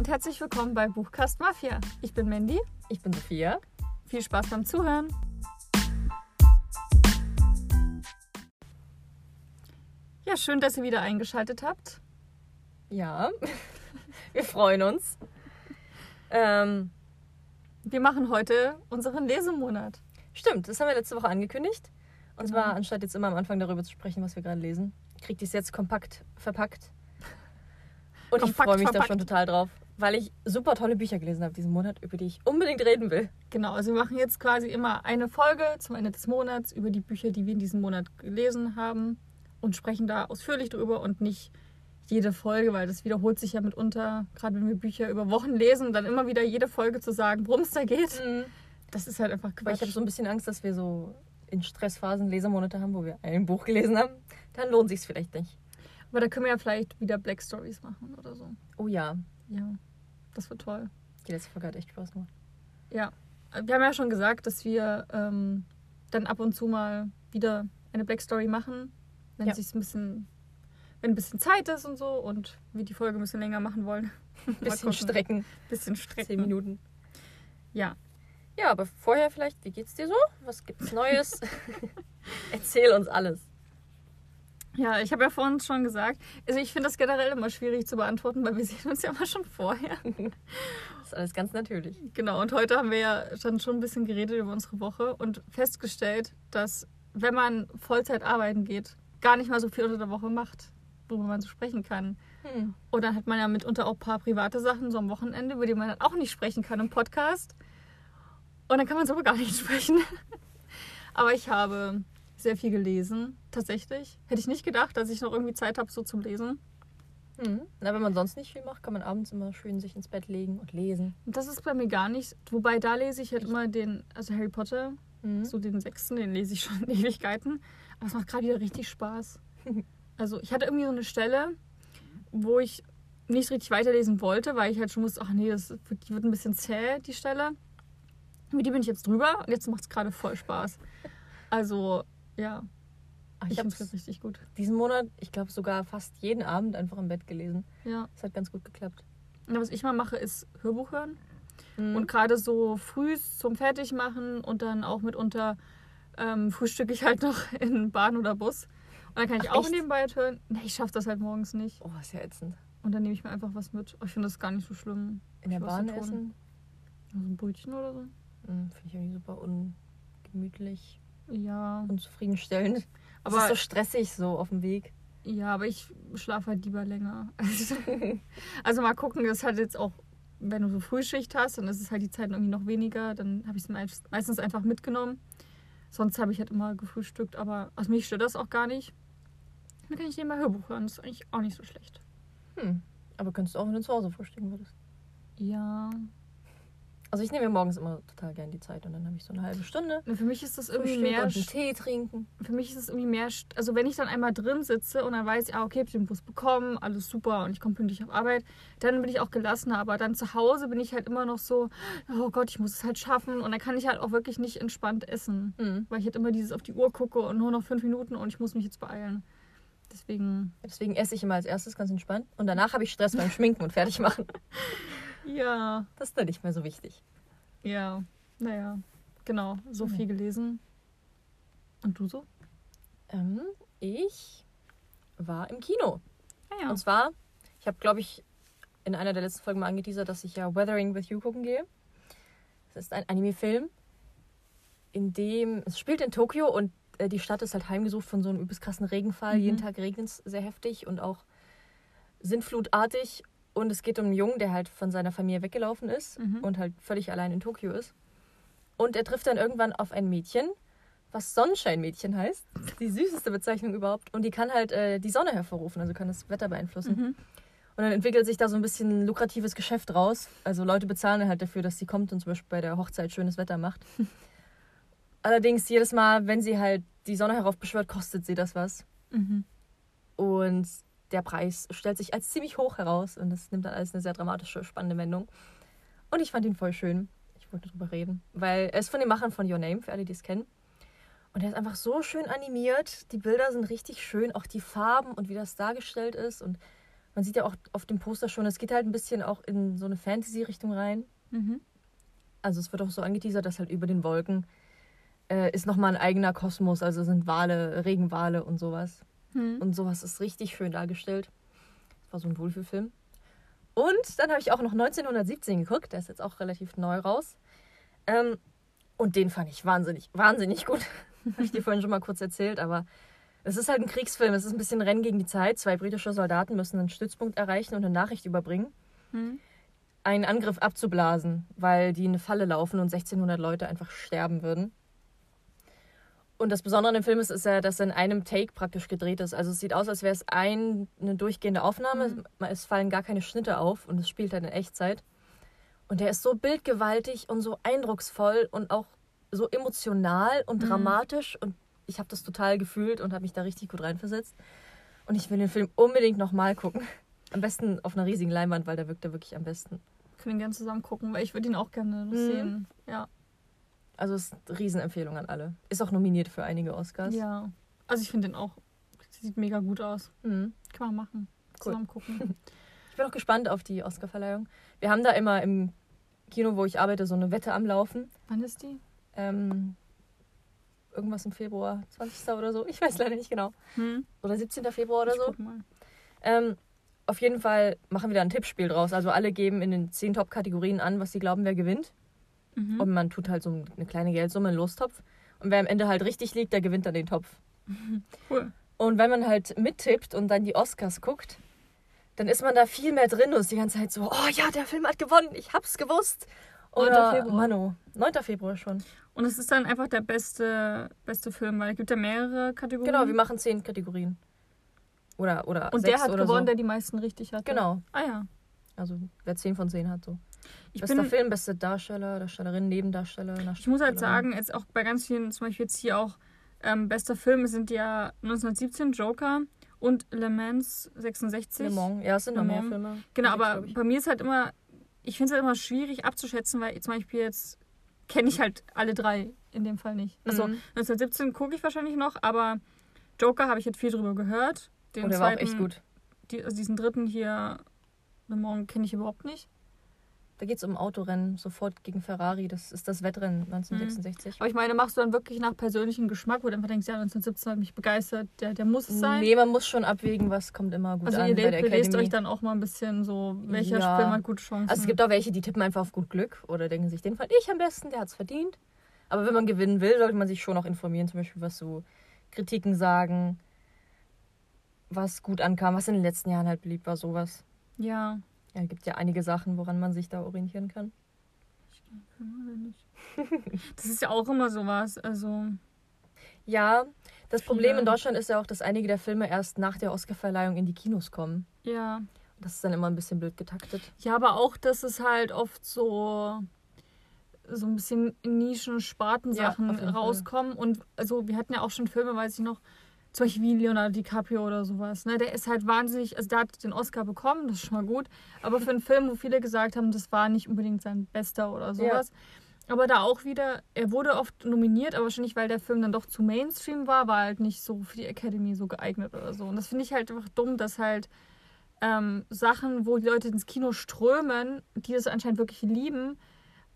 und herzlich willkommen bei Buchcast Mafia. Ich bin Mandy. Ich bin Sophia. Viel Spaß beim Zuhören. Ja, schön, dass ihr wieder eingeschaltet habt. Ja, wir freuen uns. Ähm, Wir machen heute unseren Lesemonat. stimmt, das haben wir letzte Woche angekündigt. Und Genau. zwar, anstatt jetzt immer am Anfang darüber zu sprechen, was wir gerade lesen, kriegt ihr es jetzt kompakt verpackt. Und ich Kompakt freue mich da verpackt. schon total drauf, weil ich super tolle Bücher gelesen habe diesen Monat, über die ich unbedingt reden will. Genau, also wir machen jetzt quasi immer eine Folge zum Ende des Monats über die Bücher, die wir in diesem Monat gelesen haben und sprechen da ausführlich drüber und nicht jede Folge, weil das wiederholt sich ja mitunter, gerade wenn wir Bücher über Wochen lesen, dann immer wieder jede Folge zu sagen, worum es da geht. Das ist halt einfach Weil ich Quatsch. habe so ein bisschen Angst, dass wir so in Stressphasen Lesemonate haben, wo wir ein Buch gelesen haben. Dann lohnt sich vielleicht nicht. Aber da können wir ja vielleicht wieder Black Stories machen oder so. Oh ja, Ja, das wird toll. die letzte Folge hat echt Spaß gemacht. Ja, wir haben ja schon gesagt, dass wir ähm, dann ab und zu mal wieder eine Black Story machen, wenn Ja. sich ein bisschen, wenn ein bisschen Zeit ist und so und wir die Folge ein bisschen länger machen wollen. Mal Bisschen strecken. Bisschen strecken. Zehn Minuten. Ja, Ja, aber vorher vielleicht, wie geht's dir so? Was gibt's Neues? Erzähl uns alles. Ja, ich habe ja vorhin schon gesagt, also ich finde das generell immer schwierig zu beantworten, weil wir sehen uns ja immer schon vorher. Das ist alles ganz natürlich. Genau, und heute haben wir ja dann schon ein bisschen geredet über unsere Woche und festgestellt, dass wenn man Vollzeit arbeiten geht, gar nicht mal so viel unter der Woche macht, worüber man so sprechen kann. Hm. Und dann hat man ja mitunter auch ein paar private Sachen so am Wochenende, über die man dann auch nicht sprechen kann im Podcast. Und dann kann man so gar nicht sprechen. Aber ich habe sehr viel gelesen, tatsächlich. Hätte ich nicht gedacht, dass ich noch irgendwie Zeit habe, so zum Lesen. Hm. Na, wenn man sonst nicht viel macht, kann man abends immer schön sich ins Bett legen und lesen. Das ist bei mir gar nicht. Wobei da lese ich halt immer den, also Harry Potter, Hm. so den sechsten, den lese ich schon in Ewigkeiten. Aber es macht gerade wieder richtig Spaß. Also ich hatte irgendwie so eine Stelle, wo ich nicht richtig weiterlesen wollte, weil ich halt schon wusste, ach nee, das wird, die wird ein bisschen zäh, die Stelle. Mit die bin ich jetzt drüber und jetzt macht es gerade voll Spaß. Also, ja, Ach, ich ich finde es richtig gut. diesen Monat, ich glaube, sogar fast jeden Abend einfach im Bett gelesen. Ja. Das hat ganz gut geklappt. Und was ich mal mache, ist Hörbuch hören. Hm. Und gerade so früh zum Fertigmachen und dann auch mitunter ähm, frühstücke ich halt noch in Bahn oder Bus. Und dann kann ich Ach, auch echt? nebenbei halt hören. Nee, ich schaffe das halt morgens nicht. oh, ist ja ätzend. Und dann nehme ich mir einfach was mit. Oh, Ich finde das gar nicht so schlimm. In der Bahn essen? So ein Brötchen oder so. Hm, Finde ich irgendwie super ungemütlich, Ja. unzufriedenstellend. Aber es ist so stressig so auf dem Weg. ja, aber ich schlafe halt lieber länger. Also, also mal gucken, das halt jetzt auch, wenn du so Frühschicht hast, dann ist es halt die Zeit irgendwie noch weniger. Dann habe ich es meistens einfach mitgenommen. Sonst habe ich halt immer gefrühstückt, aber also mich stört das auch gar nicht. Dann kann ich nebenbei Hörbuch hören. Das ist eigentlich auch nicht so schlecht. Hm. Aber könntest du auch, wenn du zu Hause frühstücken würdest. Ja. Also ich nehme mir morgens immer total gern die Zeit und dann habe ich so eine halbe Stunde. Und Für mich ist das irgendwie Frühstück mehr. und einen Tee trinken. Für mich ist es irgendwie mehr. Also wenn ich dann einmal drin sitze und dann weiß ich, ah, okay, hab ich den Bus bekommen, alles super und ich komme pünktlich auf Arbeit, dann bin ich auch gelassener. Aber dann zu Hause bin ich halt immer noch so, oh Gott, ich muss es halt schaffen. Und dann kann ich halt auch wirklich nicht entspannt essen. Hm. Weil ich halt immer dieses auf die Uhr gucke und nur noch fünf Minuten und ich muss mich jetzt beeilen. Deswegen. Deswegen esse ich immer als erstes ganz entspannt. Und danach habe ich Stress beim Schminken und fertig machen. Ja. Das ist dann nicht mehr so wichtig. Ja. Naja. Genau. So Ja. viel gelesen. Und du so? Ähm, ich war im Kino. Ah ja. Und zwar, ich habe, glaube ich, in einer der letzten Folgen mal angeteasert, dass ich ja Weathering with You gucken gehe. Das ist ein Anime-Film, in dem es spielt in Tokio und äh, die Stadt ist halt heimgesucht von so einem übelst krassen Regenfall. Mhm. Jeden Tag regnet es sehr heftig und auch sintflutartig. Und es geht um einen Jungen, der halt von seiner Familie weggelaufen ist Mhm. und halt völlig allein in Tokio ist. Und er trifft dann irgendwann auf ein Mädchen, was Sonnenschein-Mädchen heißt. Die süßeste Bezeichnung überhaupt. Und die kann halt äh, die Sonne hervorrufen, also kann das Wetter beeinflussen. Mhm. Und dann entwickelt sich da so ein bisschen lukratives Geschäft raus. Also Leute bezahlen halt dafür, dass sie kommt und zum Beispiel bei der Hochzeit schönes Wetter macht. Allerdings jedes Mal, wenn sie halt die Sonne heraufbeschwört, kostet sie das was. Mhm. Und der Preis stellt sich als ziemlich hoch heraus und das nimmt dann alles eine sehr dramatische, spannende Wendung. Und ich fand ihn voll schön. Ich wollte drüber reden, weil er ist von den Machern von Your Name, für alle, die es kennen. Und er ist einfach so schön animiert. Die Bilder sind richtig schön, auch die Farben und wie das dargestellt ist. Und Man sieht ja auch auf dem Poster schon, es geht halt ein bisschen auch in so eine Fantasy-Richtung rein. Mhm. Also es wird auch so angeteasert, dass halt über den Wolken äh, ist nochmal ein eigener Kosmos. Also sind Wale, Regenwale und sowas. Mhm. Und sowas ist richtig schön dargestellt. Das war so ein Wohlfühlfilm. Und dann habe ich auch noch 1917 geguckt. Der ist jetzt auch relativ neu raus. Ähm, und den fand ich wahnsinnig, wahnsinnig gut. habe ich dir vorhin schon mal kurz erzählt. Aber es ist halt ein Kriegsfilm. Es ist ein bisschen Rennen gegen die Zeit. Zwei britische Soldaten müssen einen Stützpunkt erreichen und eine Nachricht überbringen. Mhm. Einen Angriff abzublasen, weil die in eine Falle laufen und 1600 Leute einfach sterben würden. Und das Besondere an dem Film ist, ist ja, dass er in einem Take praktisch gedreht ist. Also es sieht aus, als wäre es ein, eine durchgehende Aufnahme. Mhm. Es fallen gar keine Schnitte auf und es spielt halt in Echtzeit. Und der ist so bildgewaltig und so eindrucksvoll und auch so emotional und Mhm. dramatisch. Und ich habe das total gefühlt und habe mich da richtig gut reinversetzt. Und ich will den Film unbedingt nochmal gucken. Am besten auf einer riesigen Leinwand, weil der wirkt ja wirklich am besten. Wir können gerne zusammen gucken, weil ich würde ihn auch gerne Mhm. sehen. Ja. Also es ist eine Riesenempfehlung an alle. Ist auch nominiert für einige Oscars. Ja. Also ich finde den auch. Sieht mega gut aus. Mhm. Kann man machen. Cool. Zusammen gucken. Ich bin auch gespannt auf die Oscarverleihung. Wir haben da immer im Kino, wo ich arbeite, so eine Wette am Laufen. Wann ist die? Ähm, irgendwas im Februar, 20. oder so. Ich weiß leider nicht genau. Hm? Oder 17. Februar oder Ich so. guck mal. Ähm, auf jeden Fall machen wir da ein Tippspiel draus. Also alle geben in den 10 Top-Kategorien an, was sie glauben, wer gewinnt. Mhm. Und man tut halt so eine kleine Geldsumme, einen Lostopf. Und wer am Ende halt richtig liegt, der gewinnt dann den Topf. Cool. Und wenn man halt mittippt und dann die Oscars guckt, dann ist man da viel mehr drin und ist die ganze Zeit so, oh ja, der Film hat gewonnen, ich hab's gewusst. 9. Oder Februar. Mano, 9. Februar schon. Und es ist dann einfach der beste, beste Film, weil es gibt ja mehrere Kategorien. Genau, wir machen zehn Kategorien. Oder, oder Und der hat gewonnen, so. der die meisten richtig hat. Genau, Ah ja. also wer zehn von zehn hat so. Ich, Bester bin, Film, beste Darsteller, Darstellerin, Nebendarsteller. ich muss halt sagen, jetzt auch bei ganz vielen, zum Beispiel jetzt hier auch, ähm, bester Film sind ja 1917 Joker und Le Mans 66. Le Mans. Ja, es sind noch Le mehr. Filme. Genau, aber bei mir ist halt immer, ich finde es halt immer schwierig abzuschätzen, weil zum Beispiel jetzt kenne ich halt alle drei in dem Fall nicht. Also Mhm. 1917 gucke ich wahrscheinlich noch, aber Joker habe ich jetzt viel drüber gehört. Den Oh, der war auch zweiten, echt gut. Die, also diesen dritten hier, Le Mans, kenne ich überhaupt nicht. Da geht es um Autorennen, sofort gegen Ferrari. Das ist das Wettrennen 1966. Aber ich meine, machst du dann wirklich nach persönlichem Geschmack, wo du einfach denkst, ja, 1917 hat mich begeistert, der, der muss es sein. Nee, man muss schon abwägen, was kommt immer gut also an ihr bei le- der belest Academy. euch dann auch mal ein bisschen so, welcher Ja. Film hat gute Chancen. Also es gibt auch welche, die tippen einfach auf gut Glück oder denken sich, den fand ich am besten, der hat es verdient. Aber wenn man gewinnen will, sollte man sich schon auch informieren, zum Beispiel, was so Kritiken sagen, was gut ankam, was in den letzten Jahren halt beliebt war, sowas. Ja. Ja, gibt ja einige Sachen, woran man sich da orientieren kann. Das ist ja auch immer sowas. Also, Ja, das Problem in Deutschland ist ja auch, dass einige der Filme erst nach der Oscarverleihung in die Kinos kommen. ja. Das ist dann immer ein bisschen blöd getaktet. Ja, aber auch, dass es halt oft so so ein bisschen Nischen-Spartensachen Ja, auf jeden Fall. rauskommen. Und also wir hatten ja auch schon Filme, weiß ich noch, zum Beispiel wie Leonardo DiCaprio oder sowas. Ne? Der ist halt wahnsinnig, also der hat den Oscar bekommen, das ist schon mal gut. Aber für einen Film, wo viele gesagt haben, das war nicht unbedingt sein bester oder sowas. Aber da auch wieder, er wurde oft nominiert, aber wahrscheinlich, weil der Film dann doch zu Mainstream war, war halt nicht so für die Academy so geeignet oder so. Und das finde ich halt einfach dumm, dass halt ähm, Sachen, wo die Leute ins Kino strömen, die das anscheinend wirklich lieben,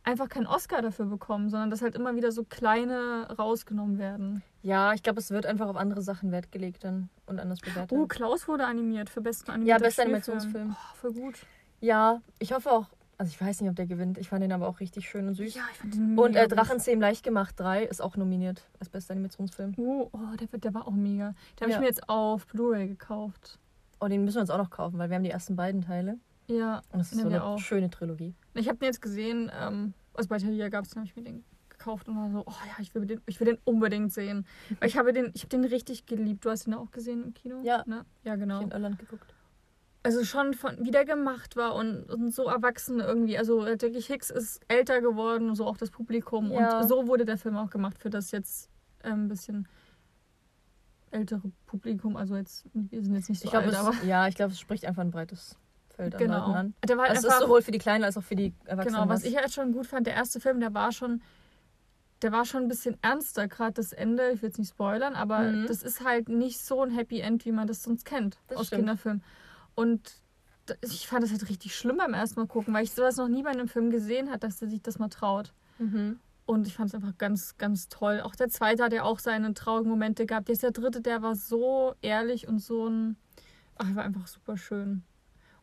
einfach keinen Oscar dafür bekommen, sondern dass halt immer wieder so kleine rausgenommen werden. Ja, ich glaube, es wird einfach auf andere Sachen Wert gelegt dann und anders bewertet. Oh, Klaus wurde animiert für besten ja, animierten bester. Animationsfilm. Oh, voll gut. Ja, ich hoffe auch, also ich weiß nicht, ob der gewinnt. Ich fand den aber auch richtig schön und süß. Ja, ich fand den und äh, gut. Drachenzähmen leicht gemacht 3 ist auch nominiert als bester Animationsfilm. Oh, oh der, der war auch mega. Den habe Ja. ich mir jetzt auf Blu-ray gekauft. Oh, den müssen wir uns auch noch kaufen, weil wir haben die ersten beiden Teile. Ja, Und es ist so eine auch. schöne Trilogie. ich habe den jetzt gesehen, ähm, also bei Thalia gab es, den habe ich mir den gekauft und war so, oh ja, ich will den, ich will den unbedingt sehen. Weil ich habe den, ich habe den richtig geliebt. Du hast ihn auch gesehen im Kino? Ja. Ne? Ja, genau. ich in Irland geguckt. also schon von wie der gemacht war und, und so erwachsen irgendwie. Also Jackie Hicks ist älter geworden, so auch das Publikum. Ja. Und so wurde der Film auch gemacht für das jetzt ähm, ein bisschen ältere Publikum. Also jetzt, wir sind jetzt nicht so Ich glaube, alt, aber es, ja, ich glaube, es spricht einfach ein breites An genau. An. Der war halt Also es ist einfach, sowohl für die Kleinen als auch für die Erwachsenen. genau, was ich halt schon gut fand, der erste Film, der war schon, der war schon ein bisschen ernster, gerade das Ende. Ich will jetzt nicht spoilern, aber Mhm. das ist halt nicht so ein Happy End, wie man das sonst kennt Das aus stimmt. Kinderfilmen. Und ich fand das halt richtig schlimm beim ersten Mal gucken, weil ich sowas noch nie bei einem Film gesehen hat, dass er sich das mal traut. Mhm. Und ich fand es einfach ganz, ganz toll. Auch der zweite hat ja auch seine traurigen Momente gehabt. Jetzt der dritte, der war so ehrlich und so ein. Ach, er war einfach super schön.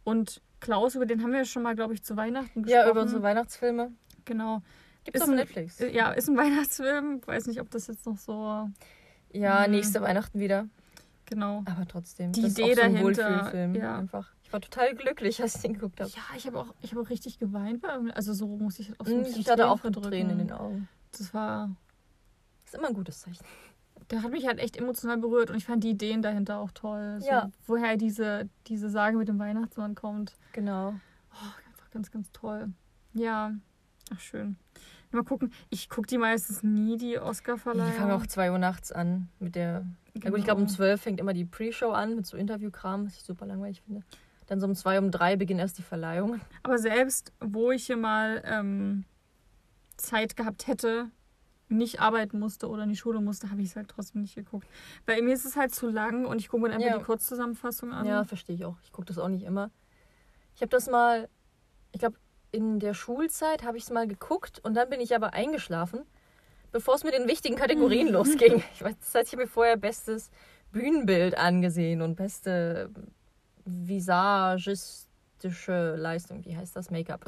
Und Klaus, über den haben wir ja schon mal, glaube ich, zu Weihnachten gesprochen. Ja, über unsere Weihnachtsfilme. Genau. Gibt's Ist auf Netflix. Ja, ist ein Weihnachtsfilm. Weiß nicht, ob das jetzt noch so. Ja, Mhm. nächste Weihnachten wieder. Genau. Aber trotzdem. Die das ist Idee so ein dahinter, ja. Einfach. Ich war total glücklich, als ich den geguckt habe. Ja, ich habe auch, ich hab auch richtig geweint. Also so muss ich auch so ein bisschen Ich hatte auch. Tränen in den Augen. Das war. ist immer ein gutes Zeichen. Der hat mich halt echt emotional berührt und ich fand die Ideen dahinter auch toll. So, Ja. Woher diese, diese Sage mit dem Weihnachtsmann kommt. Genau. Oh, einfach ganz, ganz toll. Ja, ach schön. Mal gucken. Ich gucke die meistens nie, die Die Oscar-Verleihung. fangen auch 2 Uhr nachts an mit der. Ja gut, ich glaube um Genau. 12 fängt immer die Pre-Show an mit so Interviewkram, was ich super langweilig finde. Dann so um 2, um 3 beginnt erst die Verleihung. Aber selbst, wo ich hier mal ähm, Zeit gehabt hätte, nicht arbeiten musste oder in die Schule musste, habe ich es halt trotzdem nicht geguckt. Weil mir ist es halt zu lang und ich gucke mir einfach Ja. die Kurzzusammenfassung an. Ja, verstehe ich auch. Ich gucke das auch nicht immer. Ich habe das mal, ich glaube, in der Schulzeit habe ich es mal geguckt und dann bin ich aber eingeschlafen, bevor es mit den wichtigen Kategorien losging. Ich weiß, das heißt, ich habe mir vorher bestes Bühnenbild angesehen und beste visagistische Leistung. Wie heißt das? Make-up.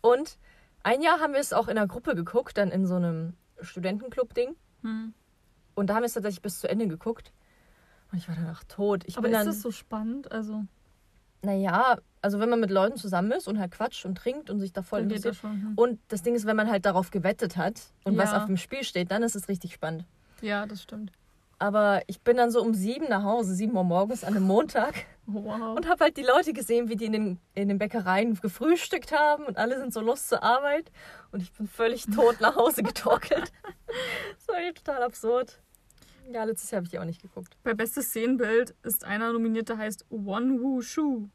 Und ein Jahr haben wir es auch in einer Gruppe geguckt, dann in so einem Studentenclub-Ding. Hm. Und da haben wir es tatsächlich bis zu Ende geguckt. Und ich war danach tot. Ich Aber ist dann, das so spannend? Also, naja, also wenn man mit Leuten zusammen ist und halt quatscht und trinkt und sich da voll interessiert. das. Hm. Und das Ding ist, wenn man halt darauf gewettet hat und was Ja. auf dem Spiel steht, dann ist es richtig spannend. Ja, das stimmt. Aber ich bin dann so um sieben nach Hause, sieben Uhr morgens an einem Montag Wow. und habe halt die Leute gesehen, wie die in den, in den Bäckereien gefrühstückt haben und alle sind so los zur Arbeit und ich bin völlig tot nach Hause getorkelt. das war total absurd. Ja, letztes Jahr habe ich die auch nicht geguckt. Bei bestes Szenenbild ist einer nominiert, der heißt One Woo Shu.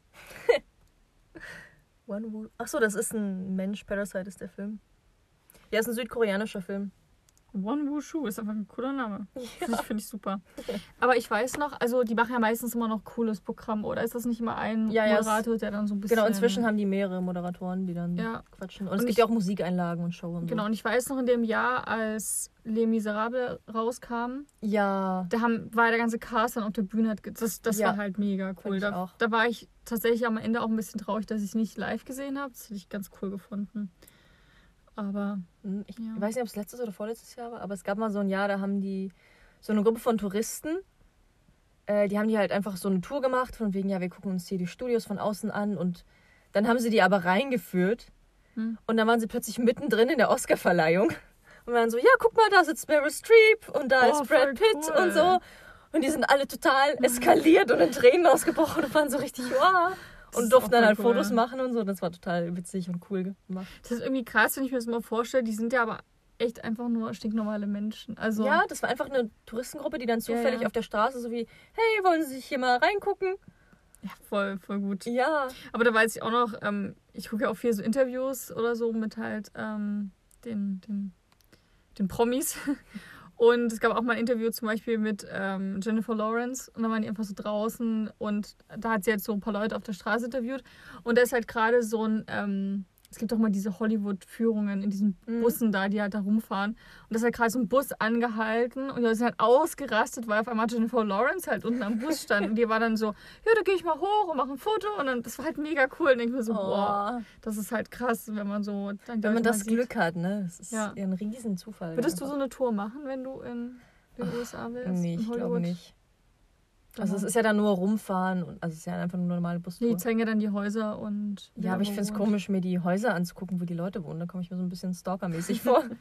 One Woo. Achso, das ist ein Mensch, Parasite ist der Film. Ja, ist ein südkoreanischer Film. One Woo Shu ist einfach ein cooler Name. Finde ich, super. Aber ich weiß noch, also die machen ja meistens immer noch cooles Programm, oder ist das nicht immer ein Ja, ja, Moderator, der dann so ein bisschen. Genau, inzwischen haben die mehrere Moderatoren, die dann Ja. quatschen. Und, Und es gibt ja auch Musikeinlagen und Show und Genau, so. und ich weiß noch in dem Jahr, als Les Miserables rauskam, Ja. da haben, war der ganze Cast dann auf der Bühne. Hat, das das Ja. war halt mega cool. Da, da war ich tatsächlich am Ende auch ein bisschen traurig, dass ich es nicht live gesehen habe. Das hätte ich ganz cool gefunden. Aber Hm, Ich Ja. weiß nicht, ob es letztes oder vorletztes Jahr war, aber es gab mal so ein Jahr, da haben die so eine Gruppe von Touristen, äh, die haben die halt einfach so eine Tour gemacht, von wegen, ja, wir gucken uns hier die Studios von außen an und dann haben sie die aber reingeführt Hm. und dann waren sie plötzlich mittendrin in der Oscarverleihung und waren so, ja, guck mal, da sitzt Meryl Streep und da Oh, ist Brad Pitt cool. und so. Und die sind alle total eskaliert und in Tränen ausgebrochen und waren so richtig, wow. Das Und durften dann halt cool. Fotos machen und so. Das war total witzig und cool gemacht. das ist irgendwie krass, wenn ich mir das mal vorstelle. Die sind ja aber echt einfach nur stinknormale Menschen. Also, Ja, das war einfach eine Touristengruppe, die dann Ja, zufällig ja. auf der Straße so wie, hey, wollen Sie sich hier mal reingucken? ja, voll, voll gut. Ja. Aber da weiß ich auch noch, ähm, ich gucke ja auch viel so Interviews oder so mit halt ähm, den, den, den Promis. Und es gab auch mal ein Interview zum Beispiel mit ähm, Jennifer Lawrence. Und da waren die einfach so draußen und da hat sie jetzt so ein paar Leute auf der Straße interviewt. Und da ist halt gerade so ein, ähm, es gibt auch mal diese Hollywood-Führungen in diesen Mhm. Bussen da, die halt da rumfahren und da ist halt gerade so ein Bus angehalten und da ist halt ausgerastet, weil auf einmal Jennifer Lawrence halt unten am Bus stand und die war dann so, ja, da gehe ich mal hoch und mache ein Foto und dann, das war halt mega cool und denke mir so, boah, Oh, das ist halt krass, wenn man so dann wenn man das sieht. Glück hat, ne? Das ist Ja. ein riesen Zufall. Würdest du so eine Tour machen, wenn du in den USA wärst? Nee, ich glaube nicht. Also es ist ja dann nur rumfahren und also es ist ja einfach nur normale Bustour. die zeigen ja dann die Häuser und. ja, aber ich finde es komisch, mir die Häuser anzugucken, wo die Leute wohnen. Da komme ich mir so ein bisschen stalkermäßig vor.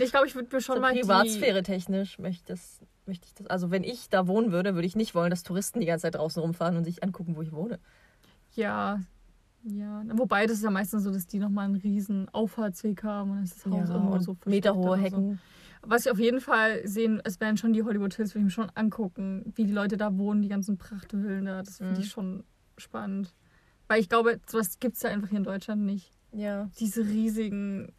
Ich glaube, ich würde mir schon so mal. Privatsphäre technisch möchte ich, das, möchte ich das. Also wenn ich da wohnen würde, würde ich nicht wollen, dass Touristen die ganze Zeit draußen rumfahren und sich angucken, wo ich wohne. Ja. Ja. Wobei das ist ja meistens so, dass die nochmal einen riesen Auffahrtsweg haben und dann ist das Haus irgendwo und so meterhohe oder so. Was ich auf jeden Fall sehen, es wären schon die Hollywood Hills, würde ich mir schon angucken, wie die Leute da wohnen, die ganzen Prachtvillen da. Das finde Mhm. ich schon spannend. Weil ich glaube, sowas gibt es ja einfach hier in Deutschland nicht. Ja. Diese riesigen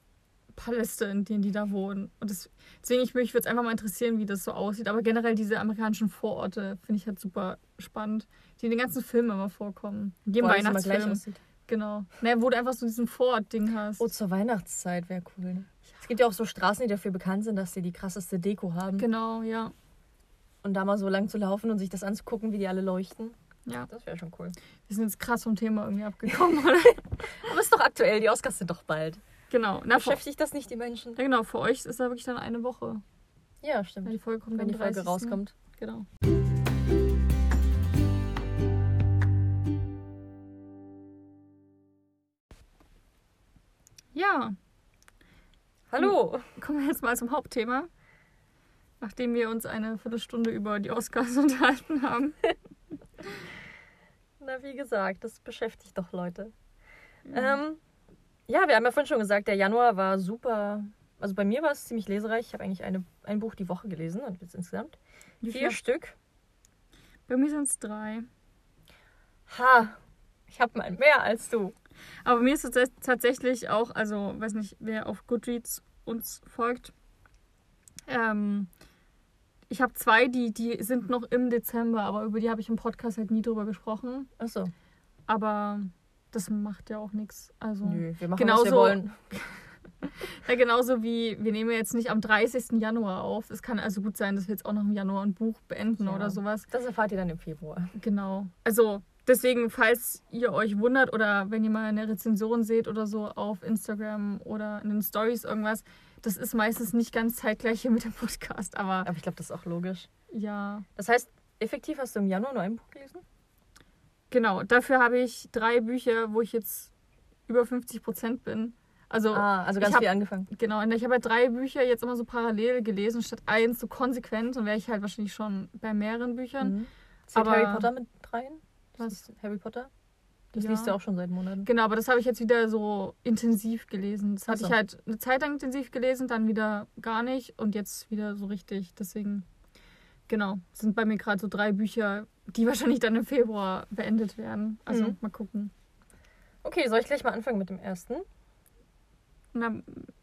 Paläste, in denen die da wohnen. Und das, deswegen, ich, mich würde es einfach mal interessieren, wie das so aussieht. Aber generell diese amerikanischen Vororte finde ich halt super spannend, die in den ganzen Filmen immer vorkommen. Jedem gleich Weihnachtsfilm. Genau. Naja, wo du einfach so diesen Vorort-Ding hast. Oh, zur Weihnachtszeit wäre cool. Es gibt ja auch so Straßen, die dafür bekannt sind, dass sie die krasseste Deko haben. Genau, ja. Und da mal so lang zu laufen und sich das anzugucken, wie die alle leuchten. Ja. Das wäre schon cool. Wir sind jetzt krass vom Thema irgendwie abgekommen, oder? Aber ist doch aktuell, die Oscars sind doch bald. genau. Na, Beschäftigt das nicht die Menschen? ja, genau. Für euch ist da wirklich dann eine Woche. Ja, stimmt. die Folge kommt Wenn die Folge 30.. rauskommt. Genau. Ja, Hallo! kommen wir jetzt mal zum Hauptthema. Nachdem wir uns eine Viertelstunde über die Oscars unterhalten haben. Na, wie gesagt, das beschäftigt doch Leute. Ähm, ja, wir haben ja vorhin schon gesagt, der Januar war super. Also bei mir war es ziemlich lesereich. Ich habe eigentlich eine, ein Buch die Woche gelesen und jetzt insgesamt Wie vier viel? Stück. Bei mir sind es drei. Ha! Ich habe mal mehr als du. Aber mir ist es tats- tatsächlich auch, also weiß nicht, wer auf Goodreads uns folgt. Ähm, ich habe zwei, die, die sind noch im Dezember, aber über die habe ich im Podcast halt nie drüber gesprochen. Achso. Aber das macht ja auch nichts. Also Nö, wir machen, Genauso- was wir wollen. ja, genauso wie wir nehmen jetzt nicht am 30. Januar auf. Es kann also gut sein, dass wir jetzt auch noch im Januar ein Buch beenden Ja. oder sowas. Das erfahrt ihr dann im Februar. Genau. Also deswegen, falls ihr euch wundert oder wenn ihr mal eine Rezension seht oder so auf Instagram oder in den Stories irgendwas, das ist meistens nicht ganz zeitgleich hier mit dem Podcast. Aber Aber ich glaube, das ist auch logisch. ja, Das heißt, effektiv hast du im Januar nur ein Buch gelesen? genau. Dafür habe ich drei Bücher, wo ich jetzt über 50 Prozent bin. Also ah, also ganz hab- viel angefangen. Genau, und ich habe halt drei Bücher jetzt immer so parallel gelesen, statt eins so konsequent. Und wäre ich halt wahrscheinlich schon bei mehreren Büchern. Mhm. Zählt Aber- Harry Potter mit rein? Was? Harry Potter? Das Ja. liest du auch schon seit Monaten. Genau, aber das habe ich jetzt wieder so intensiv gelesen. Das hatte so. ich halt eine Zeit lang intensiv gelesen, dann wieder gar nicht und jetzt wieder so richtig. Deswegen, genau, sind bei mir gerade so drei Bücher, die wahrscheinlich dann im Februar beendet werden. Also Mhm. mal gucken. Okay, soll ich gleich mal anfangen mit dem ersten? Na,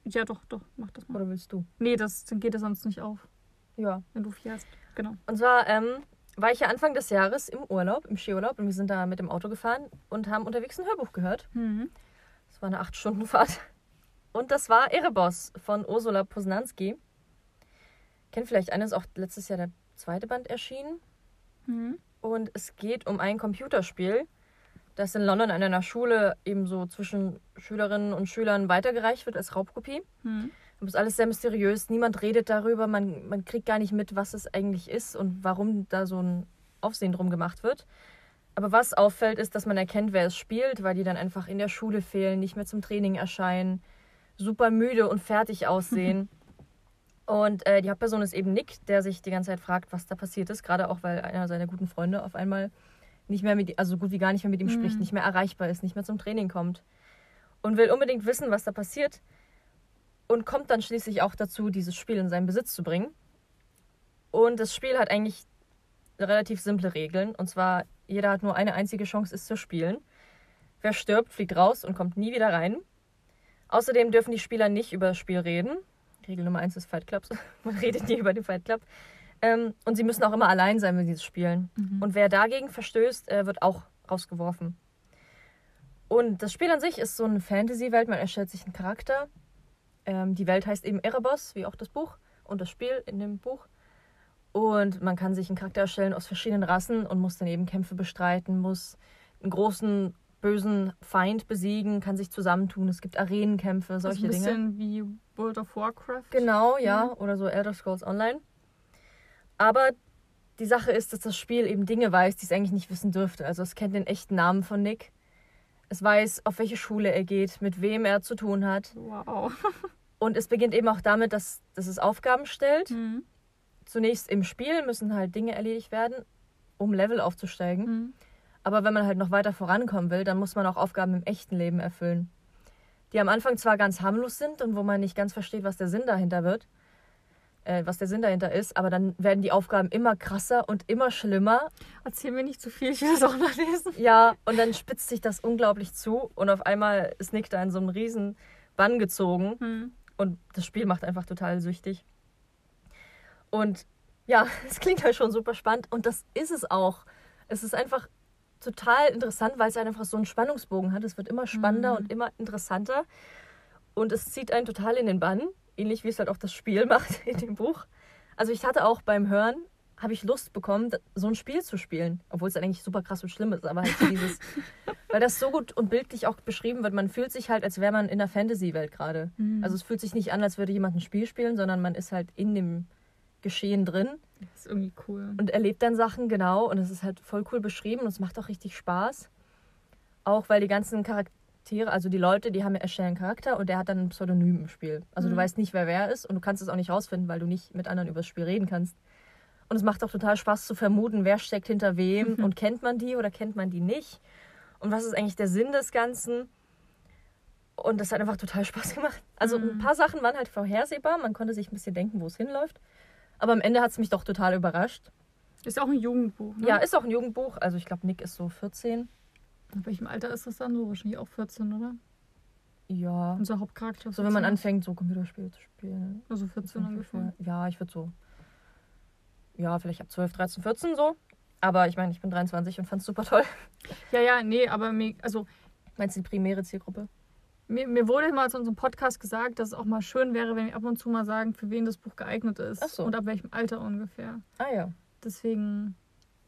ja, doch, doch, mach das mal. Oder willst du? Nee, das dann geht das sonst nicht auf, Ja. wenn du fährst. Genau. Und zwar ähm, war ich ja Anfang des Jahres im Urlaub, im Skiurlaub, und wir sind da mit dem Auto gefahren und haben unterwegs ein Hörbuch gehört. Mhm. Das war eine 8-Stunden-Fahrt. Und das war Erebos von Ursula Posnanski. Kennt vielleicht einer, ist auch letztes Jahr der zweite Band erschienen. Mhm. Und es geht um ein Computerspiel, das in London an einer Schule eben so zwischen Schülerinnen und Schülern weitergereicht wird als Raubkopie. Mhm. Aber es ist alles sehr mysteriös. Niemand redet darüber. Man, man kriegt gar nicht mit, was es eigentlich ist und warum da so ein Aufsehen drum gemacht wird. Aber was auffällt, ist, dass man erkennt, wer es spielt, weil die dann einfach in der Schule fehlen, nicht mehr zum Training erscheinen, super müde und fertig aussehen. und äh, die Hauptperson ist eben Nick, der sich die ganze Zeit fragt, was da passiert ist. Gerade auch, weil einer seiner guten Freunde auf einmal nicht mehr mit, also so gut wie gar nicht mehr mit ihm spricht, Mhm. nicht mehr erreichbar ist, nicht mehr zum Training kommt. Und will unbedingt wissen, was da passiert und kommt dann schließlich auch dazu, dieses Spiel in seinen Besitz zu bringen. Und das Spiel hat eigentlich relativ simple Regeln. Und zwar, jeder hat nur eine einzige Chance, es zu spielen. Wer stirbt, fliegt raus und kommt nie wieder rein. Außerdem dürfen die Spieler nicht über das Spiel reden. Regel Nummer eins des Fight Clubs. Man redet nie über den Fight Club. Ähm, und sie müssen auch immer allein sein, wenn sie es spielen. Mhm. Und wer dagegen verstößt, äh, wird auch rausgeworfen. Und das Spiel an sich ist so eine Fantasy-Welt. Man erstellt sich einen Charakter. Ähm, die Welt heißt eben Erebos, wie auch das Buch und das Spiel in dem Buch. Und man kann sich einen Charakter erstellen aus verschiedenen Rassen und muss dann eben Kämpfe bestreiten, muss einen großen, bösen Feind besiegen, kann sich zusammentun. Es gibt Arenenkämpfe, Also solche ein Dinge. bisschen wie World of Warcraft. Genau, ja. Oder so Elder Scrolls Online. Aber die Sache ist, dass das Spiel eben Dinge weiß, die es eigentlich nicht wissen dürfte. Also es kennt den echten Namen von Nick. Es weiß, auf welche Schule er geht, mit wem er zu tun hat. Wow. Und es beginnt eben auch damit, dass, dass es Aufgaben stellt. Mhm. Zunächst im Spiel müssen halt Dinge erledigt werden, um Level aufzusteigen. Mhm. Aber wenn man halt noch weiter vorankommen will, dann muss man auch Aufgaben im echten Leben erfüllen. Die am Anfang zwar ganz harmlos sind und wo man nicht ganz versteht, was der Sinn dahinter wird, äh, was der Sinn dahinter ist, aber dann werden die Aufgaben immer krasser und immer schlimmer. Erzähl mir nicht zu viel, ich will das auch noch lesen. Ja, und dann spitzt sich das unglaublich zu und auf einmal ist Nick da in so einen riesen Bann gezogen Mhm. Und das Spiel macht einfach total süchtig. Und ja, es klingt halt schon super spannend. Und das ist es auch. Es ist einfach total interessant, weil es einfach so einen Spannungsbogen hat. Es wird immer spannender Mhm. und immer interessanter. Und es zieht einen total in den Bann. Ähnlich wie es halt auch das Spiel macht in dem Buch. Also ich hatte auch beim Hören, habe ich Lust bekommen, so ein Spiel zu spielen. Obwohl es dann eigentlich super krass und schlimm ist. Aber halt so dieses, weil das so gut und bildlich auch beschrieben wird. Man fühlt sich halt, als wäre man in der Fantasy-Welt gerade. Mhm. Also es fühlt sich nicht an, als würde jemand ein Spiel spielen, sondern man ist halt in dem Geschehen drin Das ist irgendwie cool. und erlebt dann Sachen genau und es ist halt voll cool beschrieben und es macht auch richtig Spaß. Auch weil die ganzen Charaktere, also die Leute, die haben ja erstellen Charakter und der hat dann ein Pseudonym im Spiel. Also du Mhm. weißt nicht, wer wer ist und du kannst es auch nicht rausfinden, weil du nicht mit anderen über das Spiel reden kannst. Und es macht auch total Spaß zu vermuten, wer steckt hinter wem und kennt man die oder kennt man die nicht. Und was ist eigentlich der Sinn des Ganzen? Und das hat einfach total Spaß gemacht. Also ein Mhm. paar Sachen waren halt vorhersehbar, man konnte sich ein bisschen denken, wo es hinläuft. Aber am Ende hat es mich doch total überrascht. Ist auch ein Jugendbuch. Ne? Ja, ist auch ein Jugendbuch. Also ich glaube, Nick ist so 14. In welchem Alter ist das dann so? Wahrscheinlich auch 14, oder? Ja. Unser Hauptcharakter. So wenn man 14. anfängt, so Computerspiele zu spielen. Also 14 ungefähr. Ja, ich würde so. Ja, vielleicht ab 12, 13, 14 so. Aber ich meine, ich bin 23 und fand es super toll. Ja, ja, nee, aber mir, also Meinst du die primäre Zielgruppe? mir, mir wurde mal zu unserem Podcast gesagt, dass es auch mal schön wäre, wenn wir ab und zu mal sagen, für wen das Buch geeignet ist. Ach so. Und ab welchem Alter ungefähr. Ah ja. Deswegen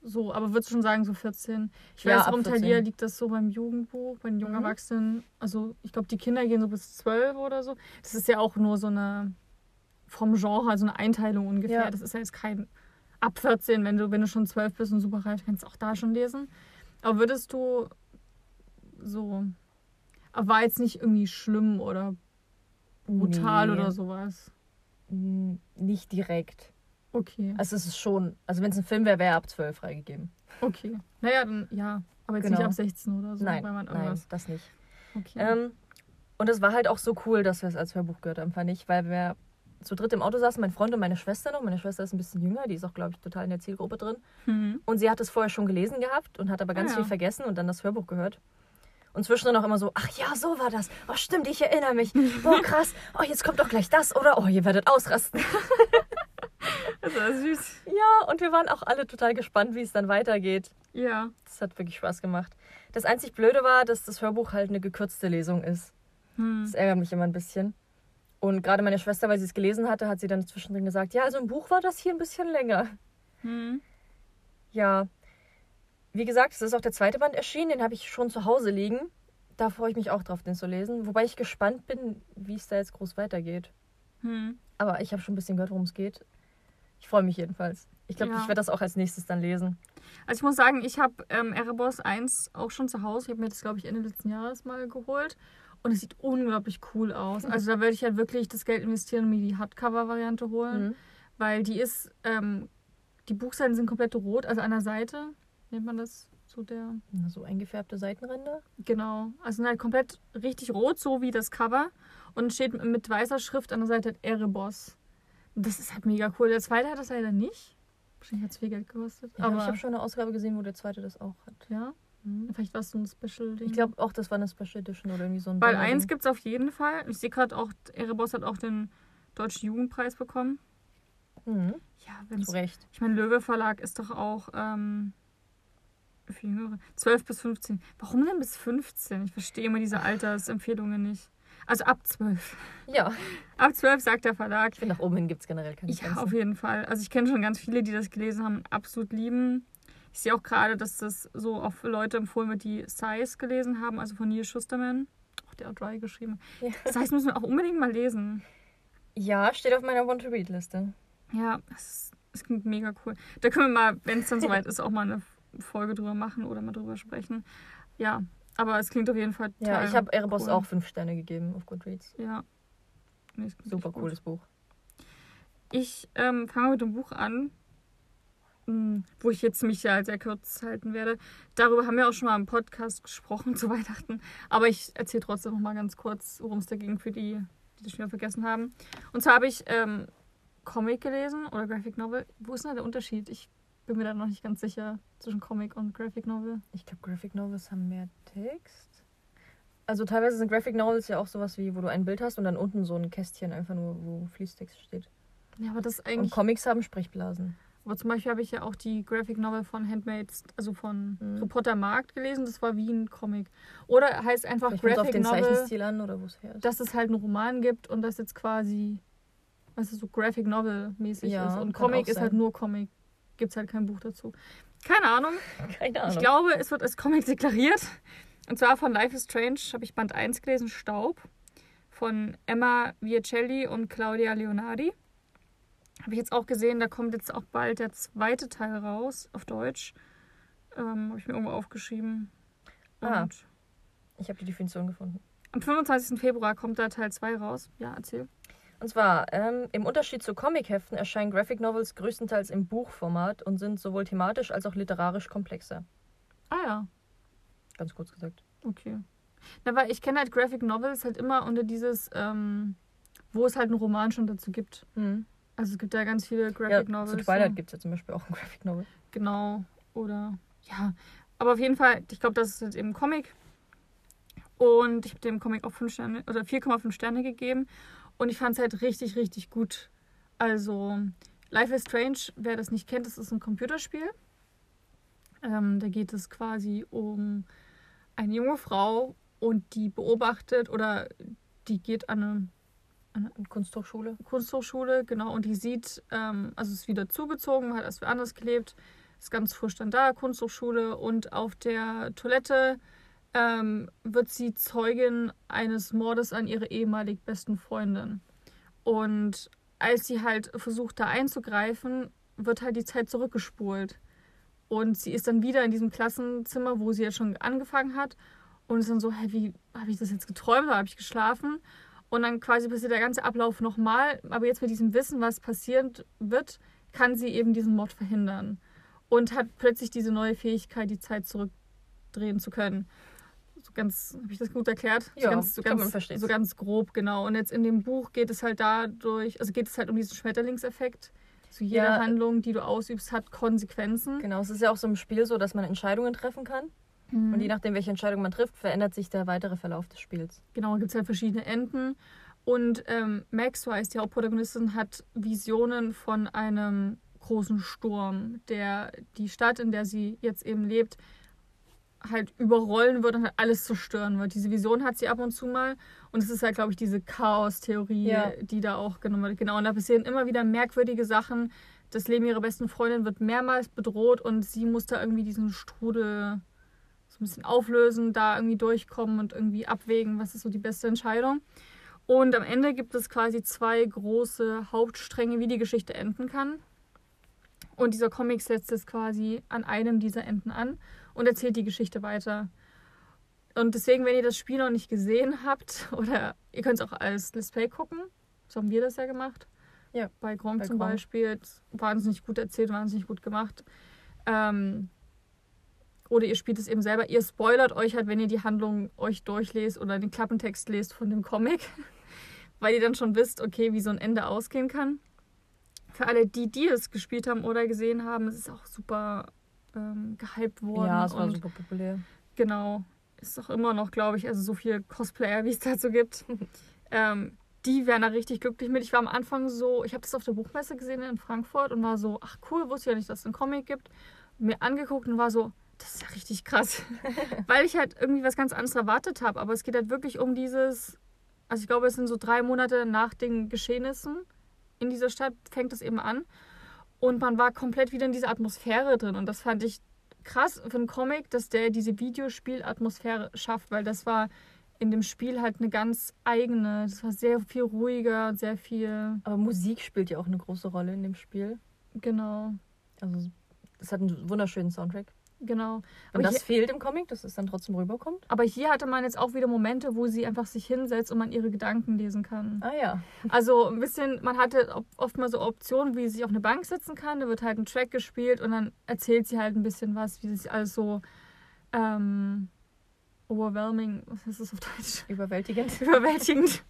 so, aber würdest du schon sagen, so 14. Ich Ja, weiß, warum 14. Thalia liegt das so beim Jugendbuch, bei den jungen Mhm. Erwachsenen. Also ich glaube, die Kinder gehen so bis 12 oder so. Das ist ja auch nur so eine vom Genre, also eine Einteilung ungefähr. Ja. Das ist ja jetzt kein ab 14, wenn du, wenn du schon 12 bist und super reif, kannst du auch da schon lesen. Aber würdest du so. Aber war jetzt nicht irgendwie schlimm oder brutal Nee. oder sowas. Nicht direkt. Okay. Also es ist schon, also wenn es ein Film wäre, wäre er ab 12 freigegeben. Okay. Naja, dann ja. Aber jetzt Genau. nicht ab 16 oder so. nein, weil man nein, das nicht. Okay. Ähm, und es war halt auch so cool, dass wir es als Hörbuch gehört haben, fand ich, weil wir zu dritt im Auto saßen, mein Freund und meine Schwester noch. Meine Schwester ist ein bisschen jünger, die ist auch, glaube ich, total in der Zielgruppe drin. Mhm. Und sie hat es vorher schon gelesen gehabt und hat aber ganz Ah, ja. viel vergessen und dann das Hörbuch gehört. Und zwischendrin auch immer so, ach ja, so war das. Oh, stimmt, ich erinnere mich. Boah, krass. Oh, jetzt kommt doch gleich das, oder? Oh, ihr werdet ausrasten. Das war süß. Ja, und wir waren auch alle total gespannt, wie es dann weitergeht. Ja. Das hat wirklich Spaß gemacht. Das einzig Blöde war, dass das Hörbuch halt eine gekürzte Lesung ist. Hm. Das ärgert mich immer ein bisschen. Und gerade meine Schwester, weil sie es gelesen hatte, hat sie dann zwischendrin gesagt, ja, also im Buch war das hier ein bisschen länger. Hm. Ja. Wie gesagt, es ist auch der zweite Band erschienen, den habe ich schon zu Hause liegen. Da freue ich mich auch drauf, den zu lesen. Wobei ich gespannt bin, wie es da jetzt groß weitergeht. Hm. Aber ich habe schon ein bisschen gehört, worum es geht. Ich freue mich jedenfalls. Ich glaube, Ja. ich werde das auch als nächstes dann lesen. Also ich muss sagen, ich habe ähm, Erebos 1 auch schon zu Hause. Ich habe mir das, glaube ich, Ende letzten Jahres mal geholt. Und es sieht unglaublich cool aus. Also da werde ich halt wirklich das Geld investieren und mir die Hardcover-Variante holen. Mhm. Weil die ist, ähm, die Buchseiten sind komplett rot, also an der Seite. Nennt man das so der. Na, So eingefärbte Seitenränder. Genau. Also sind halt komplett richtig rot, so wie das Cover. Und steht mit weißer Schrift an der Seite Erebos. Das ist halt mega cool. Der zweite hat das leider nicht. Wahrscheinlich hat es viel Geld gekostet. Ja, aber ich habe schon eine Ausgabe gesehen, wo der zweite das auch hat. ja, vielleicht war es so ein Special-Ding. Ich glaube auch, das war eine Special Edition oder irgendwie so ein Weil Sonderding. eins gibt es auf jeden Fall. Ich sehe gerade auch, Erebos hat auch den Deutschen Jugendpreis bekommen. Mhm. Ja, wenn Zu Recht. Ich meine, Löwe Verlag ist doch auch ähm, für Jüngere. 12 bis 15. Warum denn bis 15? Ich verstehe immer diese Altersempfehlungen nicht. Also ab 12. Ja, Ab 12 sagt der Verlag. ich finde, nach oben hin gibt es generell keine Ja, Grenzen. auf jeden Fall. Also ich kenne schon ganz viele, die das gelesen haben und absolut lieben. Ich sehe auch gerade, dass das so auch für Leute empfohlen wird, die Size gelesen haben, also von Neil Schusterman. Auch der hat Dry geschrieben. Ja. Das heißt, müssen wir auch unbedingt mal lesen. Ja, steht auf meiner Want-to-Read-Liste. Ja, das, das klingt mega cool. Da können wir mal, wenn es dann soweit ist, auch mal eine Folge drüber machen oder mal drüber sprechen. Ja, aber es klingt auf jeden Fall Ja, ich habe Erebos cool. auch fünf Sterne gegeben auf Goodreads. Ja. Nee, Super gut. cooles Buch. Ich ähm, fange mit dem Buch an, mh, wo ich jetzt mich ja sehr kurz halten werde. Darüber haben wir auch schon mal im Podcast gesprochen zu Weihnachten. Aber ich erzähle trotzdem noch mal ganz kurz, worum es da ging für die, die das schon wieder vergessen haben. Und zwar habe ich ähm, Comic gelesen oder Graphic Novel. Wo ist denn da der Unterschied? Ich bin mir da noch nicht ganz sicher zwischen Comic und Graphic Novel. Ich glaube, Graphic Novels haben mehr Text. Also teilweise sind Graphic Novels ja auch sowas wie, wo du ein Bild hast und dann unten so ein Kästchen einfach nur, wo Fließtext steht. Ja, aber das ist Und eigentlich. Comics haben Sprechblasen. Aber zum Beispiel habe ich ja auch die Graphic Novel von Handmaids, also von Mhm. Reporter Markt gelesen. Das war wie ein Comic. Oder heißt einfach Vielleicht es auf Graphic den Novel, Zeichenstil an oder wo es her ist. dass es halt einen Roman gibt und das jetzt quasi, was ist so Graphic Novel mäßig Ja, ist. Und Comic ist halt nur Comic. Gibt es halt kein Buch dazu. Keine Ahnung. Keine Ahnung. Ich glaube, es wird als Comic deklariert. Und zwar von Life is Strange habe ich Band 1 gelesen, Staub. Von Emma Viacelli und Claudia Leonardi. Habe ich jetzt auch gesehen, da kommt jetzt auch bald der zweite Teil raus, auf Deutsch. Ähm, habe ich mir irgendwo aufgeschrieben. Ah. Ich habe die Definition gefunden. am 25. Februar kommt da Teil 2 raus. Ja, erzähl. Und zwar, ähm, im Unterschied zu Comicheften erscheinen Graphic Novels größtenteils im Buchformat und sind sowohl thematisch als auch literarisch komplexer. Ah ja, Ganz kurz gesagt. okay. Na, weil ich kenne halt Graphic Novels halt immer unter dieses, ähm, wo es halt einen Roman schon dazu gibt. Also es gibt ja ganz viele Graphic Ja, Novels. zu Twilight so. gibt es ja zum Beispiel auch ein Graphic Novel. Genau. Oder ja. Aber auf jeden Fall, ich glaube, das ist jetzt eben Comic. Und ich habe dem Comic auch 5 Sterne oder 4,5 Sterne gegeben. Und ich fand es halt richtig, richtig gut. Also, Life is Strange, wer das nicht kennt, das ist ein Computerspiel. Ähm, da geht es quasi um eine junge Frau und die beobachtet oder die geht an eine Und Kunsthochschule. Kunsthochschule, genau, und die sieht, ähm, also ist wieder zugezogen, hat erst woanders gelebt, ist ganz frisch dann da, Kunsthochschule, und auf der Toilette ähm, wird sie Zeugin eines Mordes an ihre ehemalig besten Freundin. Und als sie halt versucht, da einzugreifen, wird halt die Zeit zurückgespult. Und sie ist dann wieder in diesem Klassenzimmer, wo sie ja schon angefangen hat. Und ist dann so, hä, wie habe ich das jetzt geträumt oder habe ich geschlafen? Und dann quasi passiert der ganze Ablauf nochmal. Aber jetzt mit diesem Wissen, was passieren wird, kann sie eben diesen Mord verhindern. Und hat plötzlich diese neue Fähigkeit, die Zeit zurückdrehen zu können. So ganz, habe ich das gut erklärt? Ja, so ganz, so ganz, so ganz grob, genau. Und jetzt in dem Buch geht es halt dadurch, also geht es halt um diesen Schmetterlingseffekt. So jede Ja. Handlung, die du ausübst, hat Konsequenzen. Genau, es ist ja auch so im Spiel so, dass man Entscheidungen treffen kann. Mhm. Und je nachdem, welche Entscheidung man trifft, verändert sich der weitere Verlauf des Spiels. Genau, gibt es halt verschiedene Enden. Und ähm, Max, so heißt die Hauptprotagonistin, hat Visionen von einem großen Sturm, der die Stadt, in der sie jetzt eben lebt, halt überrollen wird und halt alles zerstören wird. Diese Vision hat sie ab und zu mal. Und es ist halt, glaube ich, diese Chaos-Theorie, Ja. die da auch genommen wird. Genau, und da passieren immer wieder merkwürdige Sachen. Das Leben ihrer besten Freundin wird mehrmals bedroht und sie muss da irgendwie diesen Strudel so ein bisschen auflösen, da irgendwie durchkommen und irgendwie abwägen, was ist so die beste Entscheidung. Und am Ende gibt es quasi zwei große Hauptstränge, wie die Geschichte enden kann. Und dieser Comic setzt es quasi an einem dieser Enden an und erzählt die Geschichte weiter. Und deswegen, wenn ihr das Spiel noch nicht gesehen habt, oder ihr könnt es auch als Let's Play gucken, so haben wir das ja gemacht. Ja, Bei bei zum Gronk. Beispiel. Wahnsinnig gut erzählt, wahnsinnig gut gemacht. Ähm, oder ihr spielt es eben selber. Ihr spoilert euch halt, wenn ihr die Handlung euch durchlest oder den Klappentext lest von dem Comic. Weil ihr dann schon wisst, okay, wie so ein Ende ausgehen kann. Für alle, die, die es gespielt haben oder gesehen haben, es ist auch super ähm, gehypt worden. Ja, es war und super populär. Genau. Ist auch immer noch, glaube ich, also so viele Cosplayer, wie es dazu gibt. ähm, die wären da richtig glücklich mit. Ich war am Anfang so, ich habe das auf der Buchmesse gesehen in Frankfurt und war so, ach cool, wusste ja nicht, dass es einen Comic gibt. Mir angeguckt und war so, das ist ja richtig krass. Weil ich halt irgendwie was ganz anderes erwartet habe. Aber es geht halt wirklich um dieses, also ich glaube, es sind so drei Monate nach den Geschehnissen in dieser Stadt, fängt es eben an. Und man war komplett wieder in dieser Atmosphäre drin. Und das fand ich krass für einen Comic, dass der diese Videospielatmosphäre schafft, weil das war in dem Spiel halt eine ganz eigene, das war sehr viel ruhiger, sehr viel, Aber Musik spielt ja auch eine große Rolle in dem Spiel. genau, Also es hat einen wunderschönen Soundtrack. Genau. Und Aber das hier, fehlt im Comic, dass es dann trotzdem rüberkommt. aber hier hatte man jetzt auch wieder Momente, wo sie einfach sich hinsetzt und man ihre Gedanken lesen kann. Ah ja. Also ein bisschen, man hatte oft mal so Optionen, wie sie sich auf eine Bank setzen kann. Da wird halt ein Track gespielt und dann erzählt sie halt ein bisschen was, wie sich alles so ähm, overwhelming, was heißt das auf Deutsch? Überwältigend. überwältigend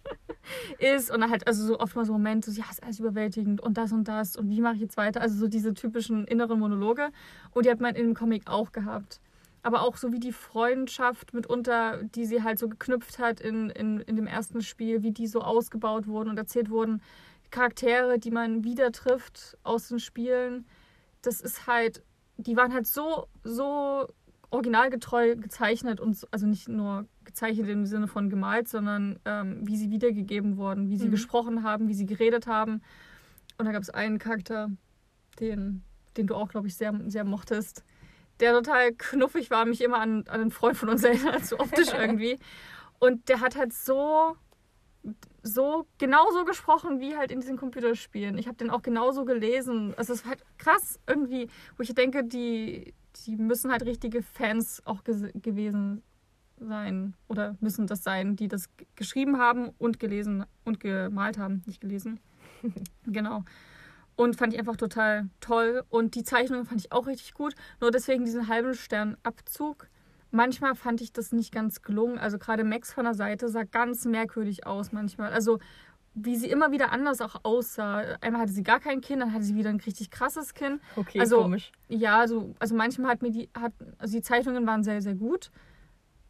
ist und halt also so oft mal so Momente, so, ja, ist alles überwältigend und das und das und wie mache ich jetzt weiter? Also so diese typischen inneren Monologe und die hat man in dem Comic auch gehabt. aber auch so wie die Freundschaft mitunter, die sie halt so geknüpft hat in, in, in dem ersten Spiel, wie die so ausgebaut wurden und erzählt wurden. Charaktere, die man wieder trifft aus den Spielen, das ist halt, die waren halt so, so originalgetreu gezeichnet und so- also nicht nur gezeichnet im Sinne von gemalt, sondern ähm, wie sie wiedergegeben wurden, wie sie Mhm. gesprochen haben, wie sie geredet haben. Und da gab es einen Charakter, den, den du auch, glaube ich, sehr, sehr mochtest, der total knuffig war, mich immer an, an einen Freund von uns erinnert, so optisch irgendwie. Und der hat halt so, so genauso gesprochen wie halt in diesen Computerspielen. Ich habe den auch genauso gelesen. Also es war halt krass irgendwie, wo ich denke, die, die müssen halt richtige Fans auch gewesen sein oder müssen das sein, die das geschrieben haben und gelesen und gemalt haben, nicht gelesen. genau. Und fand ich einfach total toll. Und die Zeichnung fand ich auch richtig gut. Nur deswegen diesen halben Stern Abzug. Manchmal fand ich das nicht ganz gelungen. Also gerade Max von der Seite sah ganz merkwürdig aus manchmal. Also wie sie immer wieder anders auch aussah. Einmal hatte sie gar kein Kinn, dann hatte sie wieder ein richtig krasses Kinn. Okay, Also- komisch. Ja, also, also manchmal hat mir die, hat, also die Zeichnungen waren sehr, sehr gut.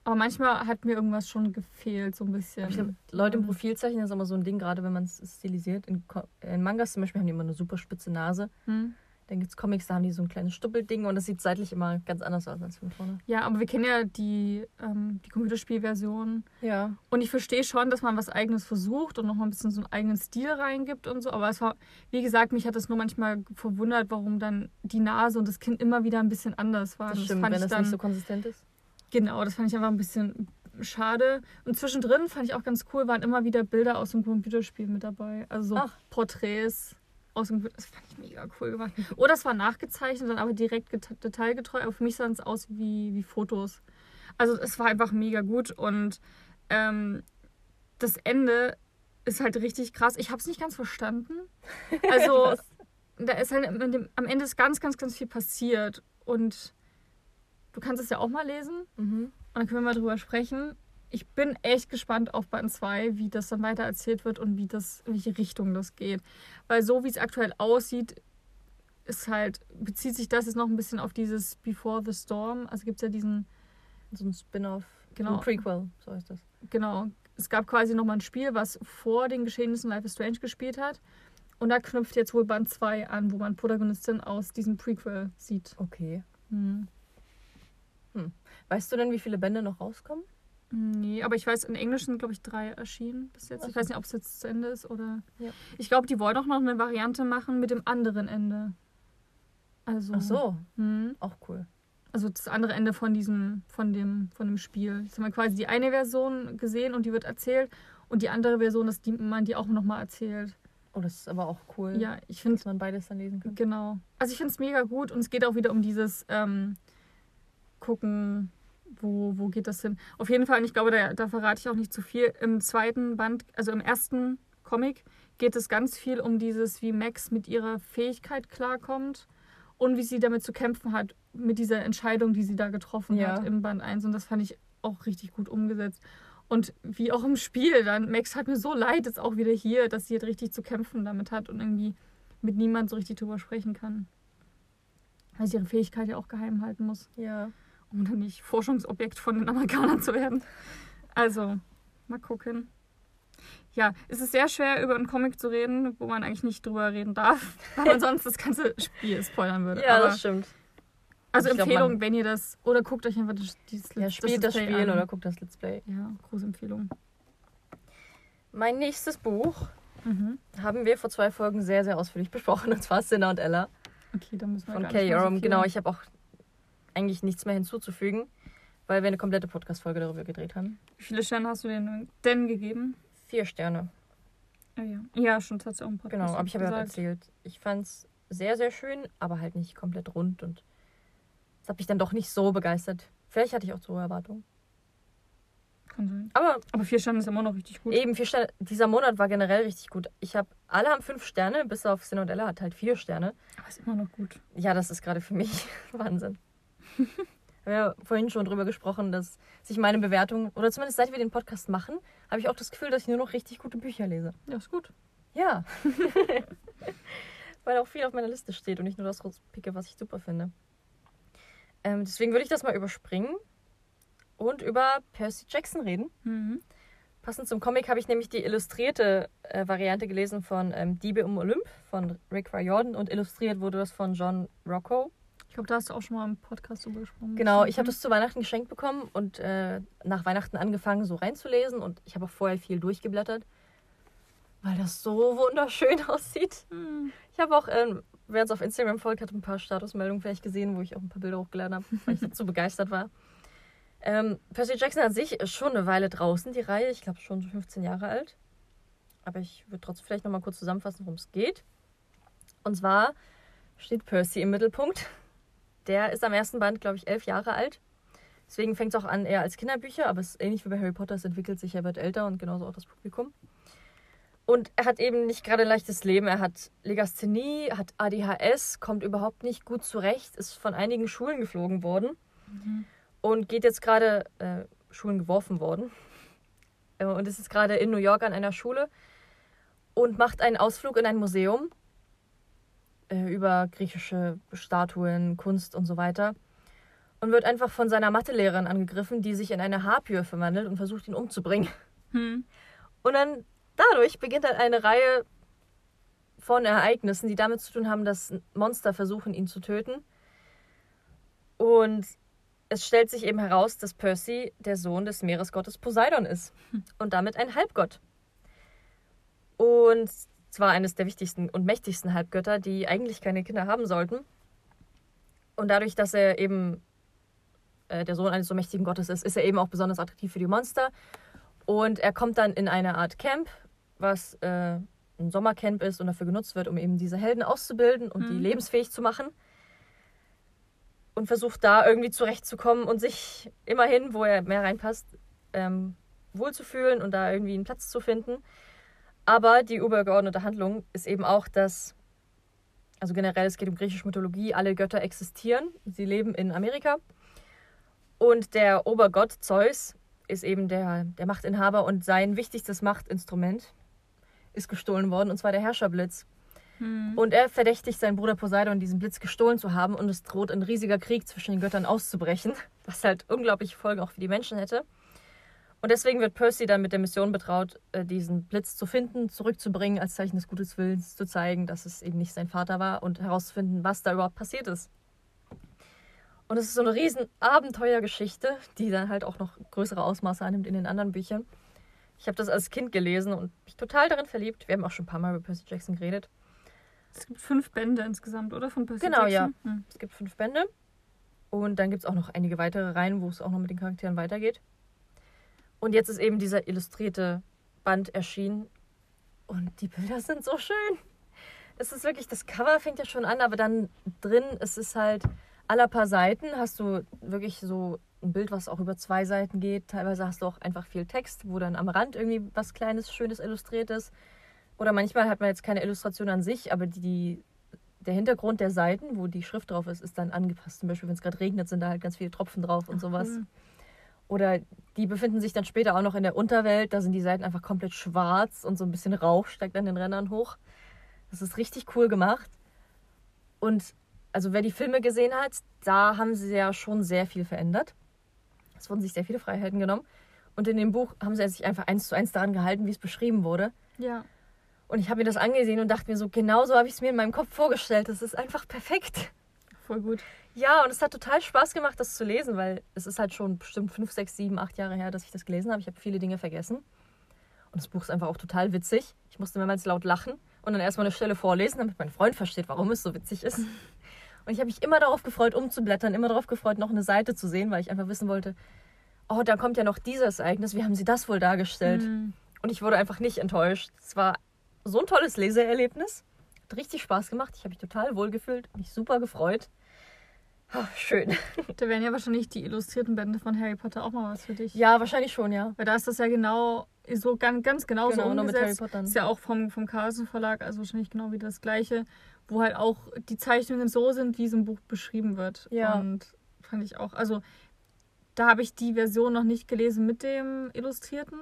Aber manchmal hat mir irgendwas schon gefehlt, so ein bisschen. Ich glaub, Leute im Profil zeichnen ist immer so ein Ding, gerade wenn man es stilisiert. In, in Mangas zum Beispiel haben die immer eine super spitze Nase. Hm? Dann gibt es Comics, da haben die so ein kleines Stuppelding und das sieht seitlich immer ganz anders aus als von vorne. Ja, aber wir kennen ja die, ähm, die Computerspielversion. Ja. Und ich verstehe schon, dass man was Eigenes versucht und noch mal ein bisschen so einen eigenen Stil reingibt und so. Aber es war, wie gesagt, mich hat es nur manchmal verwundert, warum dann die Nase und das Kinn immer wieder ein bisschen anders waren. Das stimmt, fand wenn das nicht so konsistent ist. Genau, das fand ich einfach ein bisschen schade. Und zwischendrin fand ich auch ganz cool, waren immer wieder Bilder aus dem Computerspiel mit dabei. Also so Ach. Porträts aus dem Das fand ich mega cool gemacht. Oder es war nachgezeichnet, dann aber direkt get- detailgetreu. Aber für mich sahen es aus wie, wie Fotos. Also es war einfach mega gut. Und ähm, das Ende ist halt richtig krass. Ich habe es nicht ganz verstanden. Also da ist halt am Ende- am Ende ist ganz, ganz, ganz viel passiert. Und du kannst es ja auch mal lesen. Mhm. Und dann können wir mal drüber sprechen. Ich bin echt gespannt auf Band 2, wie das dann weiter erzählt wird und wie das, in welche Richtung das geht. Weil so wie es aktuell aussieht, ist halt, bezieht sich das jetzt noch ein bisschen auf dieses Before the Storm. Also gibt es ja diesen, So ein Spin-off. Genau. Ein Prequel, so heißt das. genau, es gab quasi nochmal ein Spiel, was vor den Geschehnissen Life is Strange gespielt hat. Und da knüpft jetzt wohl Band 2 an, wo man Protagonistin aus diesem Prequel sieht. Okay. Hm. Weißt du denn, wie viele Bände noch rauskommen? Nee, aber ich weiß, in Englisch sind, glaube ich, drei erschienen bis jetzt. Ich so. weiß nicht, ob es jetzt zu Ende ist oder. Ja. Ich glaube, die wollen auch noch eine Variante machen mit dem anderen Ende. Also. Ach so, Hm, auch cool. also das andere Ende von diesem, von dem, von dem Spiel. Jetzt haben wir quasi die eine Version gesehen und die wird erzählt. Und die andere Version, dass die, man die auch nochmal erzählt. Oh, das ist aber auch cool, Ja, ich finde dass man beides dann lesen kann. Genau. Also ich finde es mega gut und es geht auch wieder um dieses ähm, Gucken, wo, wo geht das hin. Auf jeden Fall, und ich glaube, da, da verrate ich auch nicht zu viel. Im zweiten Band, also im ersten Comic, geht es ganz viel um dieses, wie Max mit ihrer Fähigkeit klarkommt und wie sie damit zu kämpfen hat, mit dieser Entscheidung, die sie da getroffen Ja. hat im Band 1. Und das fand ich auch richtig gut umgesetzt. Und wie auch im Spiel dann, Max hat mir so leid, jetzt auch wieder hier, dass sie halt richtig zu kämpfen damit hat und irgendwie mit niemand so richtig drüber sprechen kann. Weil sie ihre Fähigkeit ja auch geheim halten muss, Ja. Um dann nicht Forschungsobjekt von den Amerikanern zu werden. Also, mal gucken. Ja, es ist sehr schwer, über einen Comic zu reden, wo man eigentlich nicht drüber reden darf, weil man sonst das ganze Spiel spoilern würde. Ja, Aber, das stimmt. also Ich glaub, Empfehlung, man- wenn ihr das, oder guckt euch einfach das, dieses Ja, spielt das, Play Spiel an. oder guckt das Let's Play. Ja, große Empfehlung. Mein nächstes Buch Mhm. haben wir vor zwei Folgen sehr, sehr ausführlich besprochen, und zwar Sinner und Ella Okay, dann müssen wir von Kay Oram. Genau, ich habe auch eigentlich nichts mehr hinzuzufügen, weil wir eine komplette Podcast-Folge darüber gedreht haben. Wie viele Sterne hast du denn, denn gegeben? Vier Sterne. Oh ja. ja, schon, das sie auch ein paar Genau, aber ich habe ja erzählt. Ich fand es sehr, sehr schön, aber halt nicht komplett rund und es hat mich dann doch nicht so begeistert. Vielleicht hatte ich auch zu hohe Erwartungen. Kann sein. Aber Aber vier Sterne ist immer noch richtig gut. eben vier Sterne. Dieser Monat war generell richtig gut. Ich habe alle haben fünf Sterne, bis auf Sin und Ella hat halt vier Sterne. Aber ist immer noch gut. Ja, das ist gerade für mich Wahnsinn. Wir haben ja vorhin schon drüber gesprochen, dass sich meine Bewertung, oder zumindest seit wir den Podcast machen, habe ich auch das Gefühl, dass ich nur noch richtig gute Bücher lese. Ja, ist gut. Ja. Weil auch viel auf meiner Liste steht und ich nur das rauspicke, was ich super finde. Ähm, deswegen würde ich das mal überspringen und über Percy Jackson reden. Mhm. Passend zum Comic habe ich nämlich die illustrierte äh, Variante gelesen von ähm, Diebe um Olymp von Rick Riordan und illustriert wurde das von John Rocco. Ich glaube, da hast du auch schon mal im Podcast drüber gesprochen. Genau, ich habe das zu Weihnachten geschenkt bekommen und äh, nach Weihnachten angefangen, so reinzulesen. Und ich habe auch vorher viel durchgeblättert, weil das so wunderschön aussieht. Mhm. Ich habe auch, ähm, wer uns auf Instagram folgt, hat ein paar Statusmeldungen vielleicht gesehen, wo ich auch ein paar Bilder hochgeladen habe, weil ich dazu begeistert war. Ähm, Percy Jackson an sich ist schon eine Weile draußen, die Reihe. Ich glaube schon 15 Jahre alt. Aber ich würde trotzdem vielleicht noch mal kurz zusammenfassen, worum es geht. Und zwar steht Percy im Mittelpunkt. Der ist am ersten Band, glaube ich, elf Jahre alt. Deswegen fängt es auch an eher als Kinderbücher, aber es ist ähnlich wie bei Harry Potter, es entwickelt sich, er wird älter und genauso auch das Publikum. Und er hat eben nicht gerade ein leichtes Leben. Er hat Legasthenie, hat ADHS, kommt überhaupt nicht gut zurecht, ist von einigen Schulen geflogen worden und geht jetzt gerade, äh, Schulen geworfen worden, äh, und ist jetzt gerade in New York an einer Schule und macht einen Ausflug in ein Museum äh, über griechische Statuen, Kunst und so weiter. Und wird einfach von seiner Mathelehrerin angegriffen, die sich in eine Harpyie verwandelt und versucht, ihn umzubringen. Hm. Und dann dadurch beginnt dann eine Reihe von Ereignissen, die damit zu tun haben, dass Monster versuchen, ihn zu töten. Und es stellt sich eben heraus, dass Percy der Sohn des Meeresgottes Poseidon ist und damit ein Halbgott. Und zwar eines der wichtigsten und mächtigsten Halbgötter, die eigentlich keine Kinder haben sollten. Und dadurch, dass er eben äh, der Sohn eines so mächtigen Gottes ist, ist er eben auch besonders attraktiv für die Monster. Und er kommt dann in eine Art Camp, was äh, ein Sommercamp ist und dafür genutzt wird, um eben diese Helden auszubilden und die Mhm. lebensfähig zu machen. Und versucht da irgendwie zurechtzukommen und sich immerhin, wo er mehr reinpasst, ähm, wohlzufühlen und da irgendwie einen Platz zu finden. Aber die übergeordnete Handlung ist eben auch, dass, also generell, es geht um griechische Mythologie, alle Götter existieren, sie leben in Amerika. Und der Obergott Zeus ist eben der, der Machtinhaber und sein wichtigstes Machtinstrument ist gestohlen worden, und zwar der Herrscherblitz. Hm. Und er verdächtigt seinen Bruder Poseidon, diesen Blitz gestohlen zu haben, und es droht ein riesiger Krieg zwischen den Göttern auszubrechen, was halt unglaubliche Folgen auch für die Menschen hätte. Und deswegen wird Percy dann mit der Mission betraut, äh, diesen Blitz zu finden, zurückzubringen, als Zeichen des Gutes Willens zu zeigen, dass es eben nicht sein Vater war und herauszufinden, was da überhaupt passiert ist. Und es ist so eine riesen Abenteuergeschichte, die dann halt auch noch größere Ausmaße annimmt in den anderen Büchern. Ich habe das als Kind gelesen und mich total darin verliebt. Wir haben auch schon ein paar Mal über Percy Jackson geredet. Es gibt fünf Bände insgesamt, oder? Von Percy Genau, Jackson? Hm. Es gibt fünf Bände. Und dann gibt es auch noch einige weitere Reihen, wo es auch noch mit den Charakteren weitergeht. Und jetzt ist eben dieser illustrierte Band erschienen. Und die Bilder sind so schön. Es ist wirklich, das Cover fängt ja schon an, aber dann drin, es ist halt aller paar Seiten hast du wirklich so ein Bild, was auch über zwei Seiten geht. Teilweise hast du auch einfach viel Text, wo dann am Rand irgendwie was Kleines, Schönes illustriert ist. Oder manchmal hat man jetzt keine Illustration an sich, aber die, der Hintergrund der Seiten, wo die Schrift drauf ist, ist dann angepasst. Zum Beispiel, wenn es gerade regnet, sind da halt ganz viele Tropfen drauf und sowas. cool. Oder die befinden sich dann später auch noch in der Unterwelt. Da sind die Seiten einfach komplett schwarz und so ein bisschen Rauch steigt an den Rändern hoch. Das ist richtig cool gemacht. Und also wer die Filme gesehen hat, da haben sie ja schon sehr viel verändert. Es wurden sich sehr viele Freiheiten genommen. Und in dem Buch haben sie sich einfach eins zu eins daran gehalten, wie es beschrieben wurde. Ja. Und ich habe mir das angesehen und dachte mir so, genau so habe ich es mir in meinem Kopf vorgestellt. Das ist einfach perfekt. Voll gut. Ja, und es hat total Spaß gemacht, das zu lesen, weil es ist halt schon bestimmt fünf, sechs, sieben, acht Jahre her, dass ich das gelesen habe. Ich habe viele Dinge vergessen. Und das Buch ist einfach auch total witzig. Ich musste mehrmals laut lachen und dann erstmal eine Stelle vorlesen, damit mein Freund versteht, warum es so witzig ist. Und ich habe mich immer darauf gefreut, umzublättern, immer darauf gefreut, noch eine Seite zu sehen, weil ich einfach wissen wollte, oh, da kommt ja noch dieses Ereignis, wie haben sie das wohl dargestellt? Hm. Und ich wurde einfach nicht enttäuscht. Es war so ein tolles Leseerlebnis. Hat richtig Spaß gemacht. Ich habe mich total wohlgefühlt, mich super gefreut. Ah, schön. Da wären ja wahrscheinlich die illustrierten Bände von Harry Potter auch mal was für dich. Ja, wahrscheinlich schon, ja. Weil da ist das ja genau so ganz, ganz genau, Genau, so nur mit Harry umgesetzt. Potter. Ist ja auch vom, vom Carlsen Verlag, also wahrscheinlich genau wie das gleiche, wo halt auch die Zeichnungen so sind, wie es im Buch beschrieben wird. Ja. Und fand ich auch, also da habe ich die Version noch nicht gelesen mit dem Illustrierten.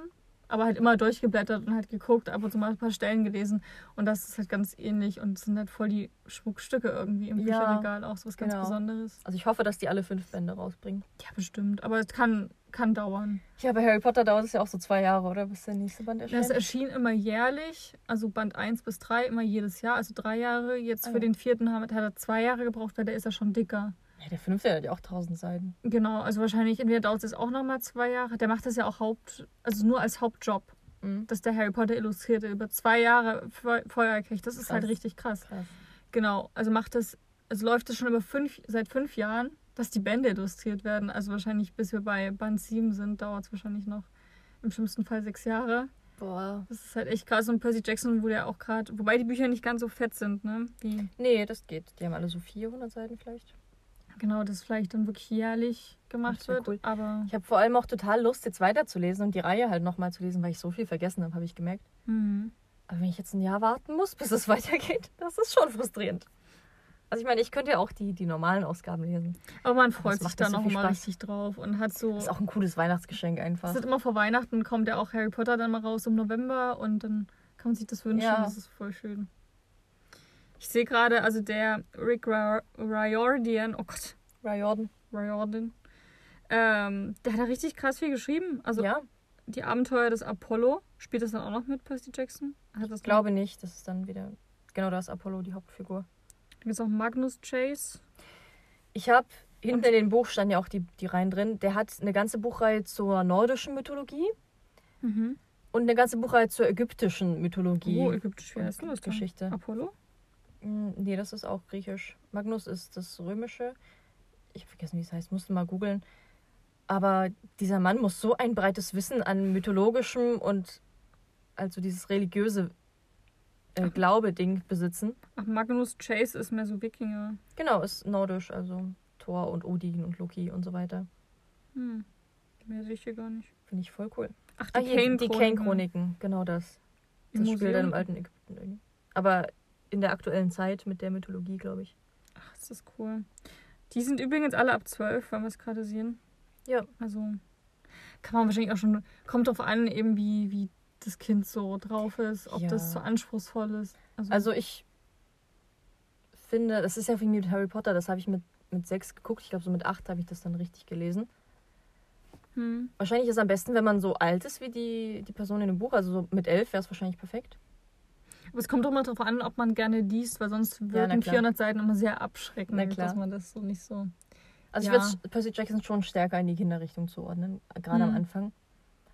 aber halt immer durchgeblättert und halt geguckt, ab und zu mal ein paar Stellen gelesen. Und das ist halt ganz ähnlich und sind halt voll die Schmuckstücke irgendwie im Ja, Bücherregal, auch so was ganz genau. Besonderes. Also ich hoffe, dass die alle fünf Bände rausbringen. Ja, bestimmt. Aber es kann, kann dauern. Ja, bei Harry Potter dauert es ja auch so zwei Jahre, oder? Bis der nächste Band Das erscheint. erschien immer jährlich, also Band 1 bis 3 immer jedes Jahr, also drei Jahre. Jetzt Ah, für ja. den vierten hat, er zwei Jahre gebraucht, weil der ist ja schon dicker. Ja, der fünfte hat ja auch tausend Seiten. Genau, also wahrscheinlich entweder dauert es auch nochmal zwei Jahre. Der macht das ja auch Haupt, also nur als Hauptjob, Mhm. dass der Harry Potter Illustrierte über zwei Jahre Fe- Feuer kriegt. Das ist Krass. halt richtig krass. Krass. Genau, also macht das, also läuft das schon über fünf, seit fünf Jahren, dass die Bände illustriert werden. Also wahrscheinlich, bis wir bei Band 7 sind, dauert es wahrscheinlich noch im schlimmsten Fall sechs Jahre. Boah. Das ist halt echt krass. Und Percy Jackson wurde ja auch gerade, wobei die Bücher nicht ganz so fett sind, ne? Wie, Nee, das geht. Die haben alle so 400 Seiten vielleicht. genau, das vielleicht dann wirklich jährlich gemacht wird. cool. Aber Ich habe vor allem auch total Lust, jetzt weiterzulesen und die Reihe halt nochmal zu lesen, weil ich so viel vergessen habe, habe ich gemerkt. hm. Aber wenn ich jetzt ein Jahr warten muss, bis es weitergeht, das ist schon frustrierend. Also ich meine, ich könnte ja auch die, die normalen Ausgaben lesen. Aber man freut sich macht da nicht so immer Spaß. richtig drauf und hat so. Das ist auch ein cooles Weihnachtsgeschenk einfach. Es ist immer vor Weihnachten kommt ja auch Harry Potter dann mal raus im November und dann kann man sich das wünschen. Ja. Das ist voll schön. Ich sehe gerade, also der Rick Riordan, oh Gott, Riordan. Riordan, ähm, der hat da richtig krass viel geschrieben. Also ja, die Abenteuer des Apollo, spielt das dann auch noch mit Percy Jackson? Hat das ich glaube nicht. Das ist dann wieder. Genau, da ist Apollo die Hauptfigur. Dann gibt es auch Magnus Chase. Ich habe hinten in dem Buch standen ja auch die, die Reihen drin. Der hat eine ganze Buchreihe zur nordischen Mythologie Mhm. und eine ganze Buchreihe zur ägyptischen Mythologie. Oh, ägyptisch, wie heißt das dann? Geschichte. Apollo? Mm, Nee, das ist auch griechisch. Magnus ist das römische. Ich habe vergessen, wie es heißt. Musste mal googeln. Aber dieser Mann muss so ein breites Wissen an mythologischem und also dieses religiöse äh, Glaube-Ding besitzen. Ach, Magnus Chase ist mehr so Wikinger. Genau, ist nordisch, also Thor und Odin und Loki und so weiter. Hm. Mehr sehe ich hier gar nicht. Finde ich voll cool. Ach, Ah, die Kane-Chroniken. Kane-Chroniken, genau das. Im Das spielt dann im alten Ägypten irgendwie. Aber in der aktuellen Zeit mit der Mythologie, glaube ich. Ach, ist das cool. Die sind übrigens alle ab 12, weil wir es gerade sehen. Ja. Also kann man wahrscheinlich auch schon. Kommt drauf an, eben wie, wie das Kind so drauf ist, ob Ja. das so anspruchsvoll ist. Also, Also ich finde, das ist ja wie mit Harry Potter, das habe ich mit, mit sechs geguckt. Ich glaube, so mit acht habe ich das dann richtig gelesen. hm. Wahrscheinlich ist es am besten, wenn man so alt ist wie die, die Person in dem Buch. Also so mit elf wäre es wahrscheinlich perfekt. Aber es kommt doch mal drauf an, ob man gerne liest, weil sonst wirken klar. 400 Seiten immer sehr abschreckend, dass man das so nicht so. Also Ja. ich würde Percy Jackson schon stärker in die Kinderrichtung zuordnen, gerade am Mhm. Anfang.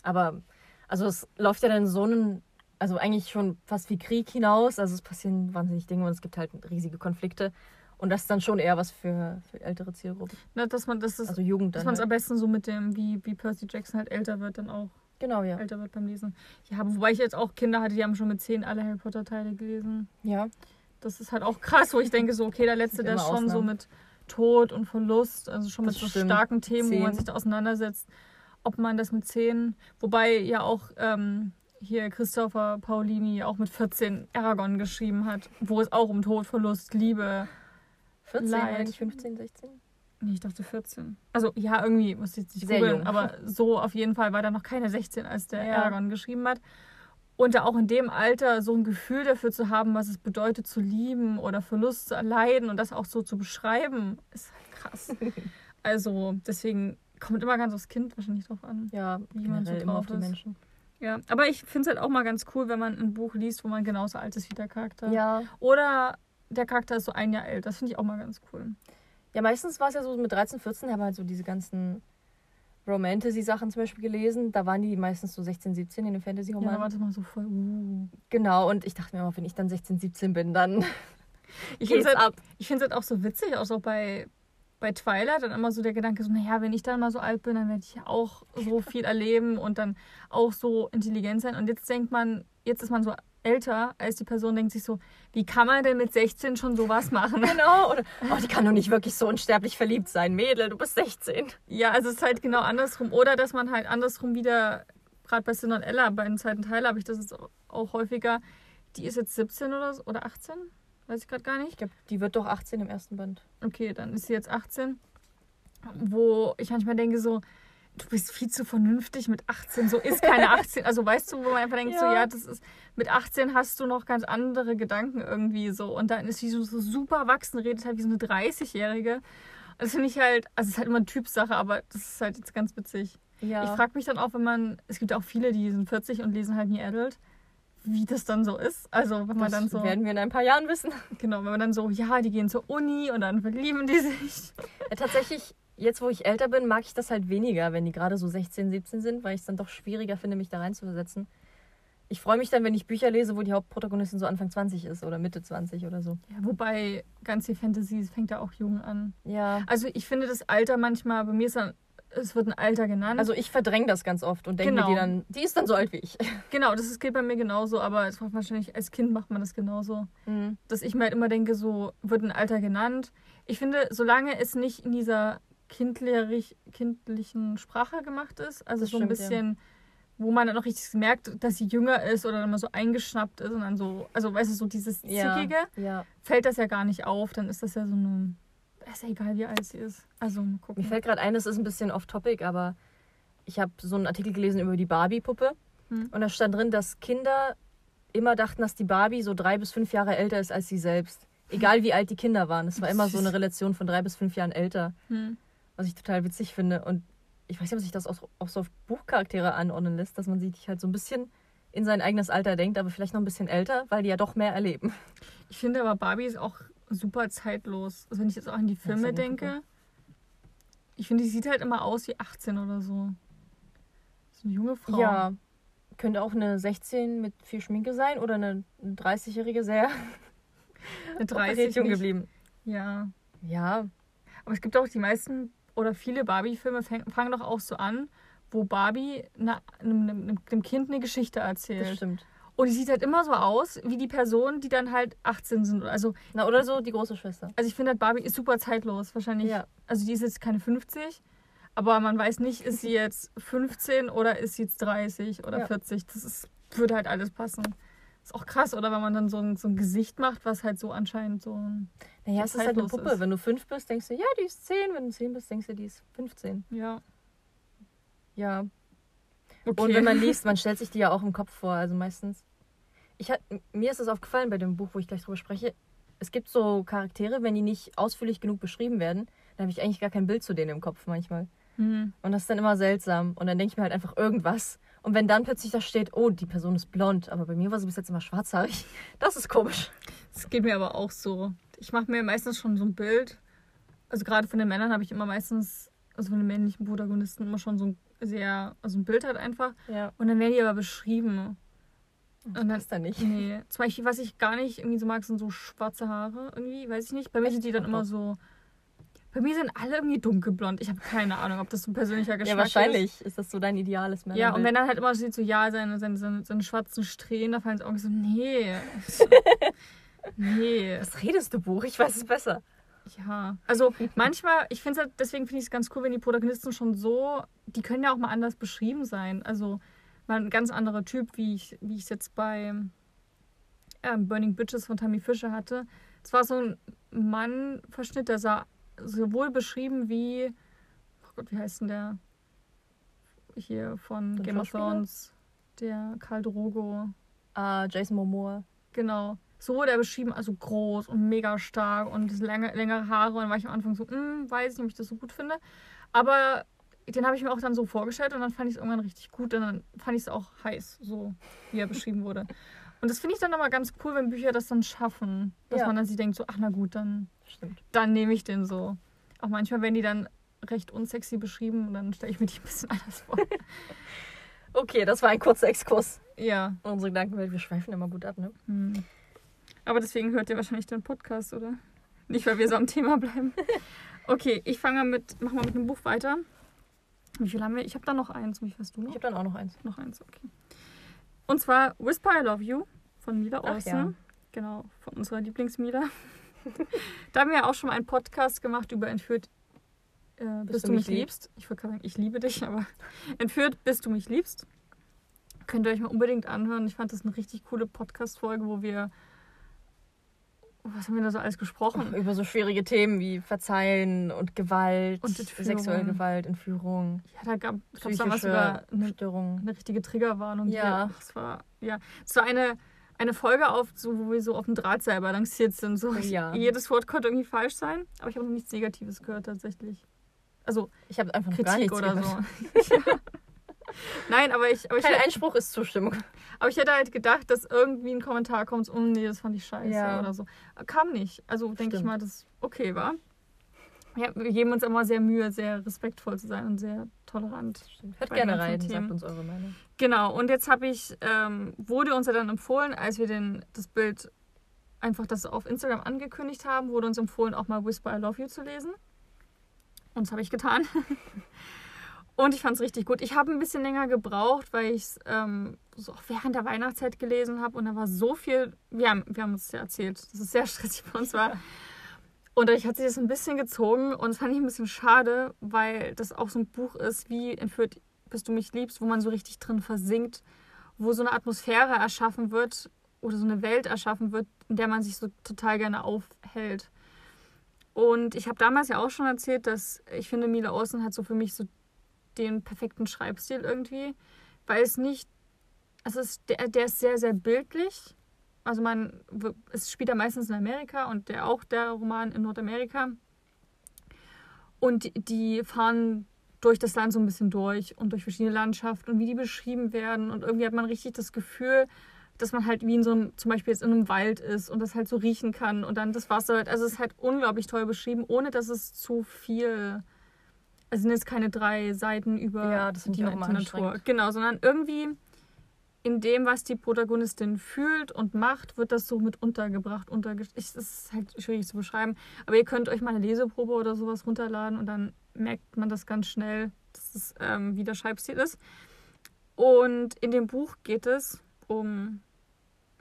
Aber also es läuft ja dann so einen, also eigentlich schon fast wie Krieg hinaus. Also es passieren wahnsinnig Dinge und es gibt halt riesige Konflikte. Und das ist dann schon eher was für, für ältere Zielgruppen. Na, dass man das, ist, Also Jugend dass dann. man es Halt. am besten so mit dem, wie, wie Percy Jackson halt älter wird, dann auch Genau, ja. älter wird beim Lesen. Ja, wobei ich jetzt auch Kinder hatte, die haben schon mit 10 alle Harry Potter Teile gelesen. Ja. Das ist halt auch krass, wo ich denke, so, okay, der letzte, der ist schon so Ausnahmen. mit Tod und Verlust, also schon Das mit so stimmt. starken Themen, wo man Zehn. sich da auseinandersetzt, ob man das mit 10, wobei ja auch ähm, hier Christopher Paulini auch mit 14 Aragon geschrieben hat, wo es auch um Tod, Verlust, Liebe, 14, Leid. nicht 15, 16? nee, ich dachte 14. Also ja, irgendwie, muss ich jetzt nicht googeln, aber so auf jeden Fall war da noch keine 16, als der Ja. Aragon geschrieben hat. Und da auch in dem Alter so ein Gefühl dafür zu haben, was es bedeutet zu lieben oder Verlust zu erleiden und das auch so zu beschreiben, ist halt krass. also deswegen kommt immer ganz aufs Kind wahrscheinlich drauf an. Ja, Wie man so generell immer auf drauf die ist. Menschen. Ja, aber ich finde es halt auch mal ganz cool, wenn man ein Buch liest, wo man genauso alt ist wie der Charakter. Ja. Oder der Charakter ist so ein Jahr älter. Das finde ich auch mal ganz cool. Ja, meistens war es ja so mit 13, 14, haben halt so diese ganzen Romantasy-Sachen zum Beispiel gelesen. Da waren die meistens so 16, 17 in den Ja, da Fantasy-Romanen. war das mal so voll. Uh. genau, und ich dachte mir immer, wenn ich dann 16, 17 bin, dann Ich finde geht's es halt, ab. ich find's halt auch so witzig, auch so bei, bei Twilight, dann immer so der Gedanke, so, naja, wenn ich dann mal so alt bin, dann werde ich ja auch so viel erleben und dann auch so intelligent sein. Und jetzt denkt man, jetzt ist man so älter, als die Person denkt sich so, wie kann man denn mit 16 schon sowas machen? Genau. Oder, oh, die kann doch nicht wirklich so unsterblich verliebt sein. Mädel, du bist 16. Ja, also es ist halt genau andersrum. Oder dass man halt andersrum wieder, gerade bei Sin und Ella, bei dem zweiten Teil habe ich das jetzt auch häufiger, die ist jetzt 17 oder, so, oder 18? Weiß ich gerade gar nicht. Ich glaube, die wird doch 18 im ersten Band. Okay, dann ist sie jetzt 18. Wo ich manchmal denke so, du bist viel zu vernünftig mit 18. So ist keine 18. Also weißt du, wo man einfach denkt, Ja. so ja, das ist mit 18 hast du noch ganz andere Gedanken irgendwie so. Und dann ist sie so, so super erwachsen, redet halt wie so eine 30-Jährige. Das finde ich halt, also es ist halt immer eine Typsache, aber das ist halt jetzt ganz witzig. Ja. Ich frage mich dann auch, wenn man, es gibt auch viele, die sind 40 und lesen halt nie Adult, wie das dann so ist. Also wenn man das dann so, werden wir in ein paar Jahren wissen. genau, wenn man dann so, ja, die gehen zur Uni und dann verlieben die sich. Ja, tatsächlich, jetzt wo ich älter bin, mag ich das halt weniger, wenn die gerade so 16, 17 sind, weil ich es dann doch schwieriger finde, mich da reinzuversetzen. Ich freue mich dann, wenn ich Bücher lese, wo die Hauptprotagonistin so Anfang 20 ist oder Mitte 20 oder so. Ja, wobei ganz viel Fantasy es fängt ja auch jung an. Ja. Also ich finde das Alter manchmal, bei mir ist dann, es wird ein Alter genannt. Also ich verdränge das ganz oft und denke Genau. mir die dann, die ist dann so alt wie ich. genau, das ist, geht bei mir genauso, aber es macht wahrscheinlich, als Kind macht man das genauso. Mhm. Dass ich mir halt immer denke, so wird ein Alter genannt. Ich finde, solange es nicht in dieser kindlich, kindlichen Sprache gemacht ist, also Das so ein stimmt, ja. Wo man dann auch richtig merkt, dass sie jünger ist oder dann mal so eingeschnappt ist und dann so, also weißt du, so dieses Ja. Zickige, ja. fällt das ja gar nicht auf, dann ist das ja so eine, ist ja egal, wie alt sie ist. Also mal gucken. Mir fällt gerade ein, das ist ein bisschen off-topic, aber ich habe so einen Artikel gelesen über die Barbie-Puppe. Hm. Und da stand drin, dass Kinder immer dachten, dass die Barbie so drei bis fünf Jahre älter ist als sie selbst. Egal wie alt die Kinder waren. Es war immer so eine Relation von drei bis fünf Jahren älter, Hm. was ich total witzig finde. Und ich weiß nicht, ob sich das auch, auch so auf Buchcharaktere anordnen lässt, dass man sich halt so ein bisschen in sein eigenes Alter denkt, aber vielleicht noch ein bisschen älter, weil die ja doch mehr erleben. Ich finde aber Barbie ist auch super zeitlos. Also wenn ich jetzt auch an die Filme eine denke, ich finde, die sieht halt immer aus wie 18 oder so. So eine junge Frau. Ja, könnte auch eine 16 mit viel Schminke sein oder eine 30-jährige sehr eine 30 operiert jung geblieben. Ja. Ja, Aber es gibt auch die meisten oder viele Barbie-Filme fang- fangen doch auch so an, wo Barbie na- einem, einem, einem Kind eine Geschichte das erzählt. stimmt. Und die sieht halt immer so aus, wie die Personen, die dann halt 18 sind. Also, Na, oder so die große Schwester. also ich finde halt Barbie ist super zeitlos. Wahrscheinlich. Ja. Also die ist jetzt keine 50, aber man weiß nicht, ist sie jetzt 15 oder ist sie jetzt 30 oder Ja. 40. Das ist, würde halt alles passen. Ist auch krass, oder wenn man dann so ein, so ein Gesicht macht, was halt so anscheinend so ein. Naja, es ist halt eine Puppe. ist. Wenn du fünf bist, denkst du, ja, die ist zehn. Wenn du zehn bist, denkst du, die ist 15. Ja. Ja. Okay. Und wenn man liest, man stellt sich die ja auch im Kopf vor, also meistens. Ich hat, mir ist es aufgefallen bei dem Buch, wo ich gleich drüber spreche. Es gibt so Charaktere, wenn die nicht ausführlich genug beschrieben werden, dann habe ich eigentlich gar kein Bild zu denen im Kopf manchmal. Hm. Und das ist dann immer seltsam. Und dann denke ich mir halt einfach irgendwas. Und wenn dann plötzlich da steht, oh, die Person ist blond, aber bei mir war sie bis jetzt immer schwarzhaarig, das ist komisch. Das geht mir aber auch so. Ich mache mir meistens schon so ein Bild. Also gerade von den Männern habe ich immer meistens, also von den männlichen Protagonisten immer schon so ein sehr, also ein Bild halt einfach. Ja. Und dann werden die aber beschrieben. Und dann- dann ist da nicht. Nee. Zum Beispiel, was ich gar nicht irgendwie so mag, sind so schwarze Haare irgendwie, weiß ich nicht. Bei mir Echt? sind die dann Ach immer doch. so. Bei mir sind alle irgendwie dunkelblond. Ich habe keine Ahnung, ob das so ein persönlicher Geschmack Ja, wahrscheinlich ist das so dein ideales ist. Männerbild. Ja, und wenn dann halt immer steht so, ja, seine, seine, seine, seine schwarzen Strähnen, da fallen ins Auge so, nee. nee. Was redest du, Buch? Ich weiß es besser. Ja, also manchmal, ich finde es halt, deswegen finde ich es ganz cool, wenn die Protagonisten schon so, die können ja auch mal anders beschrieben sein. Also mal ein ganz anderer Typ, wie ich wie ich jetzt bei ähm, Burning Bitches von Tammy Fischer hatte. Es war so ein Mann-Verschnitt, der sah sowohl beschrieben wie, oh Gott, wie heißt denn der? Hier von Game of? Thrones, der Karl Drogo. Ah, Jason Momoa. Genau. So wurde er beschrieben, also groß und mega stark und lange, längere Haare. Und dann war ich am Anfang so, hm, weiß nicht, ob ich das so gut finde. Aber den habe ich mir auch dann so vorgestellt und dann fand ich es irgendwann richtig gut. Und dann fand ich es auch heiß, so wie er beschrieben wurde. Und das finde ich dann nochmal ganz cool, wenn Bücher das dann schaffen. Dass Ja. man dann sich denkt, so, ach na gut, dann, Stimmt. dann nehme ich den so. Auch manchmal werden die dann recht unsexy beschrieben und dann stelle ich mir die ein bisschen anders vor. Okay, das war ein kurzer Exkurs. ja. Unsere Gedankenwelt, wir schweifen immer gut ab, ne? Hm. Aber deswegen hört ihr wahrscheinlich den Podcast, oder? Nicht, weil wir so am Thema bleiben. Okay, ich fange mal mit, mach mal mit einem Buch weiter. Wie viel haben wir? Ich habe da noch eins. Wie viel hast du Ich noch? habe dann auch noch eins. Noch eins, okay. Und zwar Whisper I Love You von Mila Olsen. ja. Genau, von unserer Lieblingsmila. da haben wir ja auch schon mal einen Podcast gemacht über Entführt, äh, bis, du mich liebst. Ich wollte gerade sagen, ich liebe dich, aber Entführt, bis du mich liebst. Könnt ihr euch mal unbedingt anhören. Ich fand das eine richtig coole Podcast-Folge, wo wir was haben wir da so alles gesprochen? Über so schwierige Themen wie Verzeihen und Gewalt, Und sexuelle Gewalt, Entführung, Ja, da gab es damals psychische sogar eine, Störungen. eine richtige Triggerwarnung. Ja. Es war, ja. Es war eine, eine Folge auf, so, wo wir so auf dem Drahtseil balanciert sind. So. Ja. Jedes Wort konnte irgendwie falsch sein, aber ich habe noch nichts Negatives gehört tatsächlich. Also Ich habe einfach noch gar Kritik nichts oder gehört. so. ja. Nein, aber ich, aber, ich, Kein Einspruch ist Zustimmung. aber ich hätte halt gedacht, dass irgendwie ein Kommentar kommt, oh nee, das fand ich scheiße Ja. oder so. Kam nicht. Also denke ich mal, dass okay war. Ja, wir geben uns immer sehr Mühe, sehr respektvoll zu sein und sehr tolerant. Hört gerne rein, Themen. sagt uns eure Meinung. Genau, und jetzt habe ich, ähm, wurde uns ja dann empfohlen, als wir den, das Bild einfach das auf Instagram angekündigt haben, wurde uns empfohlen, auch mal Whisper I Love You zu lesen. Und das habe ich getan. Und ich fand es richtig gut. Ich habe ein bisschen länger gebraucht, weil ich es ähm, so auch während der Weihnachtszeit gelesen habe und da war so viel. Wir haben, wir haben uns ja erzählt, dass es sehr stressig bei uns war. Und dadurch hat sich das ein bisschen gezogen und das fand ich ein bisschen schade, weil das auch so ein Buch ist, wie entführt bis du mich liebst, wo man so richtig drin versinkt, wo so eine Atmosphäre erschaffen wird oder so eine Welt erschaffen wird, in der man sich so total gerne aufhält. Und ich habe damals ja auch schon erzählt, dass ich finde, Mila Olsen hat so für mich so den perfekten Schreibstil irgendwie, weil es nicht, also es, der, der ist sehr, sehr bildlich. Also man, es spielt ja meistens in Amerika und der auch der Roman in Nordamerika. Und die, fahren durch das Land so ein bisschen durch und durch verschiedene Landschaften und wie die beschrieben werden. Und irgendwie hat man richtig das Gefühl, dass man halt wie in so einem, zum Beispiel jetzt in einem Wald ist und das halt so riechen kann und dann das Wasser. Also es ist halt unglaublich toll beschrieben, ohne dass es zu viel. Es sind jetzt keine drei Seiten über Ja, das finde die immer Natur. Genau, sondern irgendwie in dem, was die Protagonistin fühlt und macht, wird das so mit untergebracht. Unterge es ist halt schwierig zu beschreiben. Aber ihr könnt euch mal eine Leseprobe oder sowas runterladen und dann merkt man das ganz schnell, dass es ähm, wie der Schreibstil ist. Und in dem Buch geht es um,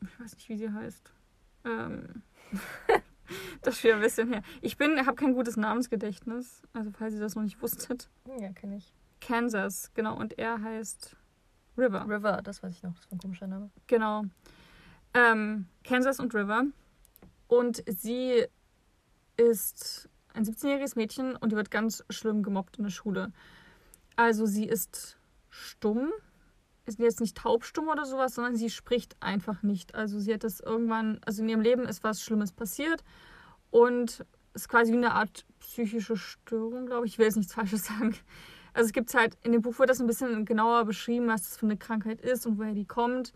ich weiß nicht, wie sie heißt. Ähm, das ist schon ein bisschen her. Ich bin, habe kein gutes Namensgedächtnis, also falls ihr das noch nicht wusstet. Ja, kenne ich. Kansas, genau, und er heißt River. River, das weiß ich noch, das war ein komischer Name. Genau. Ähm, Kansas und River. Und sie ist ein 17-jähriges Mädchen und die wird ganz schlimm gemobbt in der Schule. Also sie ist stumm, ist jetzt nicht taubstumm oder sowas, sondern sie spricht einfach nicht. Also sie hat das irgendwann, also in ihrem Leben ist was Schlimmes passiert und ist quasi wie eine Art psychische Störung, glaube ich. Ich will jetzt nichts Falsches sagen. Also es gibt halt, in dem Buch wird das ein bisschen genauer beschrieben, was das für eine Krankheit ist und woher die kommt.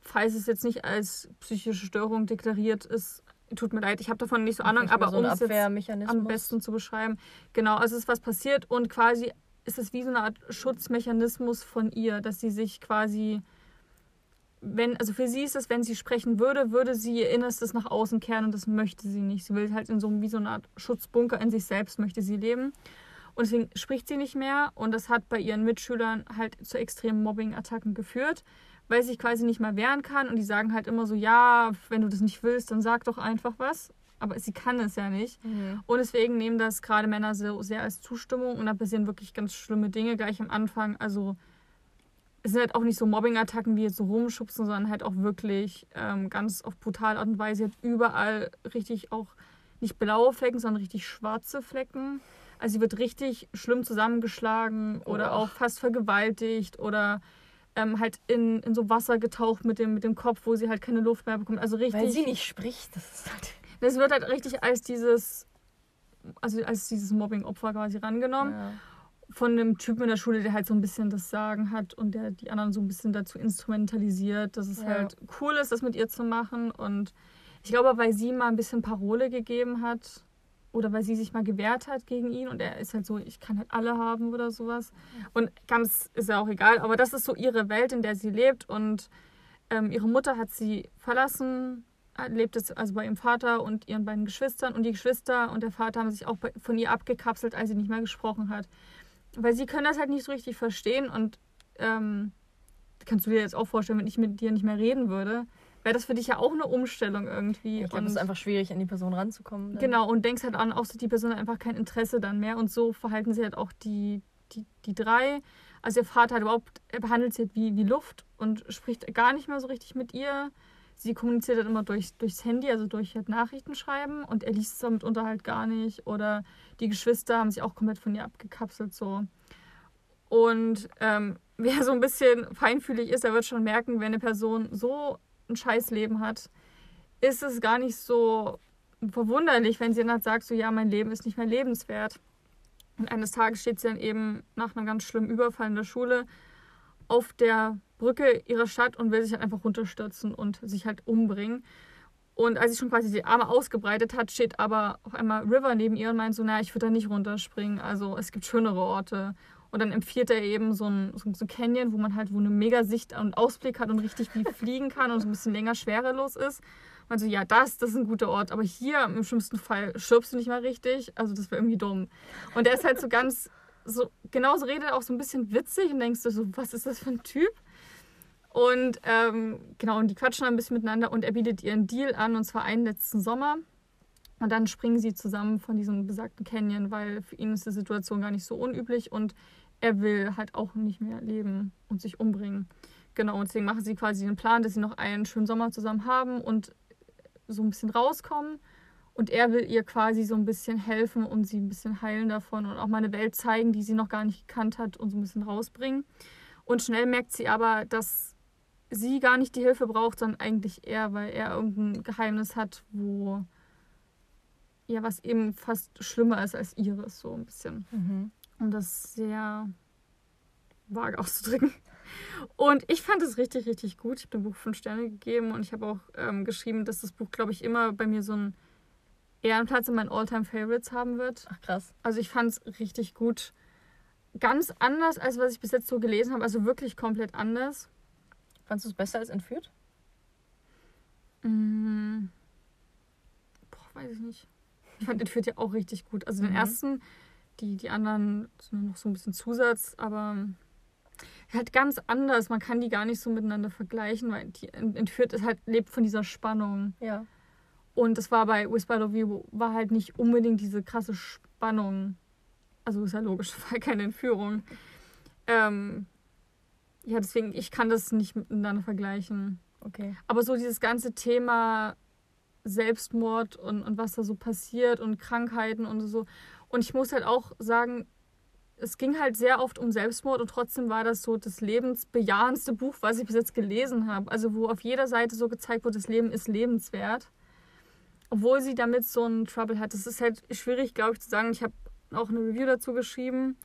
Falls es jetzt nicht als psychische Störung deklariert ist, tut mir leid, ich habe davon nicht so Ahnung, aber so um es am besten zu beschreiben. Genau, also es ist was passiert und quasi ist es wie so eine Art Schutzmechanismus von ihr, dass sie sich quasi, wenn, also für sie ist es, wenn sie sprechen würde, würde sie ihr Innerstes nach außen kehren und das möchte sie nicht. Sie will halt in so einem, wie so eine Art Schutzbunker in sich selbst möchte sie leben. Und deswegen spricht sie nicht mehr und das hat bei ihren Mitschülern halt zu extremen Mobbing-Attacken geführt, weil sie sich quasi nicht mehr wehren kann und die sagen halt immer so, ja, wenn du das nicht willst, dann sag doch einfach was. Aber sie kann es ja nicht. Mhm. Und deswegen nehmen das gerade Männer so sehr als Zustimmung und da passieren wirklich ganz schlimme Dinge gleich am Anfang. Also es sind halt auch nicht so Mobbing-Attacken wie jetzt so rumschubsen, sondern halt auch wirklich ähm, ganz auf brutale Art und Weise. Sie hat überall richtig auch nicht blaue Flecken, sondern richtig schwarze Flecken. Also sie wird richtig schlimm zusammengeschlagen oder Oh. auch fast vergewaltigt oder ähm, halt in, in so Wasser getaucht mit dem, mit dem Kopf, wo sie halt keine Luft mehr bekommt. Also richtig. Weil sie nicht spricht, das ist halt. Das wird halt richtig als dieses, also als dieses Mobbing-Opfer quasi rangenommen. Ja. Von einem Typen in der Schule, der halt so ein bisschen das Sagen hat und der die anderen so ein bisschen dazu instrumentalisiert, dass es Ja. halt cool ist, das mit ihr zu machen. Und ich glaube, weil sie mal ein bisschen Parole gegeben hat oder weil sie sich mal gewehrt hat gegen ihn und er ist halt so, ich kann halt alle haben oder sowas. Und ganz ist ja auch egal, aber das ist so ihre Welt, in der sie lebt und ähm, ihre Mutter hat sie verlassen, lebt jetzt also bei ihrem Vater und ihren beiden Geschwistern und die Geschwister und der Vater haben sich auch bei, von ihr abgekapselt, als sie nicht mehr gesprochen hat. Weil sie können das halt nicht so richtig verstehen und ähm, kannst du dir jetzt auch vorstellen, wenn ich mit dir nicht mehr reden würde, wäre das für dich ja auch eine Umstellung irgendwie. Ich glaube, es ist einfach schwierig, an die Person ranzukommen. dann. Genau, und denkst halt an, auch so die Person hat einfach kein Interesse dann mehr. Und so verhalten sie halt auch die, die, die drei. Also ihr Vater hat überhaupt, er behandelt sie halt wie, wie Luft und spricht gar nicht mehr so richtig mit ihr. Sie kommuniziert halt immer durch, durchs Handy, also durch halt Nachrichten schreiben und er liest es dann mitunter halt gar nicht. Oder die Geschwister haben sich auch komplett von ihr abgekapselt so. Und ähm, wer so ein bisschen feinfühlig ist, der wird schon merken, wenn eine Person so ein Scheißleben hat, ist es gar nicht so verwunderlich, wenn sie dann halt sagt, so ja, mein Leben ist nicht mehr lebenswert. Und eines Tages steht sie dann eben nach einem ganz schlimmen Überfall in der Schule auf der Brücke ihrer Stadt und will sich halt einfach runterstürzen und sich halt umbringen. Und als sie schon quasi die Arme ausgebreitet hat, steht aber auf einmal River neben ihr und meint so, naja, ich würde da nicht runterspringen. Also es gibt schönere Orte. Und dann empfiehlt er eben so ein, so ein Canyon, wo man halt wo eine mega Sicht und Ausblick hat und richtig wie fliegen kann und so ein bisschen länger schwerelos ist. Man so, ja, das, das ist ein guter Ort. Aber hier im schlimmsten Fall stirbst du nicht mal richtig. Also das wäre irgendwie dumm. Und er ist halt so ganz, so, genauso redet auch so ein bisschen witzig und denkst du so, was ist das für ein Typ? Und ähm, genau, und die quatschen ein bisschen miteinander und er bietet ihr einen Deal an, und zwar einen letzten Sommer. Und dann springen sie zusammen von diesem besagten Canyon, weil für ihn ist die Situation gar nicht so unüblich und er will halt auch nicht mehr leben und sich umbringen. Genau, und deswegen machen sie quasi den Plan, dass sie noch einen schönen Sommer zusammen haben und so ein bisschen rauskommen. Und er will ihr quasi so ein bisschen helfen und sie ein bisschen heilen davon und auch mal eine Welt zeigen, die sie noch gar nicht gekannt hat und so ein bisschen rausbringen. Und schnell merkt sie aber, dass sie gar nicht die Hilfe braucht, sondern eigentlich er, weil er irgendein Geheimnis hat, wo ja was eben fast schlimmer ist als ihres, so ein bisschen. Mhm. Um das sehr vage auszudrücken. Und ich fand es richtig, richtig gut. Ich habe dem Buch fünf Sterne gegeben und ich habe auch ähm, geschrieben, dass das Buch, glaube ich, immer bei mir so einen Ehrenplatz in meinen Alltime favorites haben wird. Ach krass. Also ich fand es richtig gut. Ganz anders, als was ich bis jetzt so gelesen habe. Also wirklich komplett anders. Fandest du es besser als entführt? Mmh. Boah, weiß ich nicht. Ich fand entführt ja auch richtig gut. Also den mhm. ersten, die, die anderen sind noch so ein bisschen Zusatz, aber halt ganz anders. Man kann die gar nicht so miteinander vergleichen, weil die entführt ist halt, lebt von dieser Spannung. Ja. Und das war bei Whisper Love You, war halt nicht unbedingt diese krasse Spannung. Also ist ja logisch, weil keine Entführung. Ähm, ja, deswegen, ich kann das nicht miteinander vergleichen. Okay. Aber so dieses ganze Thema Selbstmord und, und was da so passiert und Krankheiten und so. Und ich muss halt auch sagen, es ging halt sehr oft um Selbstmord und trotzdem war das so das lebensbejahendste Buch, was ich bis jetzt gelesen habe. Also wo auf jeder Seite so gezeigt wird, das Leben ist lebenswert. Obwohl sie damit so einen Trouble hat. Das ist halt schwierig, glaube ich, zu sagen. Ich habe auch eine Review dazu geschrieben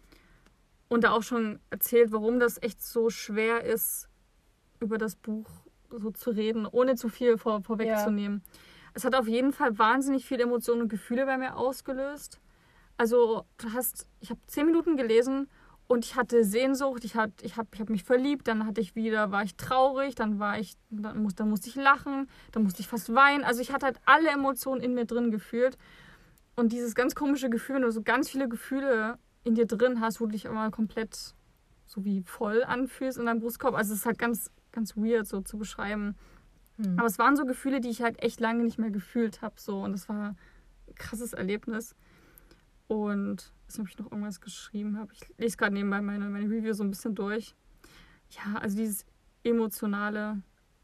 und da auch schon erzählt, warum das echt so schwer ist, über das Buch so zu reden, ohne zu viel vor, vorwegzunehmen. Ja. Es hat auf jeden Fall wahnsinnig viele Emotionen und Gefühle bei mir ausgelöst. Also, du hast, ich habe zehn Minuten gelesen und ich hatte Sehnsucht, ich, hat, ich habe ich hab mich verliebt, dann hatte ich wieder, war ich traurig, dann war ich, dann, muss, dann musste ich lachen, dann musste ich fast weinen. Also ich hatte halt alle Emotionen in mir drin gefühlt. Und dieses ganz komische Gefühl, wenn du so ganz viele Gefühle in dir drin hast, wo du dich immer komplett so wie voll anfühlst in deinem Brustkorb. Also es ist halt ganz, ganz weird so zu beschreiben. Hm. Aber es waren so Gefühle, die ich halt echt lange nicht mehr gefühlt habe. So. Und das war ein krasses Erlebnis. Und weiß nicht, ob ich noch irgendwas geschrieben habe. Ich lese gerade nebenbei meine, meine Review so ein bisschen durch. Ja, also dieses emotionale.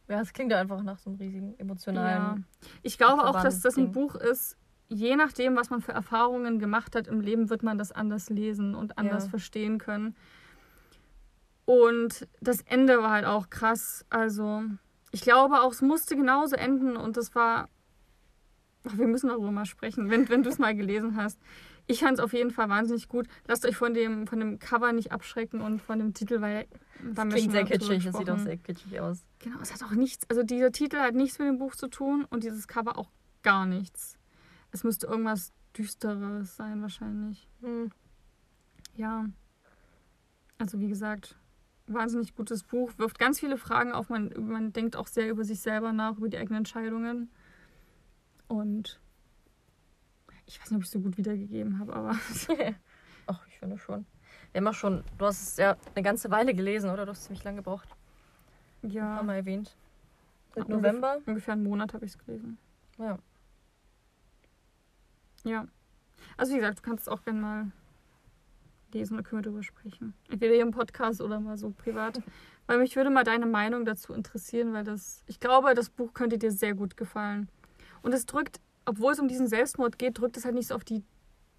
Ja, es klingt ja einfach nach so einem riesigen emotionalen. Ja. Ich glaube auch, dass das ein Buch ist, je nachdem, was man für Erfahrungen gemacht hat im Leben, wird man das anders lesen und anders ja. verstehen können. Und das Ende war halt auch krass. Also, ich glaube auch, es musste genauso enden und das war. Ach, wir müssen darüber mal sprechen, wenn, wenn du es mal gelesen hast. Ich fand es auf jeden Fall wahnsinnig gut. Lasst euch von dem, von dem Cover nicht abschrecken und von dem Titel, weil das klingt sehr kitschig, das sieht auch sehr kitschig aus. Genau, es hat auch nichts, also dieser Titel hat nichts mit dem Buch zu tun und dieses Cover auch gar nichts. Es müsste irgendwas Düsteres sein wahrscheinlich. Hm. Ja. Also wie gesagt, wahnsinnig gutes Buch, wirft ganz viele Fragen auf. Man, man denkt auch sehr über sich selber nach, über die eigenen Entscheidungen. Und ich weiß nicht, ob ich es so gut wiedergegeben habe, aber. Ach, ich finde schon. Wir haben auch schon, du hast es ja eine ganze Weile gelesen, oder? Du hast ziemlich lange gebraucht. Ja. Haben wir erwähnt. Seit November? Ungefähr einen Monat habe ich es gelesen. Ja. Ja. Also wie gesagt, du kannst es auch gerne mal lesen oder können wir darüber sprechen. Entweder hier im Podcast oder mal so privat. Weil mich würde mal deine Meinung dazu interessieren, weil das, ich glaube, das Buch könnte dir sehr gut gefallen. Und es drückt, obwohl es um diesen Selbstmord geht, drückt es halt nicht so auf die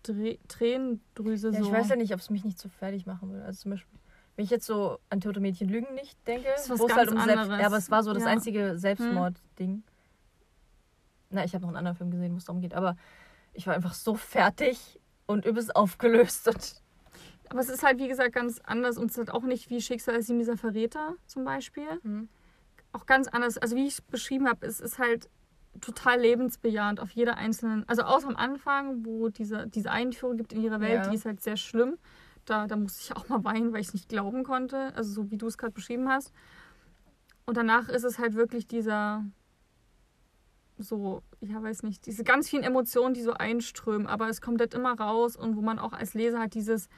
Dreh Tränendrüse Ja, so. ich weiß ja nicht, ob es mich nicht so fertig machen würde. Also zum Beispiel, wenn ich jetzt so an Tote Mädchen Lügen nicht denke, Das ist was wo es ganz halt um Selbst anderes. Ja, aber es war so das Ja. Hm. einzige Selbstmord-Ding. Na, ich habe noch einen anderen Film gesehen, wo es darum geht, aber ich war einfach so fertig und übelst aufgelöst und Aber es ist halt, wie gesagt, ganz anders und es ist halt auch nicht wie Schicksal ist dieser Verräter zum Beispiel. Hm. Auch ganz anders. Also wie ich es beschrieben habe, es ist halt total lebensbejahend auf jeder einzelnen, also außer am Anfang, wo diese, diese Einführung gibt in ihre Welt, Ja. die ist halt sehr schlimm. Da, da musste ich auch mal weinen, weil ich es nicht glauben konnte. Also so wie du es gerade beschrieben hast. Und danach ist es halt wirklich dieser so, ja, weiß nicht, diese ganz vielen Emotionen, die so einströmen, aber es kommt halt immer raus und wo man auch als Leser halt dieses,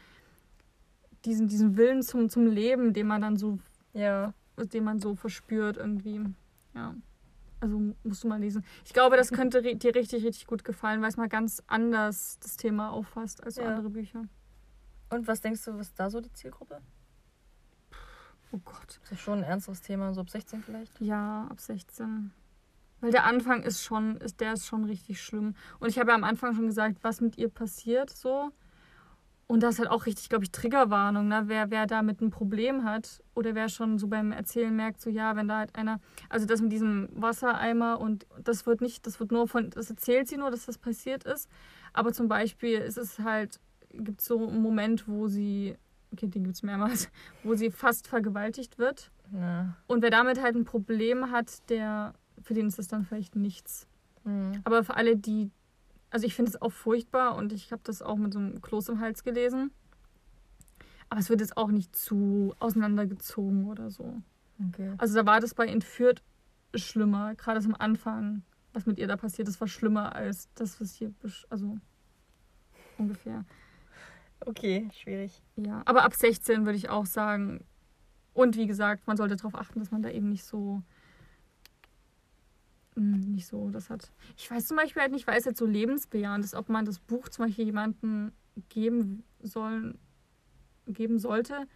diesen, diesen Willen zum, zum Leben, den man dann so, ja. den man so verspürt irgendwie. Ja. Also musst du mal lesen. Ich glaube, das könnte dir richtig, richtig gut gefallen, weil es mal ganz anders das Thema auffasst als Ja. andere Bücher. Und was denkst du, was ist da so die Zielgruppe? Oh Gott. Ist ja schon ein ernsteres Thema, so ab 16 vielleicht? Ja, ab 16. Weil der Anfang ist schon, ist, der ist schon richtig schlimm. Und ich habe ja am Anfang schon gesagt, was mit ihr passiert so. Und das ist halt auch richtig, glaube ich, Triggerwarnung, ne? Wer, wer damit ein Problem hat oder wer schon so beim Erzählen merkt, so ja, wenn da halt einer, also das mit diesem Wassereimer und das wird nicht, das wird nur von, das erzählt sie nur, dass das passiert ist. Aber zum Beispiel ist es halt, gibt es so einen Moment, wo sie, okay, den gibt es mehrmals, wo sie fast vergewaltigt wird. Na. Und wer damit halt ein Problem hat, der, für den ist es dann vielleicht nichts. Hm. Aber für alle, die, also ich finde es auch furchtbar und ich habe das auch mit so einem Kloß im Hals gelesen. Aber es wird jetzt auch nicht zu auseinandergezogen oder so. Okay. Also da war das bei Entführt schlimmer, gerade am Anfang, was mit ihr da passiert ist, war schlimmer als das, was hier, also ungefähr. Okay, schwierig. Ja, aber ab 16 würde ich auch sagen. Und wie gesagt, man sollte darauf achten, dass man da eben nicht so. Mm, nicht so das hat. Ich weiß zum Beispiel halt nicht, weil es jetzt so lebensbejahend ist, ob man das Buch zum Beispiel jemandem geben sollen, geben sollte,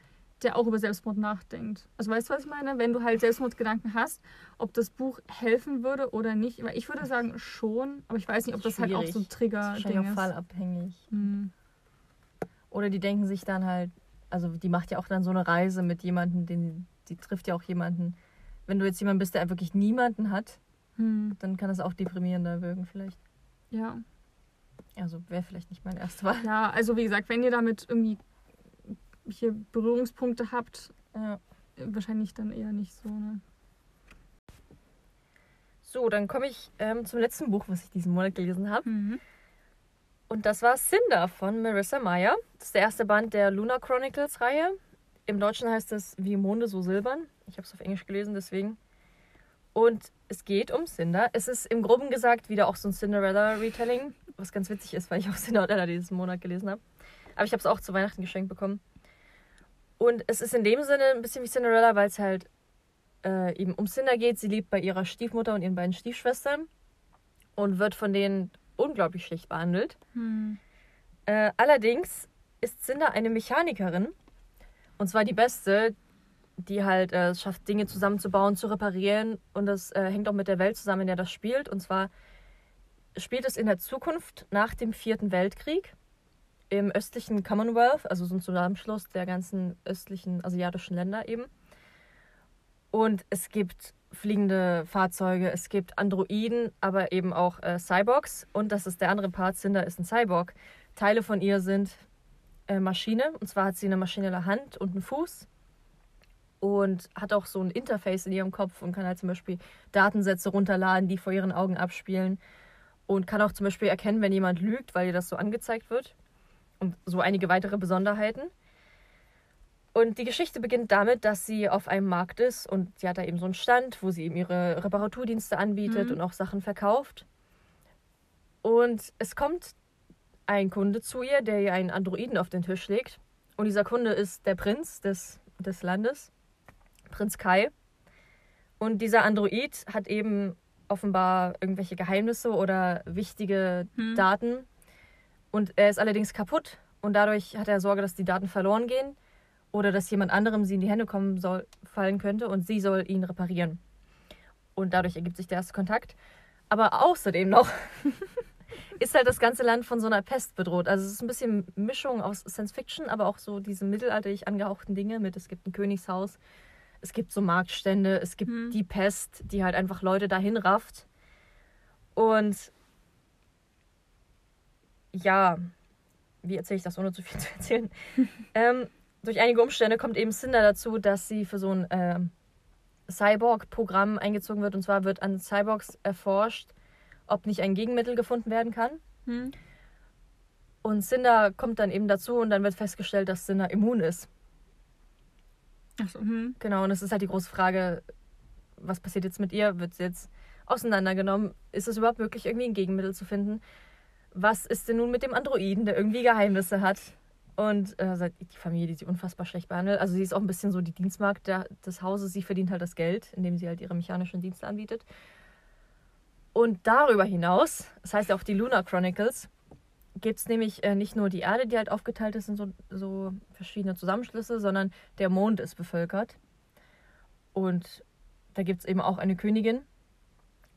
der auch über Selbstmord nachdenkt. Also weißt du, was ich meine? Wenn du halt Selbstmordgedanken hast, ob das Buch helfen würde oder nicht. Weil ich würde sagen schon, aber ich weiß nicht, ob das halt auch so ein Schwierig. Trigger-Ding ist. fallabhängig. Hm. Oder die denken sich dann halt, also die macht ja auch dann so eine Reise mit jemandem, den, die trifft ja auch jemanden. Wenn du jetzt jemand bist, der wirklich niemanden hat, Hm. dann kann das auch deprimierender wirken vielleicht. Ja. Also wäre vielleicht nicht meine erste Wahl. Ja, also wie gesagt, wenn ihr damit irgendwie hier Berührungspunkte habt, Ja. wahrscheinlich dann eher nicht so. Ne? So, dann komme ich ähm, zum letzten Buch, was ich diesen Monat gelesen habe. Mhm. Und das war Cinder von Marissa Meyer. Das ist der erste Band der Luna Chronicles Reihe. Im Deutschen heißt es Wie Monde so silbern. Ich habe es auf Englisch gelesen, deswegen. Und es geht um Cinder. Es ist im Groben gesagt wieder auch so ein Cinderella-Retelling, was ganz witzig ist, weil ich auch Cinderella diesen Monat gelesen habe. Aber ich habe es auch zu Weihnachten geschenkt bekommen. Und es ist in dem Sinne ein bisschen wie Cinderella, weil es halt äh, eben um Cinder geht. Sie lebt bei ihrer Stiefmutter und ihren beiden Stiefschwestern und wird von denen unglaublich schlecht behandelt. Hm. Äh, allerdings ist Cinder eine Mechanikerin. Und zwar die beste, die halt äh, es schafft, Dinge zusammenzubauen, zu reparieren. Und das äh, hängt auch mit der Welt zusammen, in der das spielt. Und zwar spielt es in der Zukunft nach dem Vierten Weltkrieg im östlichen Commonwealth, also so ein Zusammenschluss der ganzen östlichen asiatischen Länder eben. Und es gibt fliegende Fahrzeuge, es gibt Androiden, aber eben auch äh, Cyborgs. Und das ist der andere Part, Cinder ist ein Cyborg. Teile von ihr sind äh, Maschine. Und zwar hat sie eine maschinelle Hand und einen Fuß. Und hat auch so ein Interface in ihrem Kopf und kann halt zum Beispiel Datensätze runterladen, die vor ihren Augen abspielen. Und kann auch zum Beispiel erkennen, wenn jemand lügt, weil ihr das so angezeigt wird. Und so einige weitere Besonderheiten. Und die Geschichte beginnt damit, dass sie auf einem Markt ist und sie hat da eben so einen Stand, wo sie eben ihre Reparaturdienste anbietet Mhm. und auch Sachen verkauft. Und es kommt ein Kunde zu ihr, der ihr einen Androiden auf den Tisch legt. Und dieser Kunde ist der Prinz des, des Landes, Prinz Kai. Und dieser Android hat eben offenbar irgendwelche Geheimnisse oder wichtige Hm. Daten. Und er ist allerdings kaputt Und dadurch hat er Sorge, dass die Daten verloren gehen oder dass jemand anderem sie in die Hände kommen soll, fallen könnte und sie soll ihn reparieren. Und dadurch ergibt sich der erste Kontakt. Aber außerdem noch ist halt das ganze Land von so einer Pest bedroht. Also es ist ein bisschen Mischung aus Science Fiction, aber auch so diese mittelalterlich angehauchten Dinge mit, es gibt ein Königshaus, es gibt so Marktstände, es gibt Hm. die Pest, die halt einfach Leute dahin rafft. Und ja, wie erzähle ich das, ohne zu viel zu erzählen? ähm, durch einige Umstände kommt eben Cinder dazu, dass sie für so ein ähm, Cyborg-Programm eingezogen wird. Und zwar wird an Cyborgs erforscht, ob nicht ein Gegenmittel gefunden werden kann. Hm. Und Cinder kommt dann eben dazu und dann wird festgestellt, dass Cinder immun ist. Achso, hm. Genau, und es ist halt die große Frage, was passiert jetzt mit ihr? Wird sie jetzt auseinandergenommen? Ist es überhaupt möglich, irgendwie ein Gegenmittel zu finden? Was ist denn nun mit dem Androiden, der irgendwie Geheimnisse hat? Und äh, also die Familie, die sie unfassbar schlecht behandelt. Also sie ist auch ein bisschen so die Dienstmarkt des Hauses. Sie verdient halt das Geld, indem sie halt ihre mechanischen Dienste anbietet. Und darüber hinaus, das heißt ja auch die Lunar Chronicles, gibt es nämlich äh, nicht nur die Erde, die halt aufgeteilt ist in so, so verschiedene Zusammenschlüsse, sondern der Mond ist bevölkert. Und da gibt es eben auch eine Königin.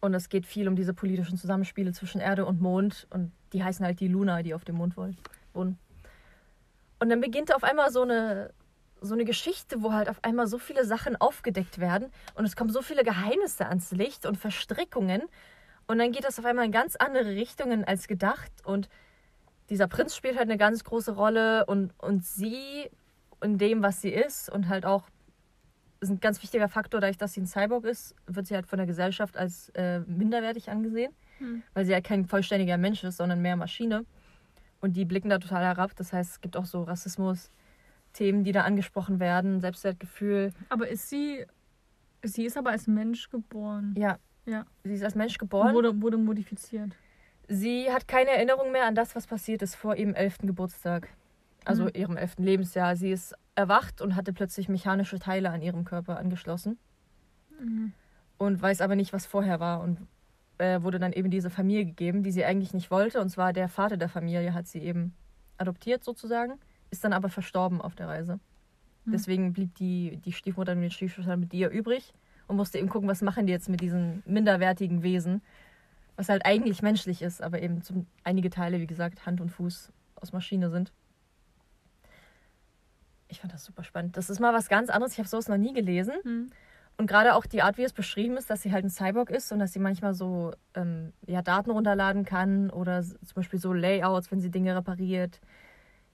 Und es geht viel um diese politischen Zusammenspiele zwischen Erde und Mond. Und die heißen halt die Luna, die auf dem Mond wohnen. Und dann beginnt auf einmal so eine, so eine Geschichte, wo halt auf einmal so viele Sachen aufgedeckt werden. Und es kommen so viele Geheimnisse ans Licht und Verstrickungen. Und dann geht das auf einmal in ganz andere Richtungen als gedacht. Und dieser Prinz spielt halt eine ganz große Rolle. Und, und sie in dem, was sie ist und halt auch ist ein ganz wichtiger Faktor, dadurch, dass sie ein Cyborg ist, wird sie halt von der Gesellschaft als äh, minderwertig angesehen, Hm. weil sie halt kein vollständiger Mensch ist, sondern mehr Maschine. Und die blicken da total herab. Das heißt, es gibt auch so Rassismus-Themen, die da angesprochen werden, Selbstwertgefühl. Aber ist sie. Sie ist aber als Mensch geboren. Ja. Ja. Sie ist als Mensch geboren. wurde, wurde modifiziert. Sie hat keine Erinnerung mehr an das, was passiert ist vor ihrem elften Geburtstag. Also Mhm. ihrem elften Lebensjahr. Sie ist erwacht und hatte plötzlich mechanische Teile an ihrem Körper angeschlossen. Mhm. und weiß aber nicht, was vorher war und äh, wurde dann eben diese Familie gegeben, die sie eigentlich nicht wollte. Und zwar der Vater der Familie hat sie eben adoptiert sozusagen, ist dann aber verstorben auf der Reise. Hm. Deswegen blieb die, die Stiefmutter mit den Stiefschwestern mit ihr übrig und musste eben gucken, was machen die jetzt mit diesen minderwertigen Wesen, was halt eigentlich menschlich ist, aber eben zum, einige Teile, wie gesagt, Hand und Fuß aus Maschine sind. Ich fand das super spannend. Das ist mal was ganz anderes. Ich habe sowas noch nie gelesen. Hm. Und gerade auch die Art, wie es beschrieben ist, dass sie halt ein Cyborg ist und dass sie manchmal so ähm, ja, Daten runterladen kann oder zum Beispiel so Layouts, wenn sie Dinge repariert,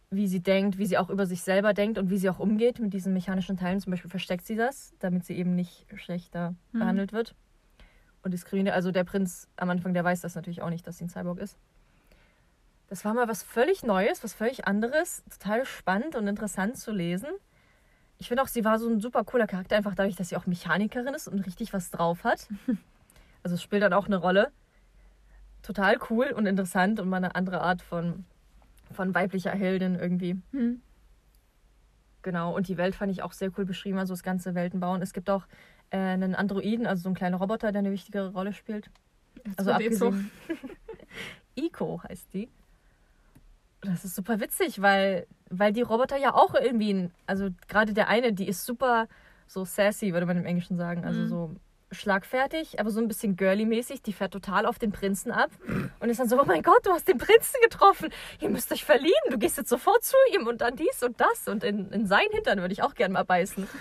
wie sie denkt, wie sie auch über sich selber denkt und wie sie auch umgeht mit diesen mechanischen Teilen. Zum Beispiel versteckt sie das, damit sie eben nicht schlechter Mhm. behandelt wird. Und diskriminiert. Also der Prinz am Anfang, der weiß das natürlich auch nicht, dass sie ein Cyborg ist. Das war mal was völlig Neues, was völlig anderes, total spannend und interessant zu lesen. Ich finde auch, sie war so ein super cooler Charakter, einfach dadurch, dass sie auch Mechanikerin ist und richtig was drauf hat. Also es spielt dann auch eine Rolle. Total cool und interessant und mal eine andere Art von, von weiblicher Heldin irgendwie. Hm. Genau, und die Welt fand ich auch sehr cool beschrieben, also das ganze Weltenbauen. Es gibt auch äh, einen Androiden, also so einen kleinen Roboter, der eine wichtigere Rolle spielt. Also wird eh so. abgesehen. Ico heißt die. Das ist super witzig, weil, weil die Roboter ja auch irgendwie, ein, also gerade der eine, die ist super so sassy, würde man im Englischen sagen. Also Mhm. so schlagfertig, aber so ein bisschen girly-mäßig. Die fährt total auf den Prinzen ab und ist dann so, oh mein Gott, du hast den Prinzen getroffen. Ihr müsst euch verlieben. Du gehst jetzt sofort zu ihm und dann dies und das. Und in, in seinen Hintern würde ich auch gern mal beißen.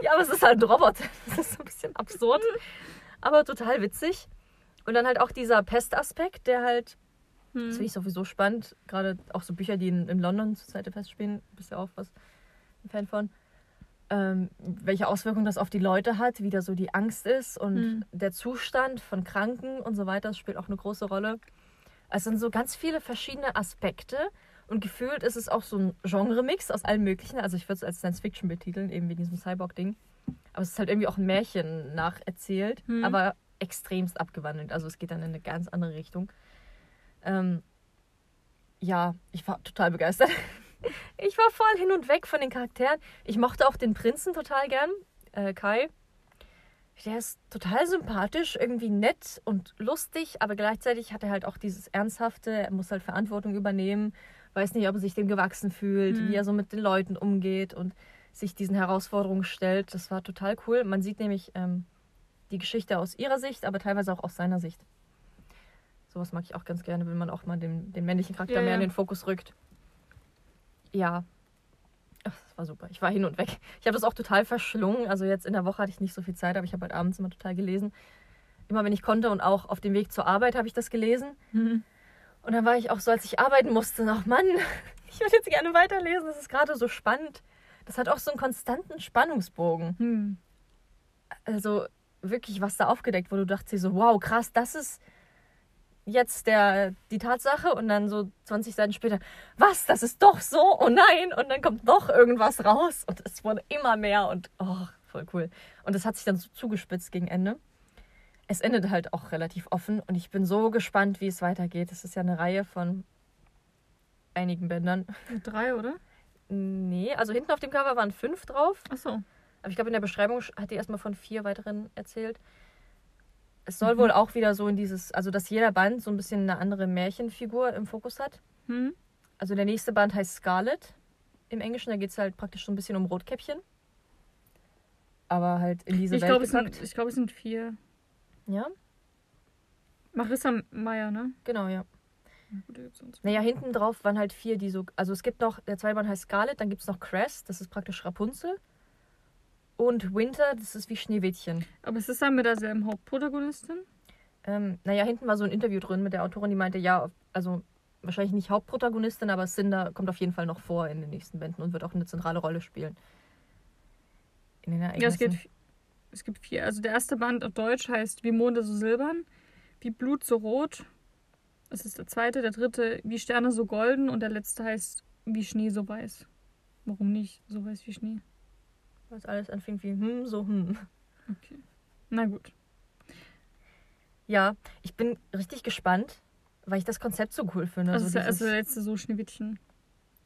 Ja, aber es ist halt ein Roboter. Das ist so ein bisschen absurd, aber total witzig. Und dann halt auch dieser Pestaspekt, der halt das Hm. finde ich sowieso spannend. Gerade auch so Bücher, die in, in London zur Zeit der Pest spielen. Bist ja auch was ein Fan von. Ähm, welche Auswirkungen das auf die Leute hat, wie da so die Angst ist und Hm. der Zustand von Kranken und so weiter, das spielt auch eine große Rolle. Es sind so ganz viele verschiedene Aspekte und gefühlt ist es auch so ein Genre-Mix aus allem Möglichen. Also ich würde es als Science-Fiction betiteln, eben wegen diesem Cyborg-Ding. Aber es ist halt irgendwie auch ein Märchen nacherzählt, Hm. aber extremst abgewandelt. Also es geht dann in eine ganz andere Richtung. Ähm, ja, ich war total begeistert. Ich war voll hin und weg von den Charakteren. Ich mochte auch den Prinzen total gern, äh, Kai. Der ist total sympathisch, irgendwie nett und lustig, aber gleichzeitig hat er halt auch dieses Ernsthafte. Er muss halt Verantwortung übernehmen, weiß nicht, ob er sich dem gewachsen fühlt, Mhm. wie er so mit den Leuten umgeht und sich diesen Herausforderungen stellt. Das war total cool. Man sieht nämlich ähm, die Geschichte aus ihrer Sicht, aber teilweise auch aus seiner Sicht. Sowas mag ich auch ganz gerne, wenn man auch mal den, den männlichen Charakter Ja, mehr ja. in den Fokus rückt. Ja. Ach, das war super. Ich war hin und weg. Ich habe das auch total verschlungen. Also jetzt in der Woche hatte ich nicht so viel Zeit, aber ich habe heute abends immer total gelesen. Immer wenn ich konnte und auch auf dem Weg zur Arbeit habe ich das gelesen. Mhm. Und dann war ich auch so, als ich arbeiten musste, ach Mann, ich würde jetzt gerne weiterlesen. Das ist gerade so spannend. Das hat auch so einen konstanten Spannungsbogen. Hm. Also wirklich, was da aufgedeckt wurde. Du dachtest so, wow, krass, das ist jetzt der, die Tatsache. Und dann so 20 Seiten später, was, das ist doch so, oh nein. Und dann kommt doch irgendwas raus. Und es wurde immer mehr und oh, voll cool. Und es hat sich dann so zugespitzt gegen Ende. Es endet halt auch relativ offen und ich bin so gespannt, wie es weitergeht. Es ist ja eine Reihe von einigen Bändern. Drei, oder? Nee, also hinten auf dem Cover waren fünf drauf. Achso. Aber ich glaube, in der Beschreibung hat die erstmal von vier weiteren erzählt. Es soll wohl auch wieder so in dieses, also dass jeder Band so ein bisschen eine andere Märchenfigur im Fokus hat. Hm? Also der nächste Band heißt Scarlet im Englischen, da geht es halt praktisch so ein bisschen um Rotkäppchen. Aber halt in diese Ich Welt glaube, es, gepackt. sind- ich glaub, es sind vier. Ja, Marissa Meyer, ne? genau, ja. Naja, hinten drauf waren halt vier, die so. Also es gibt noch, der zweite Band heißt Scarlet, dann gibt es noch Crest, das ist praktisch Rapunzel. Und Winter, das ist wie Schneewittchen. Aber es ist dann mit derselben Hauptprotagonistin? Ähm, naja, hinten war so ein Interview drin mit der Autorin, die meinte, ja, also wahrscheinlich nicht Hauptprotagonistin, aber Cinder kommt auf jeden Fall noch vor in den nächsten Bänden und wird auch eine zentrale Rolle spielen. In den Ja, es, Ereignissen. geht, es gibt vier. Also der erste Band auf Deutsch heißt Wie Monde so silbern, wie Blut so rot. Das ist der zweite. Der dritte Wie Sterne so golden und der letzte heißt Wie Schnee so weiß. Warum nicht so weiß wie Schnee? Was alles anfängt wie hm, so hm. Okay. Na gut. Ja, ich bin richtig gespannt, weil ich das Konzept so cool finde. Also, der, also letzte so Schneewittchen.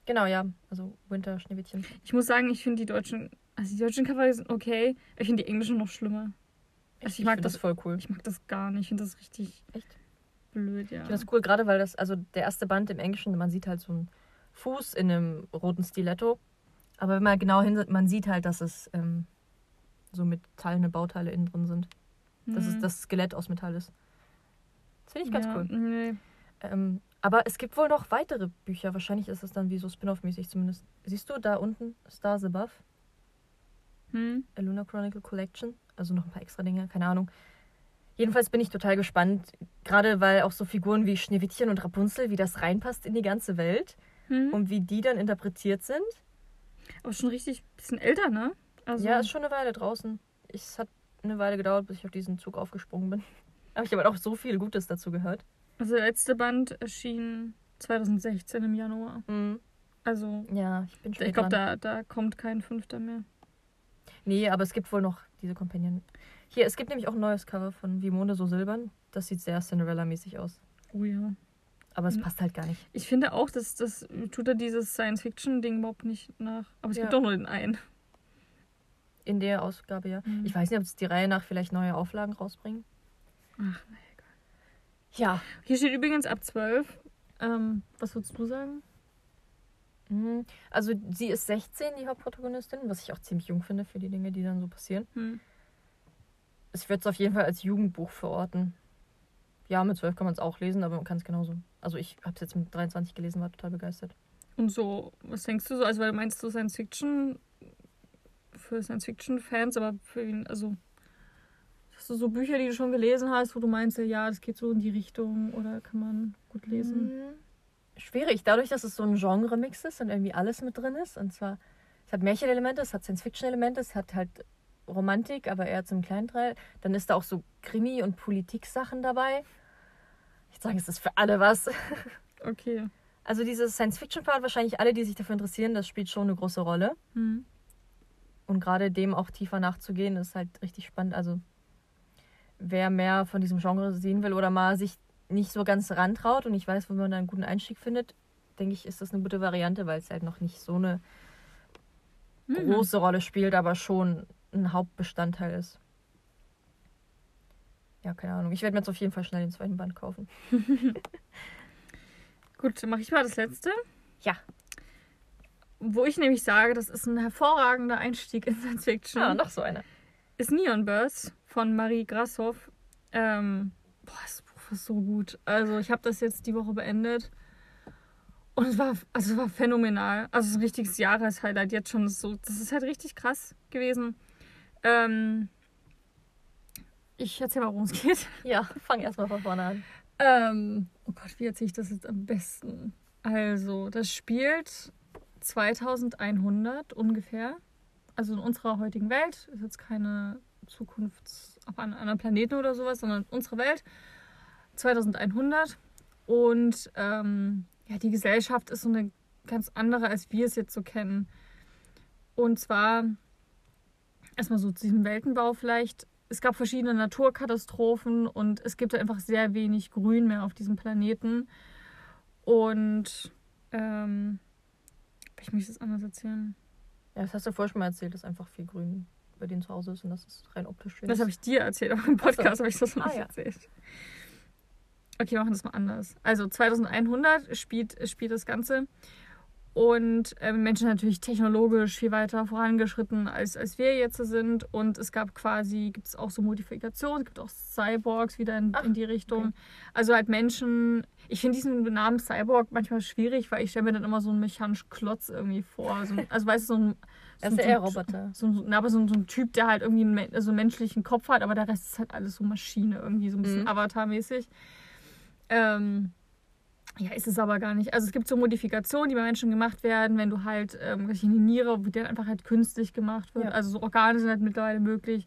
genau, ja. Also Winter, Schneewittchen. Ich muss sagen, ich finde die deutschen, also die deutschen Cover sind okay. Ich finde die englischen noch schlimmer. Also ich mag find das- voll cool. Ich mag das gar nicht. Ich finde das richtig Echt? blöd, ja. Ich finde das cool, gerade weil das, also der erste Band im Englischen, man sieht halt so einen Fuß in einem roten Stiletto. Aber wenn man genau hinsieht, man sieht halt, dass es ähm, so metallene Bauteile innen drin sind. Dass es Hm. das Skelett aus Metall ist. Das finde ich ganz ja, cool. Nee. Ähm, aber es gibt wohl noch weitere Bücher. Wahrscheinlich ist es dann wie so Spin-off-mäßig zumindest. Siehst du da unten Stars Above? Hm? A Lunar Chronicle Collection. Also noch ein paar extra Dinge, keine Ahnung. Jedenfalls bin ich total gespannt. Gerade weil auch so Figuren wie Schneewittchen und Rapunzel, wie das reinpasst in die ganze Welt Hm? und wie die dann interpretiert sind. Aber schon richtig bisschen älter, ne? Also, Ja, ist schon eine Weile draußen. Es hat eine Weile gedauert, bis ich auf diesen Zug aufgesprungen bin. Aber ich habe halt auch so viel Gutes dazu gehört. also der letzte Band erschien 2016 im Januar. Mhm. Also Ja, ich bin schon ich glaube, da, da kommt kein fünfter mehr. Nee, aber es gibt wohl noch diese Companion. Hier, es gibt nämlich auch ein neues Cover von Wie Monde so silbern. Das sieht sehr Cinderella-mäßig aus. Oh ja. Aber es Mhm. passt halt gar nicht. Ich finde auch, dass das tut er dieses Science-Fiction-Ding überhaupt nicht nach. Aber es Ja. gibt doch nur den einen. In der Ausgabe, ja. Mhm. Ich weiß nicht, ob es die Reihe nach vielleicht neue Auflagen rausbringen. Ach, Ja. Hier steht übrigens ab 12. Ähm, was würdest du sagen? Mhm. Also sie ist 16, die Hauptprotagonistin, was ich auch ziemlich jung finde für die Dinge, die dann so passieren. Hm. Ich würde es auf jeden Fall als Jugendbuch verorten. Ja, mit 12 kann man es auch lesen, aber man kann es genauso. Also ich habe es jetzt mit 23 gelesen, war total begeistert. Und so, was denkst du so? Also, weil meinst du Science-Fiction für Science-Fiction-Fans, aber für ihn, also. Hast du so Bücher, die du schon gelesen hast, wo du meinst, ja, das geht so in die Richtung oder kann man gut lesen? Mhm. Schwierig, dadurch, dass es so ein Genre-Mix ist und irgendwie alles mit drin ist. Und zwar, es hat Märchenelemente, es hat Science-Fiction-Elemente, es hat halt Romantik, aber eher zum kleinen Teil. Dann ist da auch so Krimi- und Politik-Sachen dabei. Ich sage, es ist für alle was. Okay. Also dieses Science-Fiction-Part, wahrscheinlich alle, die sich dafür interessieren, das spielt schon eine große Rolle. Hm. Und gerade dem auch tiefer nachzugehen, ist halt richtig spannend. Also wer mehr von diesem Genre sehen will oder mal sich nicht so ganz rantraut und ich weiß, wo man da einen guten Einstieg findet, denke ich, ist das eine gute Variante, weil es halt noch nicht so eine Mhm. große Rolle spielt, aber schon ein Hauptbestandteil ist. Ja, keine Ahnung. Ich werde mir jetzt auf jeden Fall schnell den zweiten Band kaufen. Gut, dann mache ich mal das letzte. Ja. Wo ich nämlich sage, das ist ein hervorragender Einstieg in Science Fiction. Ah, noch so einer. Ist Neon Birds von Marie Grashoff. Ähm, boah, das Buch ist so gut. Also ich habe das jetzt die Woche beendet. Und es war, also es war phänomenal. Also es ist ein richtiges Jahreshighlight jetzt schon. So, das ist halt richtig krass gewesen. Ähm, ich erzähle mal, worum es geht. Ja, fang erstmal von vorne an. Ähm, oh Gott, wie erzähle ich das jetzt am besten? Also, das spielt 2100 ungefähr. Also in unserer heutigen Welt. Ist jetzt keine Zukunft auf einem anderen Planeten oder sowas, sondern unsere Welt. 2100. Und ähm, ja, die Gesellschaft ist so eine ganz andere, als wir es jetzt so kennen. Und zwar erstmal so zu diesem Weltenbau vielleicht. Es gab verschiedene Naturkatastrophen und es gibt einfach sehr wenig Grün mehr auf diesem Planeten. Und ähm, ich möchte es anders erzählen. Ja, das hast du vorher schon mal erzählt, dass einfach viel Grün bei denen zu Hause ist und das ist rein optisch schön. Das habe ich dir erzählt, aber im Podcast so. habe ich das noch Ah, nicht ja. erzählt. Okay, wir machen das mal anders. Also 2100 spielt, spielt das Ganze. Und ähm, Menschen natürlich technologisch viel weiter vorangeschritten, als, als wir jetzt sind. Und es gab quasi, gibt es auch so Modifikationen, es gibt auch Cyborgs wieder in, Ach, in die Richtung. okay. Also halt Menschen, ich finde diesen Namen Cyborg manchmal schwierig, weil ich stelle mir dann immer so einen mechanischen Klotz irgendwie vor. So also weißt du, so ein... So Das ist ein- eher so ein- so, na, aber so, ein- so ein Typ, der halt irgendwie einen, men- so einen menschlichen Kopf hat, aber der Rest ist halt alles so Maschine, irgendwie so ein bisschen Mhm. Avatar-mäßig. Ähm, ja, ist es aber gar nicht. Also es gibt so Modifikationen, die bei Menschen gemacht werden, wenn du halt ähm, in die Niere, wo die dann einfach halt künstlich gemacht wird. Ja. Also so Organe sind halt mittlerweile möglich.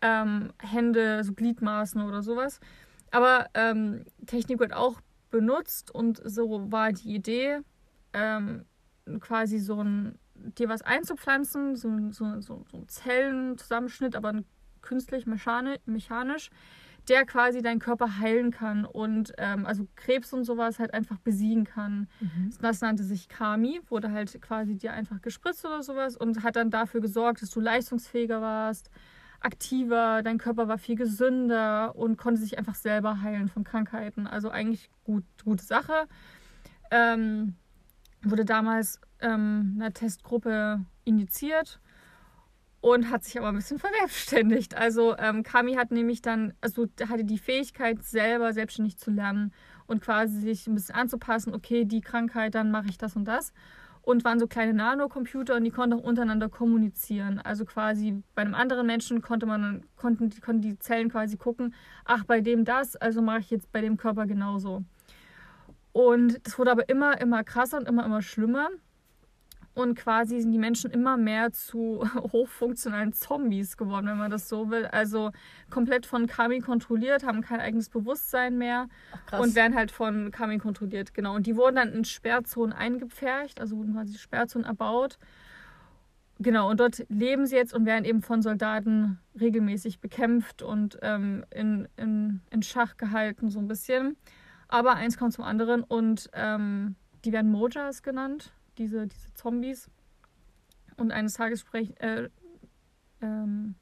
Ähm, Hände, so Gliedmaßen oder sowas. Aber ähm, Technik wird auch benutzt und so war die Idee, ähm, quasi so ein dir was einzupflanzen, so, ein- so, so, so ein Zellenzusammenschnitt, aber künstlich mechani- mechanisch, der quasi deinen Körper heilen kann und ähm, also Krebs und sowas halt einfach besiegen kann. Mhm. Das nannte sich Kami, wurde halt quasi dir einfach gespritzt oder sowas und hat dann dafür gesorgt, dass du leistungsfähiger warst, aktiver, dein Körper war viel gesünder und konnte sich einfach selber heilen von Krankheiten. Also eigentlich gut, gute Sache. Ähm, wurde damals ähm, einer Testgruppe initiiert und hat sich aber ein bisschen verselbstständigt. Also ähm, Kami hat nämlich dann, also hatte die Fähigkeit, selber selbstständig zu lernen und quasi sich ein bisschen anzupassen, okay, die Krankheit, dann mache ich das und das. Und waren so kleine Nanocomputer und die konnten auch untereinander kommunizieren. Also quasi bei einem anderen Menschen konnte man, konnten, konnten die Zellen quasi gucken, ach, bei dem das, also mache ich jetzt bei dem Körper genauso. Und das wurde aber immer, immer krasser und immer, immer schlimmer. Und quasi sind die Menschen immer mehr zu hochfunktionalen Zombies geworden, wenn man das so will. Also komplett von Kami kontrolliert, haben kein eigenes Bewusstsein mehr Ach, und werden halt von Kami kontrolliert. Genau. Und die wurden dann in Sperrzonen eingepfercht, also wurden quasi Sperrzonen erbaut. Genau, und dort leben sie jetzt und werden eben von Soldaten regelmäßig bekämpft und ähm, in, in, in Schach gehalten, so ein bisschen. Aber eins kommt zum anderen und ähm, die werden Mojas genannt, diese, diese Zombies. Und eines Tages sprech, äh, ähm,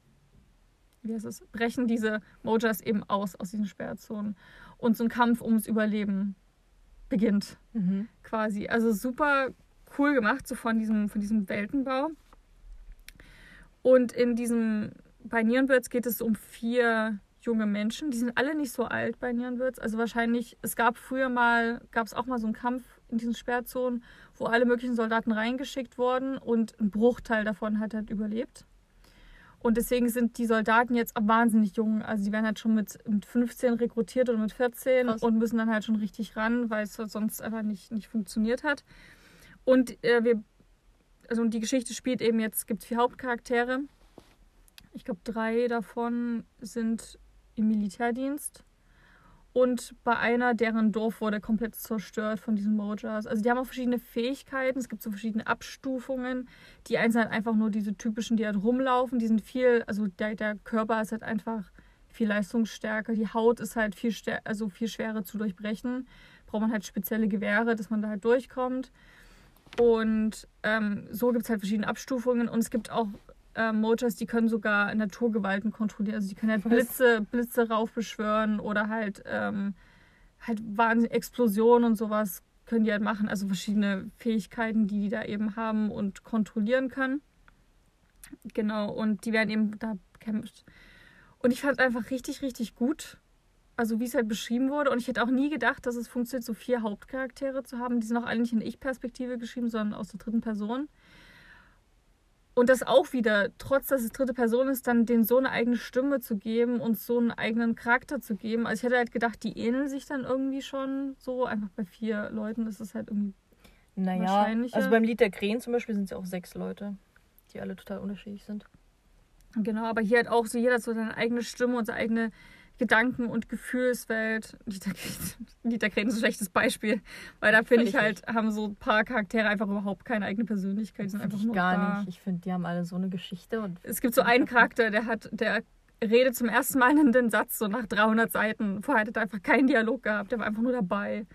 wie heißt es, brechen diese Mojas eben aus, aus diesen Sperrzonen. Und so ein Kampf ums Überleben beginnt Mhm. quasi. Also super cool gemacht, so von diesem, von diesem Weltenbau. Und in diesem, bei Nierenwürz geht es um vier junge Menschen. Die sind alle nicht so alt bei Nierenwürz. Also wahrscheinlich, es gab früher mal, gab es auch mal so einen Kampf in diesen Sperrzonen, wo alle möglichen Soldaten reingeschickt wurden und ein Bruchteil davon hat halt überlebt. Und deswegen sind die Soldaten jetzt wahnsinnig jung. Also die werden halt schon mit, mit 15 rekrutiert oder mit 14 Krass. und müssen dann halt schon richtig ran, weil es sonst einfach nicht, nicht funktioniert hat. Und äh, wir, also die Geschichte spielt eben jetzt, es gibt vier Hauptcharaktere. Ich glaube, drei davon sind im Militärdienst. Und bei einer, deren Dorf wurde komplett zerstört von diesen Mojas. Also die haben auch verschiedene Fähigkeiten. Es gibt so verschiedene Abstufungen. Die einen sind halt einfach nur diese typischen, die halt rumlaufen. Die sind viel, also der, der Körper ist halt einfach viel leistungsstärker. Die Haut ist halt viel, also viel schwerer zu durchbrechen. Braucht man halt spezielle Gewehre, dass man da halt durchkommt. Und ähm, so gibt es halt verschiedene Abstufungen. Und es gibt auch äh, Mojas, die können sogar Naturgewalten kontrollieren. Also die können halt? Blitze, Blitze raufbeschwören oder halt, ähm, halt Wahnsinn, Explosionen und sowas können die halt machen. Also verschiedene Fähigkeiten, die die da eben haben und kontrollieren können. Genau, und die werden eben da bekämpft. Und ich fand es einfach richtig, richtig gut. Also wie es halt beschrieben wurde. Und ich hätte auch nie gedacht, dass es funktioniert, so vier Hauptcharaktere zu haben. Die sind auch alle nicht in Ich-Perspektive geschrieben, sondern aus der dritten Person. Und das auch wieder, trotz dass es dritte Person ist, dann denen so eine eigene Stimme zu geben und so einen eigenen Charakter zu geben. Also ich hätte halt gedacht, die ähneln sich dann irgendwie schon so. Einfach bei vier Leuten ist es halt irgendwie Naja, wahrscheinlicher. also beim Lied der Krähen zum Beispiel sind es ja auch sechs Leute, die alle total unterschiedlich sind. Genau, aber hier hat auch so jeder so seine eigene Stimme und seine eigene Gedanken- und Gefühlswelt. Dieter Krähen- Dieter Krähen ist ein schlechtes Beispiel, weil da finde ich halt, haben so ein paar Charaktere einfach überhaupt keine eigene Persönlichkeit. Die sind einfach ich nur gar da. nicht. Ich finde, die haben alle so eine Geschichte und Es gibt so einen Charakter, der hat, der redet zum ersten Mal einen Satz so nach 300 Seiten. Vorher hat er einfach keinen Dialog gehabt, der war einfach nur dabei.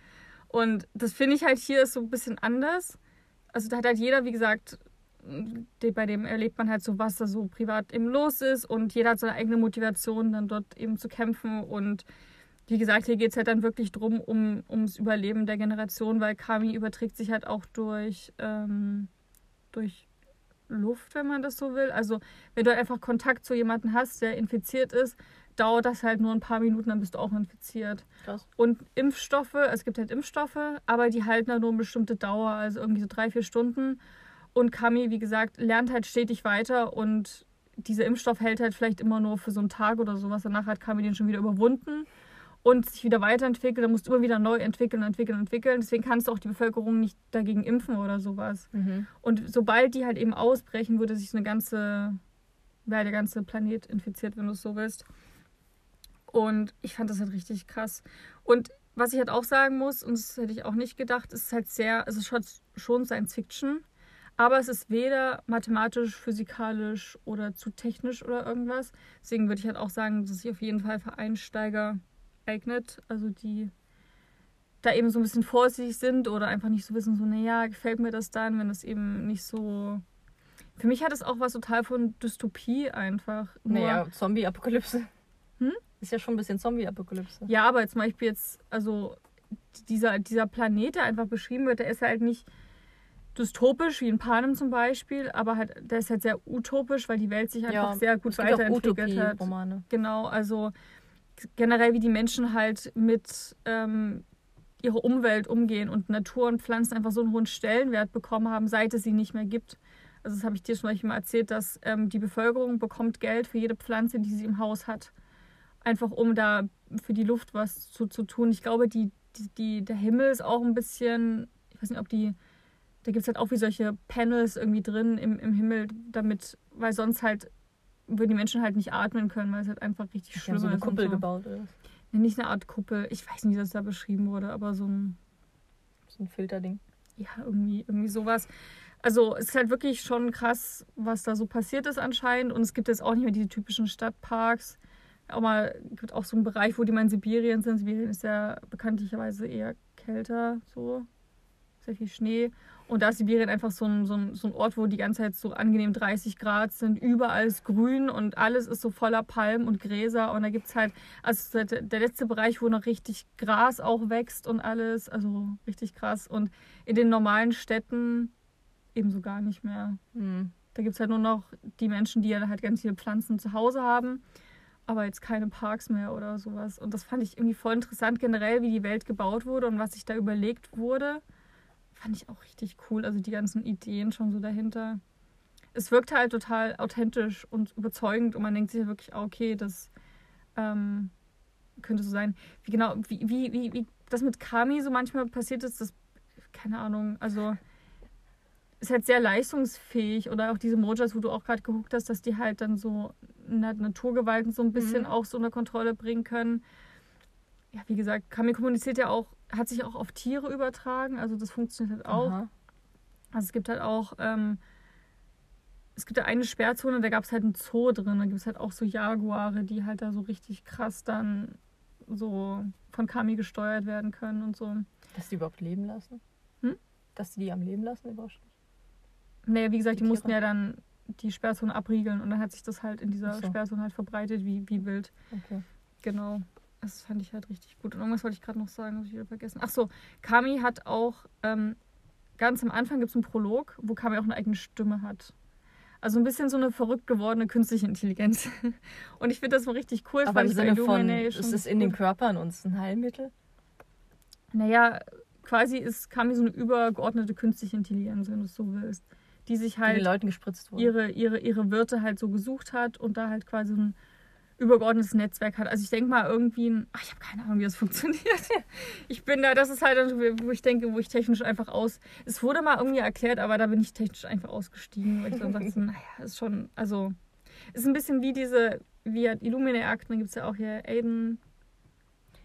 Und das finde ich halt hier ist so ein bisschen anders. Also da hat halt jeder, wie gesagt, bei dem erlebt man halt so, was da so privat eben los ist und jeder hat seine eigene Motivation, dann dort eben zu kämpfen und wie gesagt, hier geht es halt dann wirklich drum, um, ums Überleben der Generation, weil Kami überträgt sich halt auch durch, ähm, durch Luft, wenn man das so will. Also wenn du halt einfach Kontakt zu jemandem hast, der infiziert ist, dauert das halt nur ein paar Minuten, dann bist du auch infiziert. krass. Und Impfstoffe, es gibt halt Impfstoffe, aber die halten halt nur eine bestimmte Dauer, also irgendwie so drei, vier Stunden. Und Kami, wie gesagt, lernt halt stetig weiter und dieser Impfstoff hält halt vielleicht immer nur für so einen Tag oder sowas. Danach hat Kami den schon wieder überwunden und sich wieder weiterentwickelt. Dann musst du immer wieder neu entwickeln, entwickeln, entwickeln. Deswegen kannst du auch die Bevölkerung nicht dagegen impfen oder sowas. Mhm. Und sobald die halt eben ausbrechen, würde sich so eine ganze, wäre der ganze Planet infiziert, wenn du es so willst. Und ich fand das halt richtig krass. Und was ich halt auch sagen muss, und das hätte ich auch nicht gedacht, ist halt sehr, es ist schon Science Fiction, aber es ist weder mathematisch, physikalisch oder zu technisch oder irgendwas. Deswegen würde ich halt auch sagen, dass es sich auf jeden Fall für Einsteiger eignet. Also die da eben so ein bisschen vorsichtig sind oder einfach nicht so wissen, so, naja, gefällt mir das dann, wenn das eben nicht so. Für mich hat es auch was total von Dystopie einfach. Naja, Zombie-Apokalypse. Hm? Ist ja schon ein bisschen Zombie-Apokalypse. Ja, aber zum Beispiel jetzt, also dieser, dieser Planet, der einfach beschrieben wird, der ist halt nicht dystopisch wie in Panem zum Beispiel, aber halt, der ist halt sehr utopisch, weil die Welt sich einfach sehr gut es gibt auch weiterentwickelt hat. Utopie-Romane. Genau, also generell wie die Menschen halt mit ähm, ihrer Umwelt umgehen und Natur und Pflanzen einfach so einen hohen Stellenwert bekommen haben, seit es sie nicht mehr gibt. Also das habe ich dir Beispiel mal erzählt, dass ähm, die Bevölkerung bekommt Geld für jede Pflanze, die sie im Haus hat. Einfach um da für die Luft was zu, zu tun. Ich glaube, die, die, die, der Himmel ist auch ein bisschen, ich weiß nicht, ob die, da gibt es halt auch wie solche Panels irgendwie drin im, im Himmel, damit, weil sonst halt würden die Menschen halt nicht atmen können, weil es halt einfach richtig Die schlimm so eine ist. und Kuppel so. gebaut. Oder? Nee, nicht eine Art Kuppel. Ich weiß nicht, wie das da beschrieben wurde, aber so ein, So ein Filterding. ja, irgendwie, irgendwie sowas. Also es ist halt wirklich schon krass, was da so passiert ist anscheinend. Und es gibt jetzt auch nicht mehr diese typischen Stadtparks. Auch mal gibt auch so einen Bereich, wo die mal in Sibirien sind. Sibirien ist ja bekanntlicherweise eher kälter, so sehr viel Schnee. Und da ist Sibirien einfach so ein, so, ein, so ein Ort, wo die ganze Zeit so angenehm 30 Grad sind. Überall ist grün und alles ist so voller Palmen und Gräser. Und da gibt es halt, also der, der letzte Bereich, wo noch richtig Gras auch wächst und alles. Also richtig krass. Und in den normalen Städten ebenso gar nicht mehr. Hm. Da gibt es halt nur noch die Menschen, die ja halt ganz viele Pflanzen zu Hause haben, aber jetzt keine Parks mehr oder sowas. Und das fand ich irgendwie voll interessant, generell, wie die Welt gebaut wurde und was sich da überlegt wurde. Fand ich auch richtig cool. Also die ganzen Ideen schon so dahinter. Es wirkt halt total authentisch und überzeugend und man denkt sich ja wirklich, ah, okay, das ähm, könnte so sein. Wie genau, wie, wie, wie, wie das mit Kami so manchmal passiert ist, das, keine Ahnung, also ist halt sehr leistungsfähig oder auch diese Mojas, wo du auch gerade geguckt hast, dass die halt dann so Na- Naturgewalten so ein bisschen Mhm. auch so unter Kontrolle bringen können. Ja, wie gesagt, Kami kommuniziert ja auch, hat sich auch auf Tiere übertragen, also das funktioniert halt auch. Aha. Also es gibt halt auch, ähm, es gibt ja eine Sperrzone, da gab es halt einen Zoo drin, da gibt es halt auch so Jaguare, die halt da so richtig krass dann so von Kami gesteuert werden können und so. Dass die überhaupt leben lassen? Hm? Dass die die am Leben lassen, überrascht mich. Naja, wie gesagt, die Die mussten ja dann die Sperrzone abriegeln und dann hat sich das halt in dieser so. Sperrzone halt verbreitet, wie, wie wild. Okay. Genau. Das fand ich halt richtig gut. Und irgendwas wollte ich gerade noch sagen, habe ich wieder vergessen. Ach so, Kami hat auch, ähm, ganz am Anfang gibt es einen Prolog, wo Kami auch eine eigene Stimme hat. Also ein bisschen so eine verrückt gewordene künstliche Intelligenz. Und ich finde das so richtig cool. Aber im Sinne von, ist es in den. Körpern uns ein Heilmittel? Naja, quasi ist Kami so eine übergeordnete künstliche Intelligenz, wenn du es so willst. Die sich Die halt den Leuten gespritzt wurde. ihre, ihre, ihre Wirte halt so gesucht hat und da halt quasi so ein übergeordnetes Netzwerk hat. Also ich denke mal irgendwie ein, ach, ich habe keine Ahnung, wie das funktioniert. Ich bin da, das ist halt, dann so, wo ich denke, wo ich technisch einfach aus, es wurde mal irgendwie erklärt, aber da bin ich technisch einfach ausgestiegen, weil ich dann dachte, so, naja, ist schon, also, ist ein bisschen wie diese, wie halt Illuminae-Akten, da gibt es ja auch hier Aiden,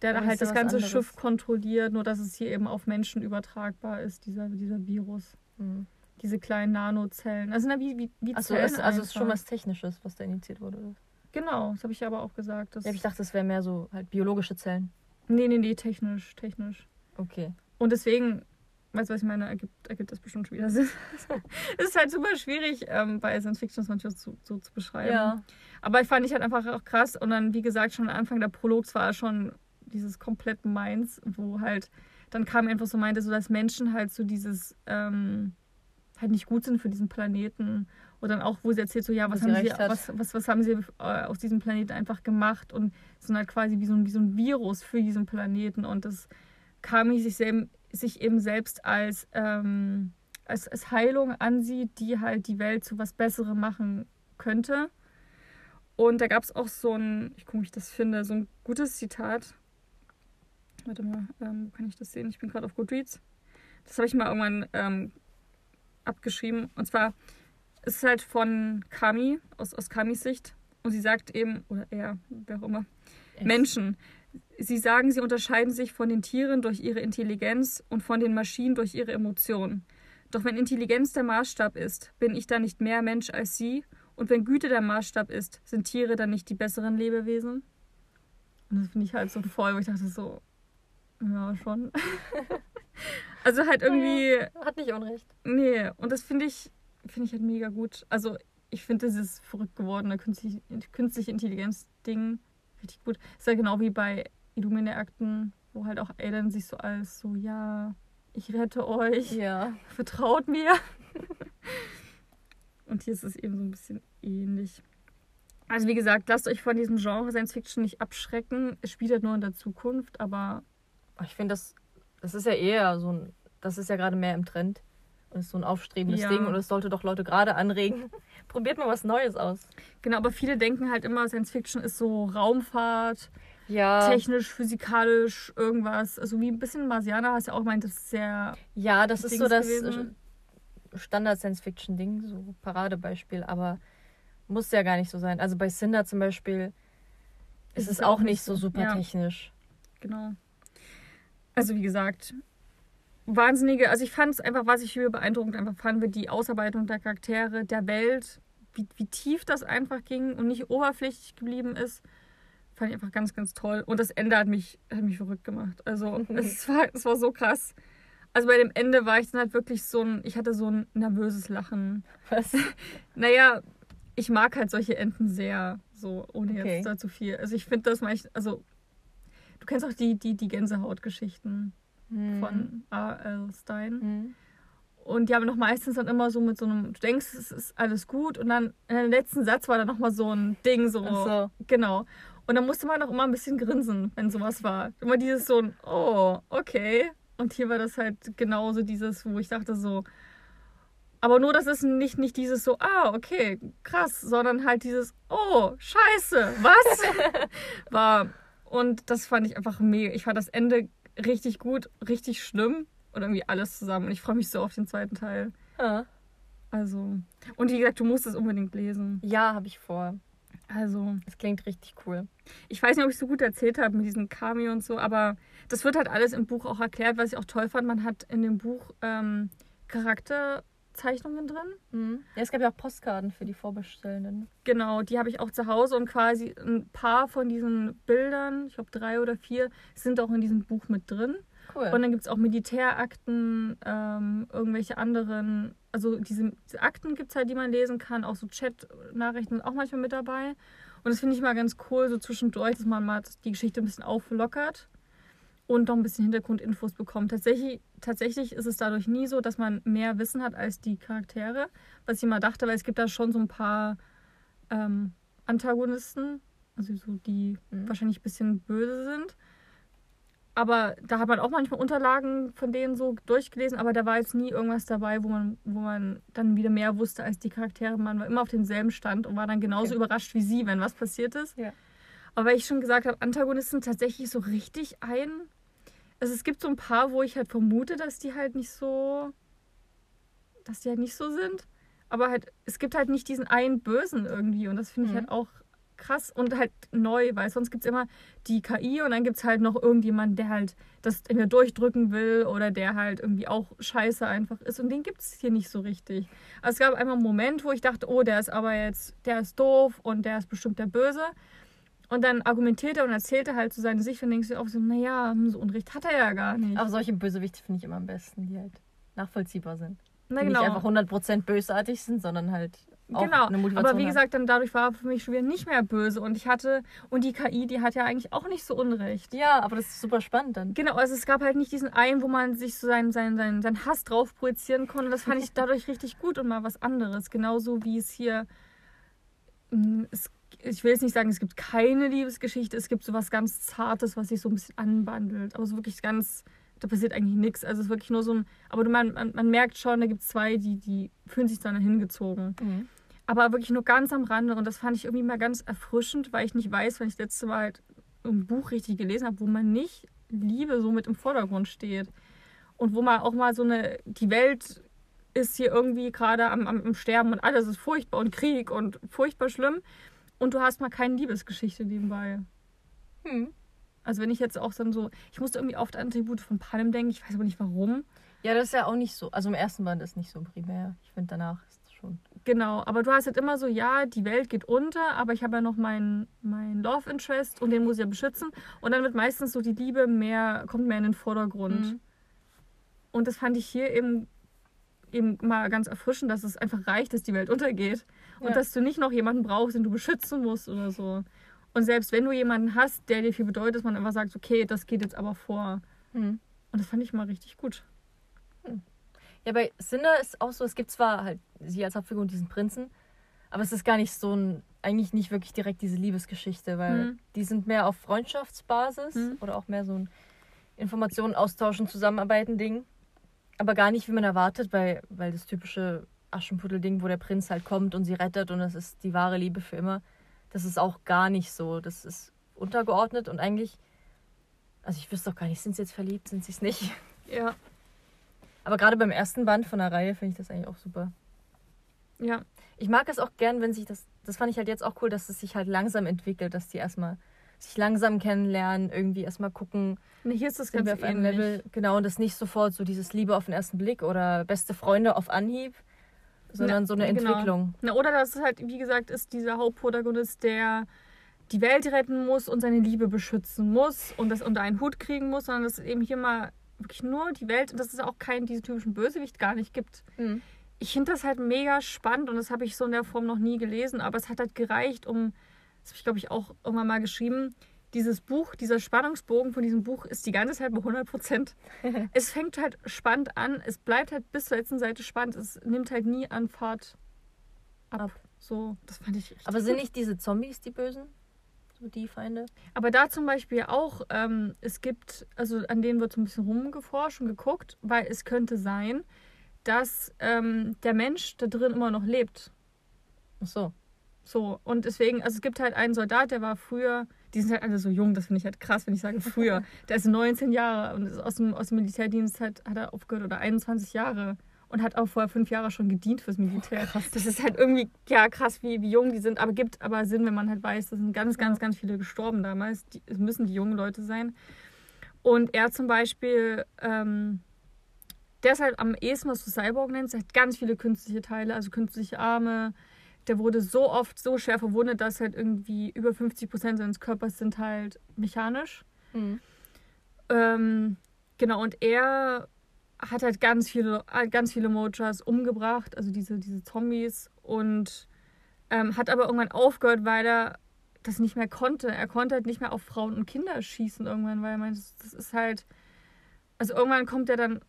der da halt ist das ganze anderes. Schiff kontrolliert, nur dass es hier eben auf Menschen übertragbar ist, dieser, dieser Virus. Hm. Diese kleinen Nanozellen. Also na, wie, wie, wie Achso, Zellen es, also es ist schon was Technisches, was da initiiert wurde. Genau, das habe ich ja aber auch gesagt. Das Ja, ich dachte, es wäre mehr so halt biologische Zellen. nee, nee, nee, technisch, technisch. Okay. Und deswegen, weißt du, was ich meine, ergibt, ergibt das bestimmt schon wieder Sinn. es ist halt super schwierig, ähm, bei Science Fiction das manchmal so, so zu beschreiben. Ja. Aber ich fand ich halt einfach auch krass. Und dann, wie gesagt, schon am Anfang der Prologs war schon dieses komplett Meins, wo halt, dann kam einfach so meinte, so dass Menschen halt so dieses, ähm, halt nicht gut sind für diesen Planeten. Und dann auch, wo sie erzählt, so, ja, was haben sie, was, was, was haben sie äh, aus diesem Planeten einfach gemacht und sind halt quasi wie so ein, wie so ein Virus für diesen Planeten. Und das Kami sich, sich eben selbst als, ähm, als, als Heilung ansieht, die halt die Welt zu was Besserem machen könnte. Und da gab es auch so ein, ich gucke, wie ich das finde, so ein gutes Zitat. Warte mal, ähm, wo kann ich das sehen? Ich bin gerade auf Goodreads. Das habe ich mal irgendwann ähm, abgeschrieben. Und zwar ist es halt von Kami, aus, aus Kamis Sicht. Und sie sagt eben, oder er, wer auch immer, Es- Menschen. Sie sagen, sie unterscheiden sich von den Tieren durch ihre Intelligenz und von den Maschinen durch ihre Emotionen. Doch wenn Intelligenz der Maßstab ist, bin ich dann nicht mehr Mensch als sie? Und wenn Güte der Maßstab ist, sind Tiere dann nicht die besseren Lebewesen? Und das finde ich halt so voll, wo ich dachte so, ja, schon. also halt irgendwie, Hat nicht Unrecht. nee, und das finde ich, finde ich halt mega gut. Also ich finde dieses verrückt gewordene künstliche, künstliche Intelligenz-Ding richtig gut. Ist ja genau wie bei Illumine-Akten, wo halt auch Aiden sich so als so, ja, ich rette euch, Ja. vertraut mir. Und hier ist es eben so ein bisschen ähnlich. Also wie gesagt, lasst euch von diesem Genre Science Fiction nicht abschrecken. Es spielt halt nur in der Zukunft, aber Aber Ich finde, das, das ist ja eher so ein, das ist ja gerade mehr im Trend. Und ist so ein aufstrebendes Ja. Ding und es sollte doch Leute gerade anregen. Probiert mal was Neues aus. genau, aber viele denken halt immer, Science Fiction ist so Raumfahrt, Ja. technisch, physikalisch, irgendwas. Also wie ein bisschen Marsianer hast ja auch gemeint, das ist sehr. Ja, das ist Dings so das gewesen. äh, Standard-Science-Fiction-Ding, so Paradebeispiel, aber muss ja gar nicht so sein. Also bei Cinder zum Beispiel ist es auch nicht so super Ja. technisch. Genau. Also wie gesagt, wahnsinnige, also ich fand es einfach, was ich hier beeindruckend einfach fand, die Ausarbeitung der Charaktere, der Welt, wie, wie tief das einfach ging und nicht oberflächlich geblieben ist, fand ich einfach ganz, ganz toll. Und das Ende hat mich, hat mich verrückt gemacht. Also es war, es war so krass. Also bei dem Ende war ich dann halt wirklich so ein, ich hatte so ein nervöses Lachen. Was? Naja, ich mag halt solche Enden sehr, so ohne Okay. jetzt da zu viel. Also ich finde das manchmal, also du kennst auch die, die, die Gänsehautgeschichten von A.L. Stein. Mhm. Und die haben noch meistens dann immer so mit so einem, du denkst, es ist alles gut und dann in dem letzten Satz war dann nochmal so ein Ding, so, Ach so. genau. Und dann musste man auch immer ein bisschen grinsen, wenn sowas war. Immer dieses so ein, oh, okay. Und hier war das halt genauso dieses, wo ich dachte so, aber nur, dass es nicht, nicht dieses so, ah, okay, krass, sondern halt dieses, oh, scheiße, was? war. Und das fand ich einfach mega. Ich fand das Ende richtig gut, richtig schlimm und irgendwie alles zusammen. Und ich freue mich so auf den zweiten Teil. Ja, Also, und wie gesagt, du musst es unbedingt lesen. ja habe ich vor. Also, Es klingt richtig cool. ich weiß nicht, ob ich so gut erzählt habe mit diesem Kami und so, aber das wird halt alles im Buch auch erklärt, was ich auch toll fand. Man hat in dem Buch ähm, Charakterzeichnungen drin. Mhm. Ja, es gab ja auch Postkarten für die Vorbestellenden. Genau, die habe ich auch zu Hause und quasi ein paar von diesen Bildern, ich glaube drei oder vier, sind auch in diesem Buch mit drin. Cool. Und dann gibt es auch Militärakten, ähm, irgendwelche anderen also diese, diese Akten gibt es halt, die man lesen kann, auch so Chat-Nachrichten sind auch manchmal mit dabei. Und das finde ich mal ganz cool, so zwischendurch, dass man mal die Geschichte ein bisschen auflockert und noch ein bisschen Hintergrundinfos bekommt. Tatsächlich, tatsächlich ist es dadurch nie so, dass man mehr Wissen hat als die Charaktere, was ich immer dachte, weil es gibt da schon so ein paar ähm, Antagonisten, also so die Mhm. wahrscheinlich ein bisschen böse sind. Aber da hat man auch manchmal Unterlagen von denen so durchgelesen, aber da war jetzt nie irgendwas dabei, wo man, wo man dann wieder mehr wusste als die Charaktere. Man war immer auf demselben Stand und war dann genauso Okay. überrascht wie sie, wenn was passiert ist. Ja. Aber weil ich schon gesagt habe, Antagonisten tatsächlich so richtig ein. Also es gibt so ein paar, wo ich halt vermute, dass die halt nicht so, dass die halt nicht so sind. Aber halt, es gibt halt nicht diesen einen Bösen irgendwie und das finde ich Mhm. halt auch krass und halt neu, weil sonst gibt es immer die KI und dann gibt es halt noch irgendjemand, der halt das entweder durchdrücken will oder der halt irgendwie auch scheiße einfach ist und den gibt es hier nicht so richtig. Also es gab einmal einen Moment, wo ich dachte, oh, der ist aber jetzt, der ist doof und der ist bestimmt der Böse. Und dann argumentiert er und erzählt er halt so seine Sicht und denkst du auch so, naja, so Unrecht hat er ja gar nicht. Aber solche Bösewichte finde ich immer am besten, die halt nachvollziehbar sind. Na die genau. nicht einfach 100% bösartig sind, sondern halt auch Genau, eine Motivation aber wie haben. gesagt, dann dadurch war er für mich schon wieder nicht mehr böse und ich hatte, und die KI, die hat ja eigentlich auch nicht so Unrecht. Ja, aber das ist super spannend dann. Genau, also es gab halt nicht diesen einen, wo man sich so seinen, seinen, seinen, seinen Hass drauf projizieren konnte. Das fand ich dadurch richtig gut und mal was anderes. Genauso wie es hier. mh, Es, ich will jetzt nicht sagen, es gibt keine Liebesgeschichte, es gibt so was ganz Zartes, was sich so ein bisschen anbandelt. Aber so wirklich ganz. Da passiert eigentlich nichts. Also es ist wirklich nur so ein. Aber man, man, man merkt schon, da gibt es zwei, die, die fühlen sich dann hingezogen. Mhm. Aber wirklich nur ganz am Rande. Und das fand ich irgendwie mal ganz erfrischend, weil ich nicht weiß, wenn ich das letzte Mal halt ein Buch richtig gelesen habe, wo man nicht Liebe so mit im Vordergrund steht. Und wo man auch mal so eine, die Welt ist hier irgendwie gerade am, am, am Sterben und alles ist furchtbar und Krieg und furchtbar schlimm. Und du hast mal keine Liebesgeschichte nebenbei. Hm. Also wenn ich jetzt auch dann so, ich musste irgendwie oft an Tribute von Panem denken, ich weiß aber nicht warum. Ja, das ist ja auch nicht so. Also im ersten Band ist nicht so primär. Ich finde danach ist es schon. Genau, aber du hast halt immer so, ja, die Welt geht unter, aber ich habe ja noch meinen mein Love Interest und den muss ich ja beschützen. Und dann wird meistens so die Liebe mehr, kommt mehr in den Vordergrund. Mhm. Und das fand ich hier eben, eben mal ganz erfrischend, dass es einfach reicht, dass die Welt untergeht. Und Ja. dass du nicht noch jemanden brauchst, den du beschützen musst oder so. Und selbst wenn du jemanden hast, der dir viel bedeutet, dass man einfach sagt, okay, das geht jetzt aber vor. Mhm. Und das fand ich mal richtig gut. Ja, bei Cinder ist auch so, es gibt zwar halt sie als Hauptfigur und diesen Prinzen, aber es ist gar nicht so ein, eigentlich nicht wirklich direkt diese Liebesgeschichte, weil Mhm. die sind mehr auf Freundschaftsbasis Mhm. oder auch mehr so ein Informationen austauschen, zusammenarbeiten Ding. Aber gar nicht, wie man erwartet, weil, weil das typische Aschenputtel-Ding, wo der Prinz halt kommt und sie rettet und das ist die wahre Liebe für immer, das ist auch gar nicht so. Das ist untergeordnet und eigentlich, also ich wüsste auch gar nicht, sind sie jetzt verliebt, sind sie es nicht? Ja. Aber gerade beim ersten Band von der Reihe finde ich das eigentlich auch super. Ja. Ich mag es auch gern, wenn sich das, das fand ich halt jetzt auch cool, dass es sich halt langsam entwickelt, dass die erstmal sich langsam kennenlernen, irgendwie erstmal gucken, Nee, hier ist das ganz wir auf einem. Level, genau, und das nicht sofort so dieses Liebe auf den ersten Blick oder beste Freunde auf Anhieb, sondern Na, so eine genau. Entwicklung. Na, oder dass es halt, wie gesagt, ist dieser Hauptprotagonist, der die Welt retten muss und seine Liebe beschützen muss und das unter einen Hut kriegen muss, sondern dass es eben hier mal wirklich nur die Welt und dass es auch keinen diese typischen Bösewicht gar nicht gibt. Mhm. Ich finde das halt mega spannend und das habe ich so in der Form noch nie gelesen, aber es hat halt gereicht, um, das habe ich glaube ich auch irgendwann mal geschrieben, dieses Buch, dieser Spannungsbogen von diesem Buch ist die ganze Zeit bei 100 Prozent. es fängt halt spannend an, es bleibt halt bis zur letzten Seite spannend, es nimmt halt nie an Fahrt ab. Ab. So, das fand ich richtig Aber sind gut. nicht diese Zombies die Bösen? So die Feinde? Aber da zum Beispiel auch, ähm, es gibt, also an denen wird so ein bisschen rumgeforscht und geguckt, weil es könnte sein, dass ähm, der Mensch da drin immer noch lebt. Ach so. So, und deswegen, also es gibt halt einen Soldat, der war früher, die sind halt alle so jung, das finde ich halt krass, wenn ich sage früher. der ist 19 Jahre und ist aus dem, aus dem Militärdienst halt, hat er aufgehört oder 21 Jahre und hat auch vorher fünf Jahre schon gedient fürs Militär. Das ist halt irgendwie, ja, krass, wie, wie jung die sind, aber gibt aber Sinn, wenn man halt weiß, da sind ganz, ganz, ganz viele gestorben damals. Die, es müssen die jungen Leute sein. Und er zum Beispiel, ähm, der ist halt am ehesten, was du Cyborg nennst, hat ganz viele künstliche Teile, also künstliche Arme. Der wurde so oft so schwer verwundet, dass halt irgendwie über 50 Prozent seines Körpers sind halt mechanisch. Mhm. Ähm, genau, und er hat halt ganz viele, hat ganz viele Mojas umgebracht, also diese, diese Zombies. Und ähm, hat aber irgendwann aufgehört, weil er das nicht mehr konnte. Er konnte halt nicht mehr auf Frauen und Kinder schießen irgendwann, weil er meinte, das ist halt. Also irgendwann kommt er dann.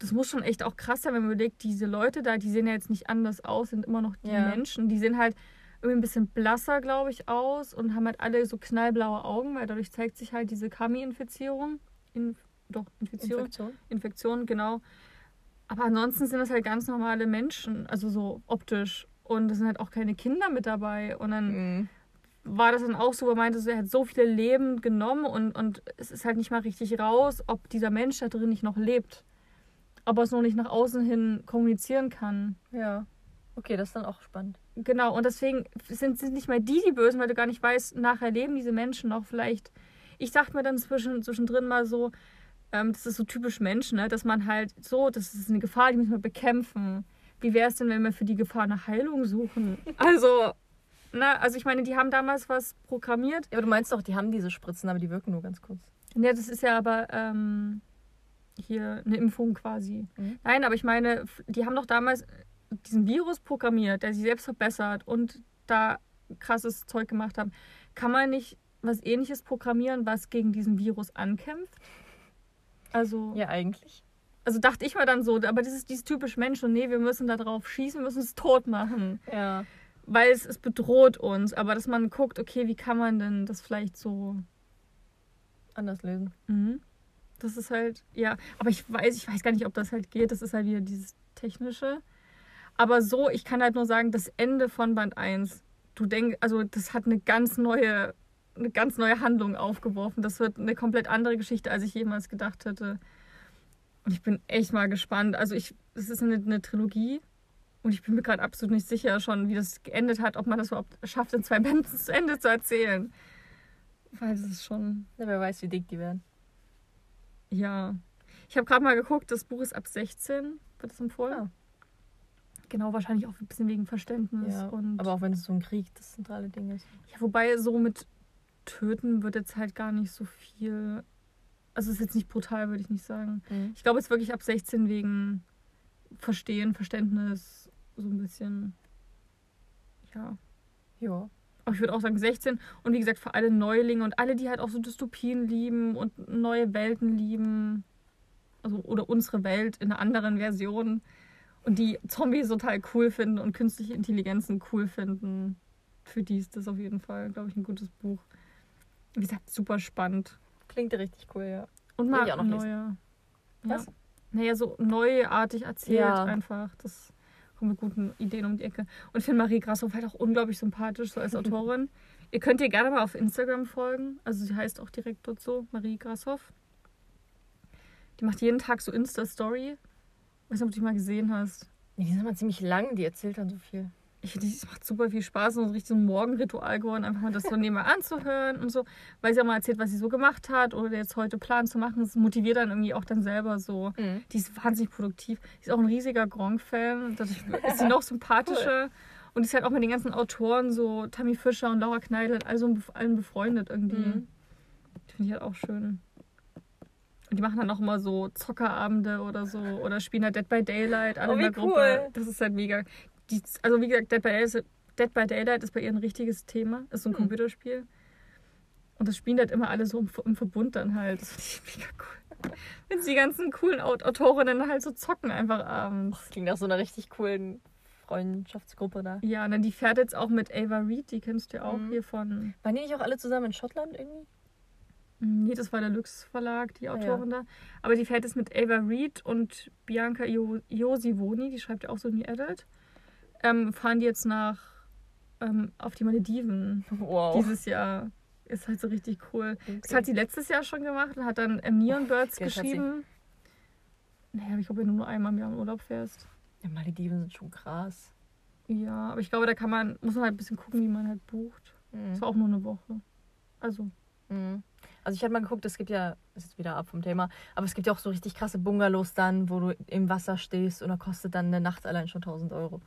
Das muss schon echt auch krass sein, wenn man überlegt, diese Leute da, die sehen ja jetzt nicht anders aus, sind immer noch die Ja. Menschen. Die sehen halt irgendwie ein bisschen blasser, glaube ich, aus und haben halt alle so knallblaue Augen, weil dadurch zeigt sich halt diese Kami-Infizierung. In, doch, Infizierung. Infektion. Infektion, genau. Aber ansonsten sind das halt ganz normale Menschen, also so optisch. Und es sind halt auch keine Kinder mit dabei. Und dann Mhm. war das dann auch so, er meinte, er hat so viele Leben genommen und, und es ist halt nicht mal richtig raus, ob dieser Mensch da drin nicht noch lebt. Ob er es noch nicht nach außen hin kommunizieren kann. Ja. Okay, das ist dann auch spannend. Genau, und deswegen sind es nicht mehr die, die Bösen, weil du gar nicht weißt, nachher leben diese Menschen noch vielleicht. Ich dachte mir dann zwischen, zwischendrin mal so, ähm, das ist so typisch Menschen, ne? dass man halt so, das ist eine Gefahr, die müssen wir bekämpfen. Wie wäre es denn, wenn wir für die Gefahr eine Heilung suchen? Also, na, also ich meine, die haben damals was programmiert. Ja, aber du meinst doch, die haben diese Spritzen, aber die wirken nur ganz kurz. Ja, das ist ja aber ähm, hier eine Impfung quasi. Mhm. Nein, aber ich meine, die haben doch damals diesen Virus programmiert, der sich selbst verbessert und da krasses Zeug gemacht haben. Kann man nicht was ähnliches programmieren, was gegen diesen Virus ankämpft? Also, Ja, eigentlich. also dachte ich mal dann so, aber das ist dieses typisch Mensch und nee, wir müssen da drauf schießen, wir müssen es tot machen. Ja. Weil es, es bedroht uns. Aber dass man guckt, okay, wie kann man denn das vielleicht so Anders lösen. Mhm. Das ist halt, ja, aber ich weiß, ich weiß gar nicht, ob das halt geht. Das ist halt wieder dieses Technische. Aber so, ich kann halt nur sagen, das Ende von Band 1, du denkst, also das hat eine ganz neue, eine ganz neue Handlung aufgeworfen. Das wird eine komplett andere Geschichte, als ich jemals gedacht hätte. Und ich bin echt mal gespannt. Also ich, es ist eine, eine Trilogie und ich bin mir gerade absolut nicht sicher schon, wie das geendet hat, ob man das überhaupt schafft, in zwei Bänden zu Ende zu erzählen. Weil das ist schon, Ja, wer weiß, wie dick die werden. Ja. Ich habe gerade mal geguckt, das Buch ist ab 16, wird es empfohlen. Ah. Genau, wahrscheinlich auch ein bisschen wegen Verständnis. Ja, und, aber auch wenn es so ein Krieg das zentrale Ding ist. ja, wobei so mit Töten wird jetzt halt gar nicht so viel. Also es ist jetzt nicht brutal, würde ich nicht sagen. Mhm. Ich glaube, es ist wirklich ab 16 wegen Verstehen, Verständnis, so ein bisschen. Ja. Ja. Aber ich würde auch sagen 16. Und wie gesagt, für alle Neulinge und alle, die halt auch so Dystopien lieben und neue Welten lieben. Also, oder unsere Welt in einer anderen Version. Und die Zombies total cool finden und künstliche Intelligenzen cool finden. Für die ist das auf jeden Fall, glaube ich, ein gutes Buch. Wie gesagt, super spannend. Klingt richtig cool, ja. Und mal auch noch lesen. neue. Was? Ja. Naja, so neuartig erzählt Ja. einfach. Das kommt mit guten Ideen um die Ecke. Und ich finde Marie Grashoff halt auch unglaublich sympathisch, so als Autorin. ihr könnt ihr gerne mal auf Instagram folgen. Also sie heißt auch direkt dort so, Marie Grashoff. Die macht jeden Tag so Insta-Story. Weiß nicht, ob du die mal gesehen hast. Die sind mal ziemlich lang, die erzählt dann so viel. Ich finde, es macht super viel Spaß und so richtig so ein Morgenritual geworden, einfach mal das so nebenbei anzuhören und so, weil sie auch mal erzählt, was sie so gemacht hat oder jetzt heute plant zu machen. Das motiviert dann irgendwie auch dann selber so. Mhm. Die ist wahnsinnig produktiv. Die ist auch ein riesiger Gronk-Fan. Dadurch ist sie noch sympathischer. Und die ist halt auch mit den ganzen Autoren, so Tammy Fischer und Laura Kneidl, also allen befreundet irgendwie. Mhm. Die finde ich halt auch schön. Und die machen dann auch immer so Zockerabende oder so oder spielen halt Dead by Daylight alle Oh, in wie der Gruppe. cool. Das ist halt mega. Die, also wie gesagt, Dead by, Daylight, Dead by Daylight ist bei ihr ein richtiges Thema. Ist so ein Hm. Computerspiel. Und das spielen halt immer alle so im, im Verbund dann halt. Das finde ich mega cool. Wenn die ganzen coolen Aut- Autorinnen halt so zocken einfach abends. Das klingt nach so einer richtig coolen Freundschaftsgruppe da. Ja, und dann die fährt jetzt auch mit Ava Reed, die kennst du ja auch Mhm. hier von. Waren die nicht auch alle zusammen in Schottland irgendwie? Nee, das war der Lux Verlag, die Ah, Autorin da. Aber die fährt jetzt mit Ava Reed und Bianca Iosivoni, die schreibt ja auch so New Adult. Ähm, fahren die jetzt nach ähm, auf die Malediven Wow. dieses Jahr. Ist halt so richtig cool. Okay. Das hat sie letztes Jahr schon gemacht und hat dann ähm, Neon Birds Geld hat sie. geschrieben. Naja, ich glaube, wenn du nur einmal im Jahr im Urlaub fährst. ja, Malediven sind schon krass. Ja, aber ich glaube, da kann man, muss man halt ein bisschen gucken, wie man halt bucht. Mhm. Das war auch nur eine Woche. Also, Mhm. Also ich habe mal geguckt, es gibt ja, ist jetzt wieder ab vom Thema, aber es gibt ja auch so richtig krasse Bungalows dann, wo du im Wasser stehst und da kostet dann eine Nacht allein schon 1000 Euro.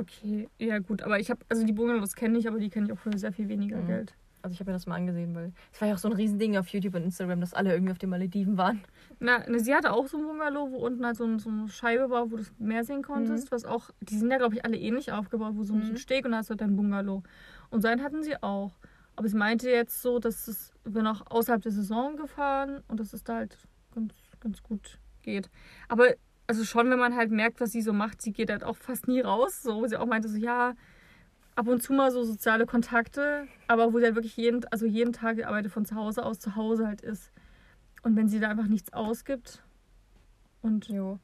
Okay, ja gut. Aber ich habe, also die Bungalows kenne ich, aber die kenne ich auch für sehr viel weniger Mhm. Geld. Also ich habe mir das mal angesehen, weil es war ja auch so ein Riesending auf YouTube und Instagram, dass alle irgendwie auf den Malediven waren. Na, ne, sie hatte auch so ein Bungalow, wo unten halt so, ein, so eine Scheibe war, wo du das Meer sehen konntest. Was auch, die sind ja, glaube ich, alle ähnlich aufgebaut, wo so, so ein Mhm. Steg und da hast du halt dein Bungalow. Und seinen hatten sie auch. Aber sie meinte jetzt so, dass es, wir noch außerhalb der Saison gefahren und dass es da halt ganz, ganz gut geht. Aber also schon, wenn man halt merkt, was sie so macht, sie geht halt auch fast nie raus. So, wo sie auch meinte so, ja, ab und zu mal so soziale Kontakte, aber wo sie halt wirklich jeden, also jeden Tag die arbeitet von zu Hause aus zu Hause halt ist. Und wenn sie da einfach nichts ausgibt und Jo.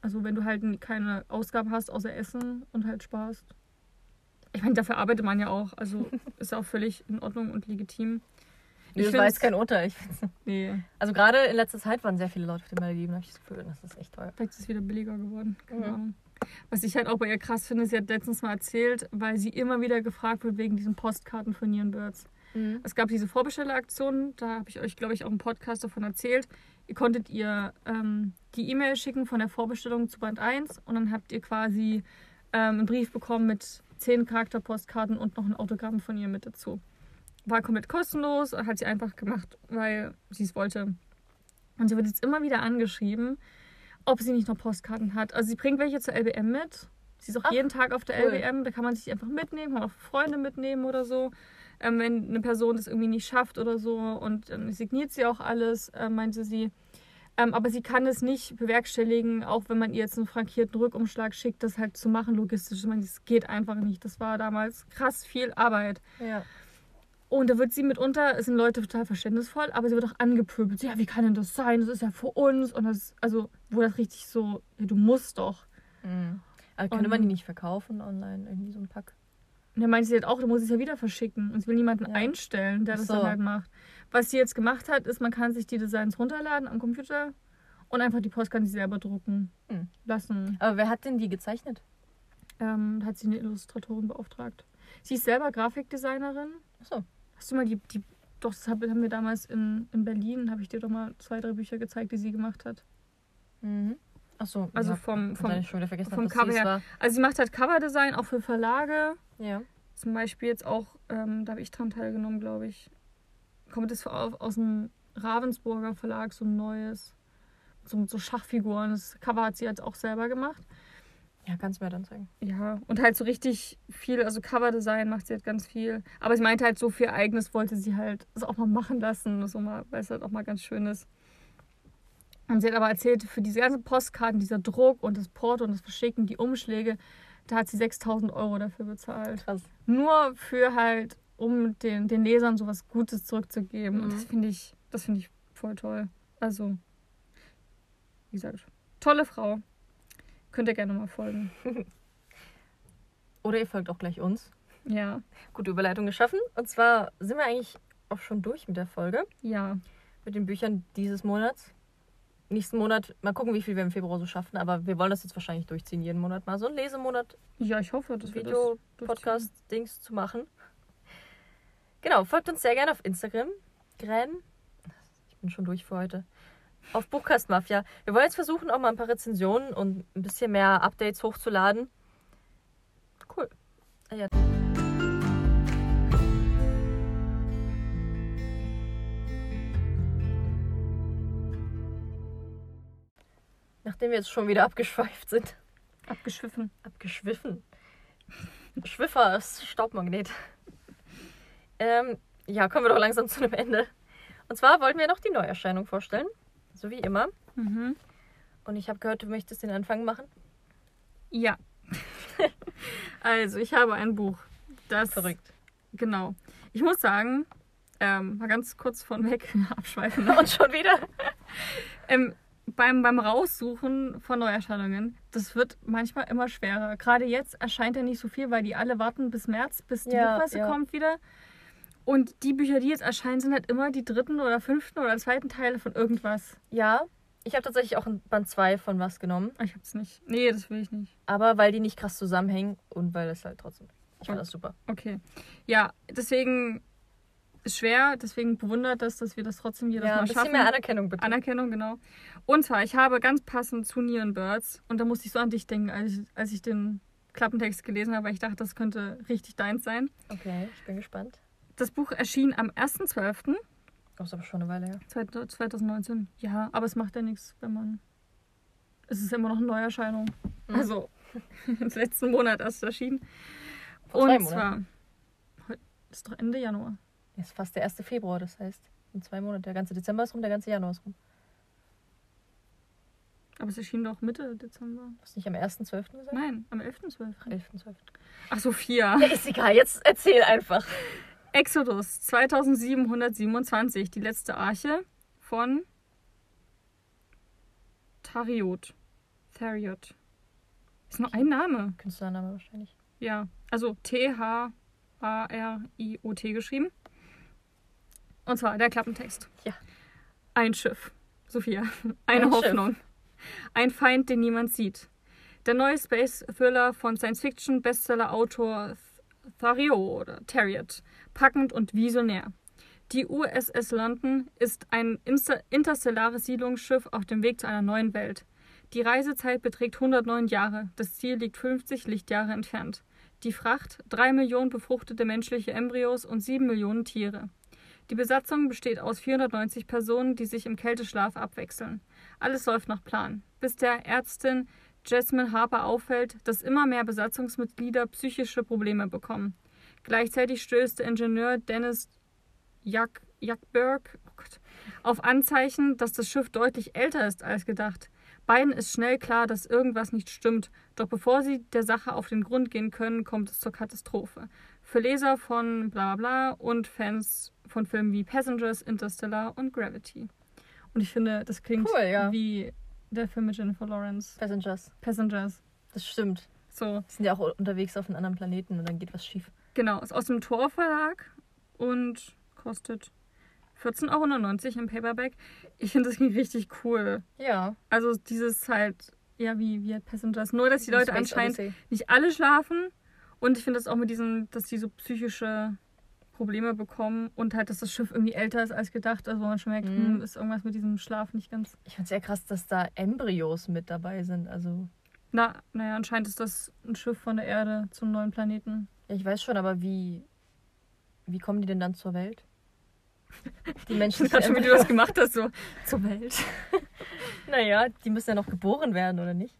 also wenn du halt keine Ausgaben hast außer Essen und halt sparst. Ich meine, dafür arbeitet man ja auch. Also ist ja auch völlig in Ordnung und legitim. Nee, das find's- war jetzt kein Urteil. Ich Nee, Also gerade in letzter Zeit waren sehr viele Leute auf den Malediven, habe ich das Gefühl. Das ist echt teuer. vielleicht ist es wieder billiger geworden. Keine Mhm. Ahnung. Was ich halt auch bei ihr krass finde, sie hat letztens mal erzählt, weil sie immer wieder gefragt wird wegen diesen Postkarten von Nierenbirds. Es gab diese Vorbestelleraktion, da habe ich euch, glaube ich, auch im Podcast davon erzählt. Ihr konntet ihr ähm, die E-Mail schicken von der Vorbestellung zu Band 1 und dann habt ihr quasi ähm, einen Brief bekommen mit 10 Charakterpostkarten und noch ein Autogramm von ihr mit dazu. War komplett kostenlos, hat sie einfach gemacht, weil sie es wollte. Und sie wird jetzt immer wieder angeschrieben, ob sie nicht noch Postkarten hat. Also sie bringt welche zur LBM mit. Sie ist auch Ach, jeden Tag auf der cool. LBM, da kann man sich einfach mitnehmen, kann man auch Freunde mitnehmen oder so. Ähm, wenn eine Person das irgendwie nicht schafft oder so und dann signiert sie auch alles, äh, meinte sie. Ähm, aber sie kann es nicht bewerkstelligen, auch wenn man ihr jetzt einen frankierten Rückumschlag schickt, das halt zu machen logistisch. Ich meine, das geht einfach nicht. Das war damals krass viel Arbeit. Ja. Und da wird sie mitunter, es sind Leute total verständnisvoll, aber sie wird auch angepöbelt. So, ja, wie kann denn das sein? Das ist ja für uns. Und das, also, wo das richtig so, ja, du musst doch. Mhm. Aber könnte man Und- die nicht verkaufen online, irgendwie so ein Pack? Und dann meinte sie halt auch, du musst es ja wieder verschicken. Und sie will niemanden Ja. einstellen, der Ach das so. dann halt macht. Was sie jetzt gemacht hat, ist, man kann sich die Designs runterladen am Computer und einfach die Postkarten selber drucken Hm. lassen. Aber wer hat denn die gezeichnet? Ähm, hat sie eine Illustratorin beauftragt. Sie ist selber Grafikdesignerin. Achso. Hast du mal die, die doch, das hab- haben wir damals in, in Berlin, habe ich dir doch mal zwei, drei Bücher gezeigt, die sie gemacht hat. Mhm. Achso. Also ja, vom- vom- vom Cover her. Also sie macht halt Coverdesign auch für Verlage. Ja. Zum Beispiel jetzt auch, ähm, da habe ich dran teilgenommen, glaube ich. Kommt das auf, aus dem Ravensburger Verlag, so ein neues. So so Schachfiguren. Das Cover hat sie halt auch selber gemacht. Ja, kannst du mir dann zeigen. Ja, und halt so richtig viel, also Coverdesign macht sie halt ganz viel. Aber sie meinte halt, so viel Eigenes wollte sie halt das auch mal machen lassen, so mal, weil es halt auch mal ganz schön ist. Und sie hat aber erzählt, für diese ganzen Postkarten, dieser Druck und das Porto und das Verschicken, die Umschläge, da hat sie 6000 Euro dafür bezahlt. Krass. Nur für halt, um den, den Lesern sowas Gutes zurückzugeben. Und Mhm. das finde ich, das finde ich voll toll. Also, wie gesagt, tolle Frau. Könnt ihr gerne mal folgen. Oder ihr folgt auch gleich uns. Ja, Gute Überleitung geschaffen. Und zwar sind wir eigentlich auch schon durch mit der Folge. ja. Mit den Büchern dieses Monats. Nächsten Monat, mal gucken, wie viel wir im Februar so schaffen. Aber wir wollen das jetzt wahrscheinlich durchziehen, jeden Monat mal so einen Lesemonat, Ja, ich hoffe, dass wir das Video, durchziehen. Podcast-Dings zu machen. Genau, folgt uns sehr gerne auf Instagram. Gren. Ich bin schon durch für heute. Auf Buchcast Mafia. Wir wollen jetzt versuchen, auch mal ein paar Rezensionen und ein bisschen mehr Updates hochzuladen. Cool. Ah ja. Nachdem wir jetzt schon wieder abgeschweift sind. Abgeschwiffen. Abgeschwiffen. Schwiffer ist Staubmagnet. Ähm, ja, kommen wir doch langsam zu einem Ende. Und zwar wollten wir noch die Neuerscheinung vorstellen. So wie immer. Mhm. Und ich habe gehört, du möchtest den Anfang machen. Ja. also, ich habe ein Buch. Das. Verrückt. Genau. Ich muss sagen, ähm, mal ganz kurz von weg abschweifen. Und schon wieder. ähm, beim, beim Raussuchen von Neuerscheinungen, das wird manchmal immer schwerer. Gerade jetzt erscheint ja nicht so viel, weil die alle warten bis März, bis die Ja, Buchmesse ja. kommt wieder. Und die Bücher, die jetzt erscheinen, sind halt immer die dritten oder fünften oder zweiten Teile von irgendwas. Ja, ich habe tatsächlich auch ein Band 2 von was genommen. Ah, Ich hab's nicht. Nee, das will ich nicht. Aber weil die nicht krass zusammenhängen und weil es halt trotzdem. Ich fand Ja. das super. Okay. Ja, deswegen ist schwer, deswegen bewundert das, dass wir das trotzdem jedes Ja, Mal ein bisschen schaffen. mehr Anerkennung bitte. Anerkennung, genau. Und zwar, ich habe ganz passend zu Neon Birds, und da musste ich so an dich denken, als ich, als ich den Klappentext gelesen habe, weil ich dachte, das könnte richtig deins sein. Okay, ich bin gespannt. Das Buch erschien am 1.12. Das ist aber schon eine Weile her. 2019. Ja, aber es macht ja nichts, wenn man. Es ist immer noch eine Neuerscheinung. Mhm. Also, im letzten Monat erst erschienen. Vor Und Monaten. zwar. Heute ist doch Ende Januar. Ist fast der 1. Februar, das heißt, in zwei Monaten. Der ganze Dezember ist rum, der ganze Januar ist rum. Aber es erschien doch Mitte Dezember. Hast du nicht am 1.12. gesagt? Nein, am 11.12. 11.12. Ach, Sophia. Ja, ist egal, jetzt erzähl einfach. Exodus 2727, die letzte Arche von Tariot. Thariot. Ist nur ein Name. Künstlername wahrscheinlich. Ja, also T-H-A-R-I-O-T geschrieben. Und zwar der Klappentext. Ja. Ein Schiff. Sophia. Eine Ein Schiff. Hoffnung. Ein Feind, den niemand sieht. Der neue Space-Thriller von Science-Fiction-Bestseller-Autor Thariot oder Thariot. Packend und visionär. Die USS London ist ein interstellares Siedlungsschiff auf dem Weg zu einer neuen Welt. Die Reisezeit beträgt 109 Jahre. Das Ziel liegt 50 Lichtjahre entfernt. Die Fracht 3 Millionen befruchtete menschliche Embryos und 7 Millionen Tiere. Die Besatzung besteht aus 490 Personen, die sich im Kälteschlaf abwechseln. Alles läuft nach Plan, bis der Ärztin Jasmine Harper auffällt, dass immer mehr Besatzungsmitglieder psychische Probleme bekommen. Gleichzeitig stößt der Ingenieur Dennis Jak Jakberg oh Gott, auf Anzeichen, dass das Schiff deutlich älter ist als gedacht. Beiden ist schnell klar, dass irgendwas nicht stimmt, doch bevor sie der Sache auf den Grund gehen können, kommt es zur Katastrophe. Für Leser von bla bla und Fans von Filmen wie Passengers, Interstellar und Gravity. Und ich finde, das klingt Cool, ja. wie der Film mit Jennifer Lawrence. Passengers. Passengers. Das stimmt. So, Die sind ja auch unterwegs auf einem anderen Planeten und dann geht was schief. genau. Ist aus dem Tor Verlag und kostet 14,99 Euro im Paperback. Ich finde, das richtig cool. Ja. Also dieses halt, ja, wie, wie halt Passengers. Nur, dass die Leute Space anscheinend Odyssey. nicht alle schlafen. Und ich finde das auch mit diesen, dass die so psychische Probleme bekommen und halt, dass das Schiff irgendwie älter ist als gedacht. Also man schon merkt, Mhm. hm, ist irgendwas mit diesem Schlaf nicht ganz. Ich finde es sehr krass, dass da Embryos mit dabei sind. Also, Na, naja, anscheinend ist das ein Schiff von der Erde zum neuen Planeten. ja, ich weiß schon, aber wie, wie kommen die denn dann zur Welt? Die Menschen. Ich schon, wie du das gemacht hast, so zur Welt. Naja, die müssen ja noch geboren werden, oder nicht?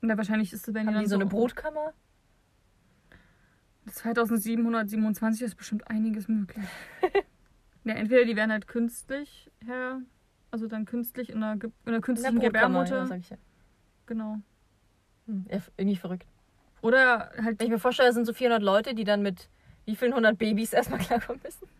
Na, wahrscheinlich ist es, wenn die Haben dann die so eine Brutkammer? 2727 ist bestimmt einiges möglich. ja, entweder die werden halt künstlich her, also dann künstlich in einer, Ge- in einer künstlichen Brutkammer, Gebärmutter. ja, sag ich ja. Genau. Hm, irgendwie verrückt. Oder halt Wenn ich mir vorstelle, es sind so 400 Leute, die dann mit wie vielen hundert Babys erstmal klarkommen müssen.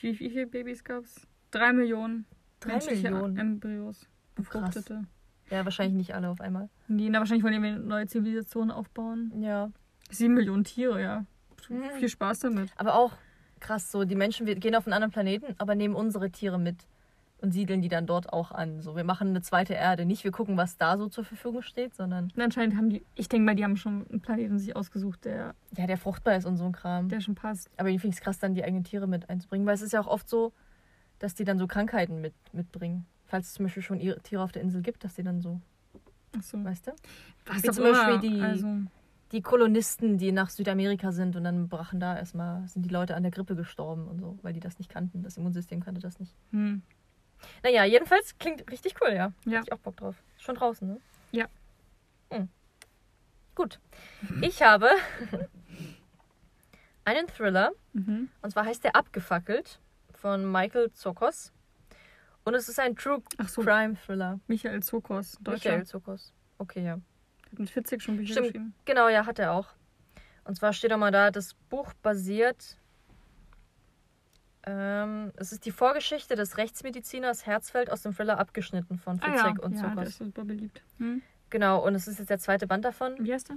Wie, wie viele Babys gab es? Drei Millionen. Drei Millionen? Embryos. Oh, krass. Befruchtete. Ja, wahrscheinlich nicht alle auf einmal. Nee, na, wahrscheinlich wollen die eine neue Zivilisation aufbauen. Ja. Sieben Millionen Tiere, ja. Mhm. Viel Spaß damit. Aber auch krass, so die Menschen wir gehen auf einen anderen Planeten, aber nehmen unsere Tiere mit und siedeln die dann dort auch an. So, wir machen eine zweite Erde. Nicht wir gucken, was da so zur Verfügung steht, sondern Und anscheinend haben die, ich denke mal, die haben schon einen Planeten sich ausgesucht, der, ja, der fruchtbar ist und so ein Kram. der schon passt. Aber ich finde es krass, dann die eigenen Tiere mit einzubringen, weil es ist ja auch oft so, dass die dann so Krankheiten mit, mitbringen. Falls es zum Beispiel schon ihre Tiere auf der Insel gibt, dass die dann so, Achso. weißt du? Was Wie zum Beispiel immer. die- Also, Die Kolonisten, die nach Südamerika sind und dann brachen da erstmal, sind die Leute an der Grippe gestorben und so, weil die das nicht kannten. Das Immunsystem kannte das nicht. hm. Naja, jedenfalls klingt richtig cool, ja. Ja. Hab ich auch Bock drauf. Schon draußen, ne? Ja. Hm. Gut. Ich habe einen Thriller, Mhm. und zwar heißt der Abgefackelt von Michael Zokos. Und es ist ein True so, Crime Thriller. Michael Zokos, Deutscher. Michael Zokos. Okay, ja. Hat mit 40 schon Bücher Stimmt. geschrieben. Genau, ja, hat er auch. Und zwar steht auch mal da, das Buch basiert. Ähm, es ist die Vorgeschichte des Rechtsmediziners Herzfeld aus dem Thriller abgeschnitten von Ah Fitzek ja, und ja Zokos. ist super beliebt. Hm? Genau, und es ist jetzt der zweite Band davon, Wie heißt der?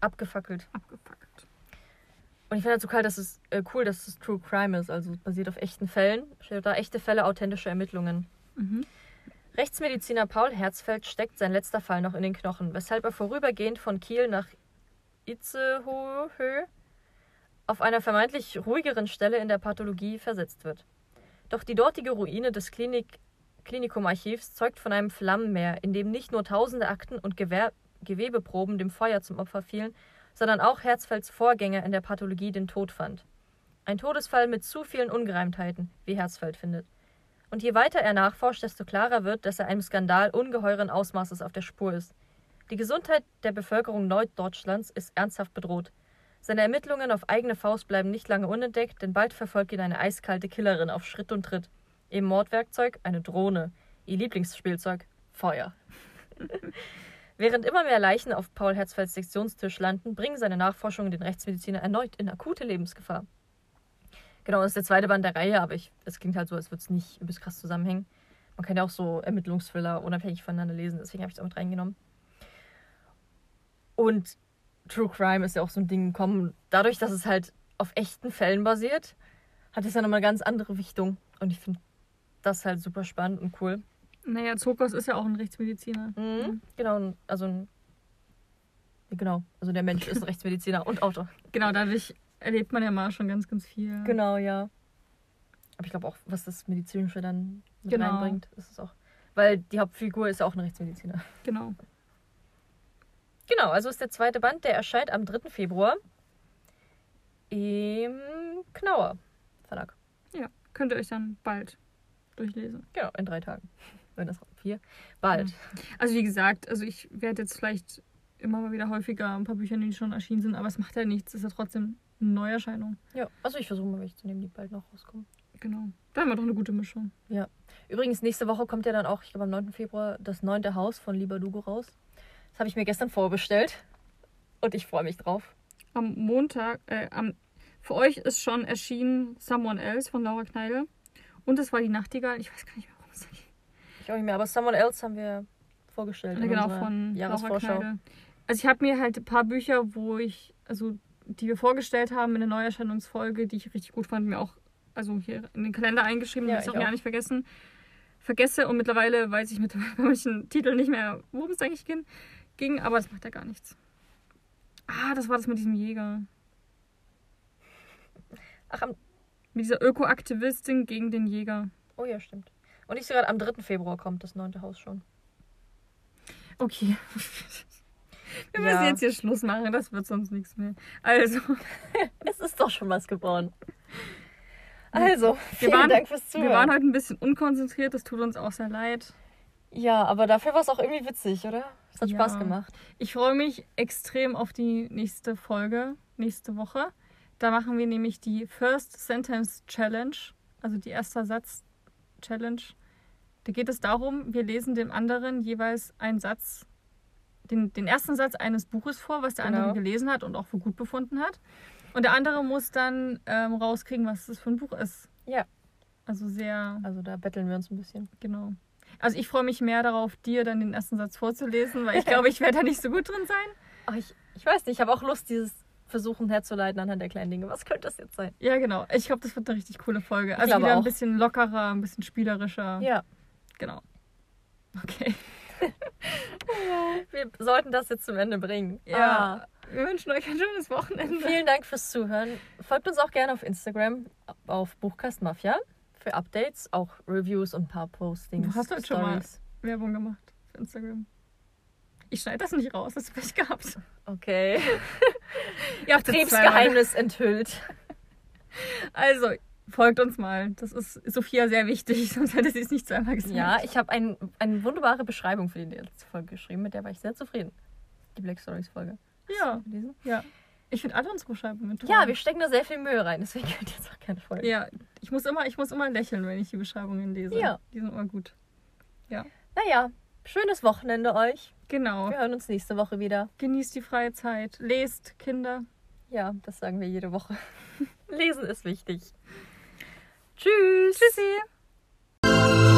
Abgefackelt. Abgefackelt. Und ich finde dazu kalt, dass es äh, cool, dass es True Crime ist, also basiert auf echten Fällen. Steht da echte Fälle, authentische Ermittlungen. Mhm. Rechtsmediziner Paul Herzfeld steckt sein letzter Fall noch in den Knochen, weshalb er vorübergehend von Kiel nach Itzehoe auf einer vermeintlich ruhigeren Stelle in der Pathologie versetzt wird. Doch die dortige Ruine des Klinik Klinikumarchivs zeugt von einem Flammenmeer, in dem nicht nur tausende Akten und Gewer Gewebeproben dem Feuer zum Opfer fielen, sondern auch Herzfelds Vorgänger in der Pathologie den Tod fand. Ein Todesfall mit zu vielen Ungereimtheiten, wie Herzfeld findet. Und je weiter er nachforscht, desto klarer wird, dass er einem Skandal ungeheuren Ausmaßes auf der Spur ist. Die Gesundheit der Bevölkerung Norddeutschlands ist ernsthaft bedroht. Seine Ermittlungen auf eigene Faust bleiben nicht lange unentdeckt, denn bald verfolgt ihn eine eiskalte Killerin auf Schritt und Tritt. Ihr Mordwerkzeug eine Drohne. Ihr Lieblingsspielzeug Feuer. Während immer mehr Leichen auf Paul Herzfelds Sektionstisch landen, bringen seine Nachforschungen den Rechtsmediziner erneut in akute Lebensgefahr. Genau, das ist der zweite Band der Reihe, aber ich, es klingt halt so, als würde es nicht übelst krass zusammenhängen. Man kann ja auch so Ermittlungsthriller unabhängig voneinander lesen, deswegen habe ich es auch mit reingenommen. Und True Crime ist ja auch so ein Ding gekommen. Dadurch, dass es halt auf echten Fällen basiert, hat es ja nochmal eine ganz andere Wichtung. Und ich finde das halt super spannend und cool. Naja, Zokos ist ja auch ein Rechtsmediziner. Mhm. Genau, also ein, genau, also der Mensch ist ein Rechtsmediziner und Autor. Genau, dadurch erlebt man ja mal schon ganz, ganz viel. Genau, ja. Aber ich glaube auch, was das Medizinische dann mit Genau. reinbringt, ist es auch. Weil die Hauptfigur ist ja auch ein Rechtsmediziner. Genau. Genau, also ist der zweite Band, der erscheint am 3. Februar im Knauer Verlag. Ja, könnt ihr euch dann bald durchlesen. Genau, in drei Tagen. Wenn das vier. Bald. Also wie gesagt, also ich werde jetzt vielleicht immer mal wieder häufiger ein paar Bücher, die schon erschienen sind, aber es macht ja nichts. Es ist ja trotzdem Neuerscheinung. Ja, also ich versuche mal welche zu nehmen, die bald noch rauskommen. Genau. Da haben wir doch eine gute Mischung. Übrigens, nächste Woche kommt ja dann auch, ich glaube am 9. Februar, das neunte Haus von Lieber Dugo raus. Das habe ich mir gestern vorbestellt. Und ich freue mich drauf. Am Montag, äh, am, für euch ist schon erschienen Someone Else von Laura Kneidel. Und es war die Nachtigall. Ich weiß gar nicht mehr, worum es ging. Ich auch nicht mehr, aber Someone Else haben wir vorgestellt. genau, von Laura. Kneidel. Also ich habe mir halt ein paar Bücher, wo ich, also die wir vorgestellt haben in der Neuerscheinungsfolge, die ich richtig gut fand, mir auch also hier in den Kalender eingeschrieben, Ja, dass ich auch gar nicht vergessen. Vergesse und mittlerweile weiß ich mit manchen Titeln nicht mehr, worum es eigentlich ging, ging, aber das macht ja gar nichts. Ah, das war das mit diesem Jäger. Ach, am, Mit dieser Ökoaktivistin gegen den Jäger. oh ja, stimmt. Und ich sehe gerade, am 3. Februar kommt das neunte Haus schon. Okay. Wir Ja. müssen jetzt hier Schluss machen, das wird sonst nichts mehr. Also, Es ist doch schon was geworden. Also, vielen waren- Dank fürs Zuhören. wir waren heute ein bisschen unkonzentriert, das tut uns auch sehr leid. ja, aber dafür war es auch irgendwie witzig, oder? Es hat Ja. Spaß gemacht. Ich freue mich extrem auf die nächste Folge, nächste Woche. Da machen wir nämlich die First Sentence Challenge, also die erster Satz Challenge. Da geht es darum, wir lesen dem anderen jeweils einen Satz, den, den ersten Satz eines Buches vor, was der Genau. andere gelesen hat und auch für gut befunden hat. Und der andere muss dann ähm, rauskriegen, was das für ein Buch ist. Ja. Also sehr, Also da betteln wir uns ein bisschen. genau. Also ich freue mich mehr darauf, dir dann den ersten Satz vorzulesen, weil ich glaube, ich werde da nicht so gut drin sein. Ach, ich, ich weiß nicht, ich habe auch Lust, dieses Versuchen herzuleiten anhand der kleinen Dinge. Was könnte das jetzt sein? Ja, genau. Ich glaube, das wird eine richtig coole Folge. Also wieder ein auch. bisschen lockerer, ein bisschen spielerischer. Ja. Genau. Okay. Wir sollten das jetzt zum Ende bringen. Ja. Wir wünschen euch ein schönes Ah. Wochenende. Vielen Dank fürs Zuhören. Folgt uns auch gerne auf Instagram auf Buchkast Mafia für Updates, auch Reviews und ein paar Postings. Du hast heute schon mal-. Werbung gemacht für Instagram. Ich schneide das nicht raus, das Pech gehabt. Okay. Ja, Betriebsgeheimnis enthüllt. Also, folgt uns mal. Das ist Sophia sehr wichtig, sonst hätte sie es nicht zweimal gesagt. Ja, ich habe ein, eine wunderbare Beschreibung für die letzte Folge geschrieben, mit der war ich sehr zufrieden. Die Black Stories Folge. Ja, ja. Ich finde alle unsere Beschreibungen toll. Ja, wir stecken da sehr viel Mühe rein, deswegen könnt ihr jetzt auch gerne folgen. Ja, ich muss, immer, ich muss immer lächeln, wenn ich die Beschreibungen lese. Ja. Die sind immer gut. Naja, schönes Wochenende euch. Genau. Wir hören uns nächste Woche wieder. Genießt die freie Zeit. Lest, Kinder. Ja, das sagen wir jede Woche. Lesen ist wichtig. Tschüss. Tschüssi.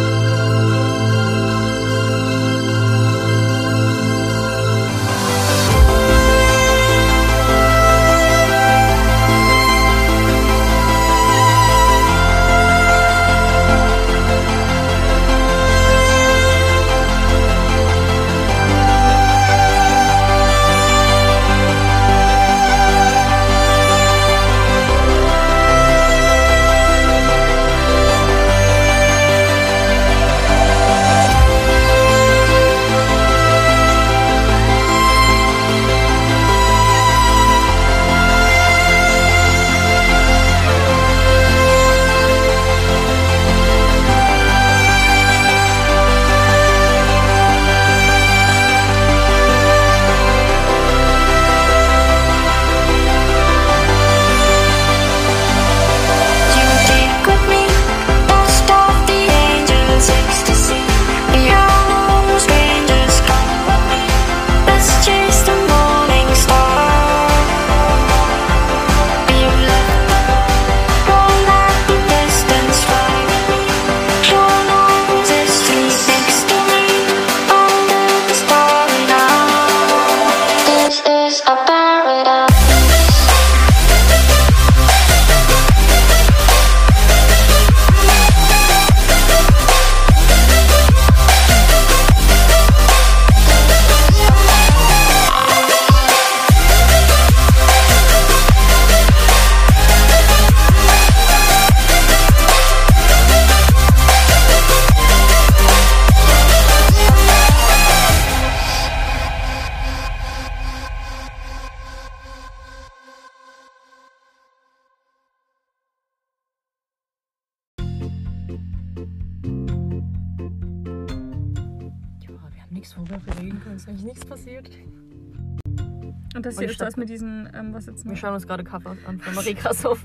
Schauen uns gerade Cover an von Marie Krassoff.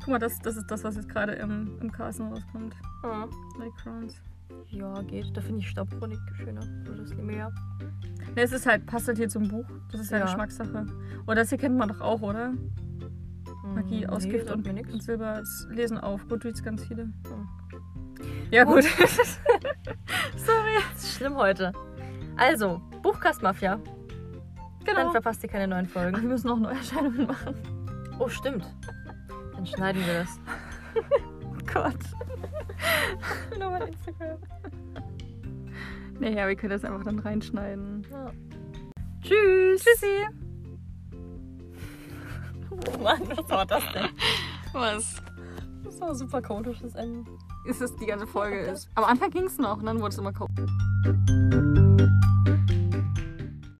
Guck mal, das, das ist das, was jetzt gerade im, im Carson rauskommt. Ah. Like Crowns. Ja, geht. Da finde ich Staubchronik schöner. Oder das mehr. Ne, es ist halt, passt halt hier zum Buch. Das ist ja, Ja. Geschmackssache. Oder das hier kennt man doch auch, oder? Magie, Hm, aus nee, Gift und, und Silber. Das lesen auf. Goodreads ganz viele. Hm. Ja, gut. Sorry. Das ist schlimm heute. Also, Buchkastmafia. Dann genau. verpasst ihr keine neuen Ach, wir Folgen. müssen auch Neuerscheinungen machen. Oh, stimmt. Dann schneiden wir das. Oh Gott. Nochmal Instagram. Naja, wir können das einfach dann reinschneiden. Ja. Tschüss. Tschüssi. Oh Mann, was war das denn? Was? Das war ein super chaotisches Ende. Ist es die ganze Folge ist. Am Anfang ging es noch und dann wurde es immer kaum.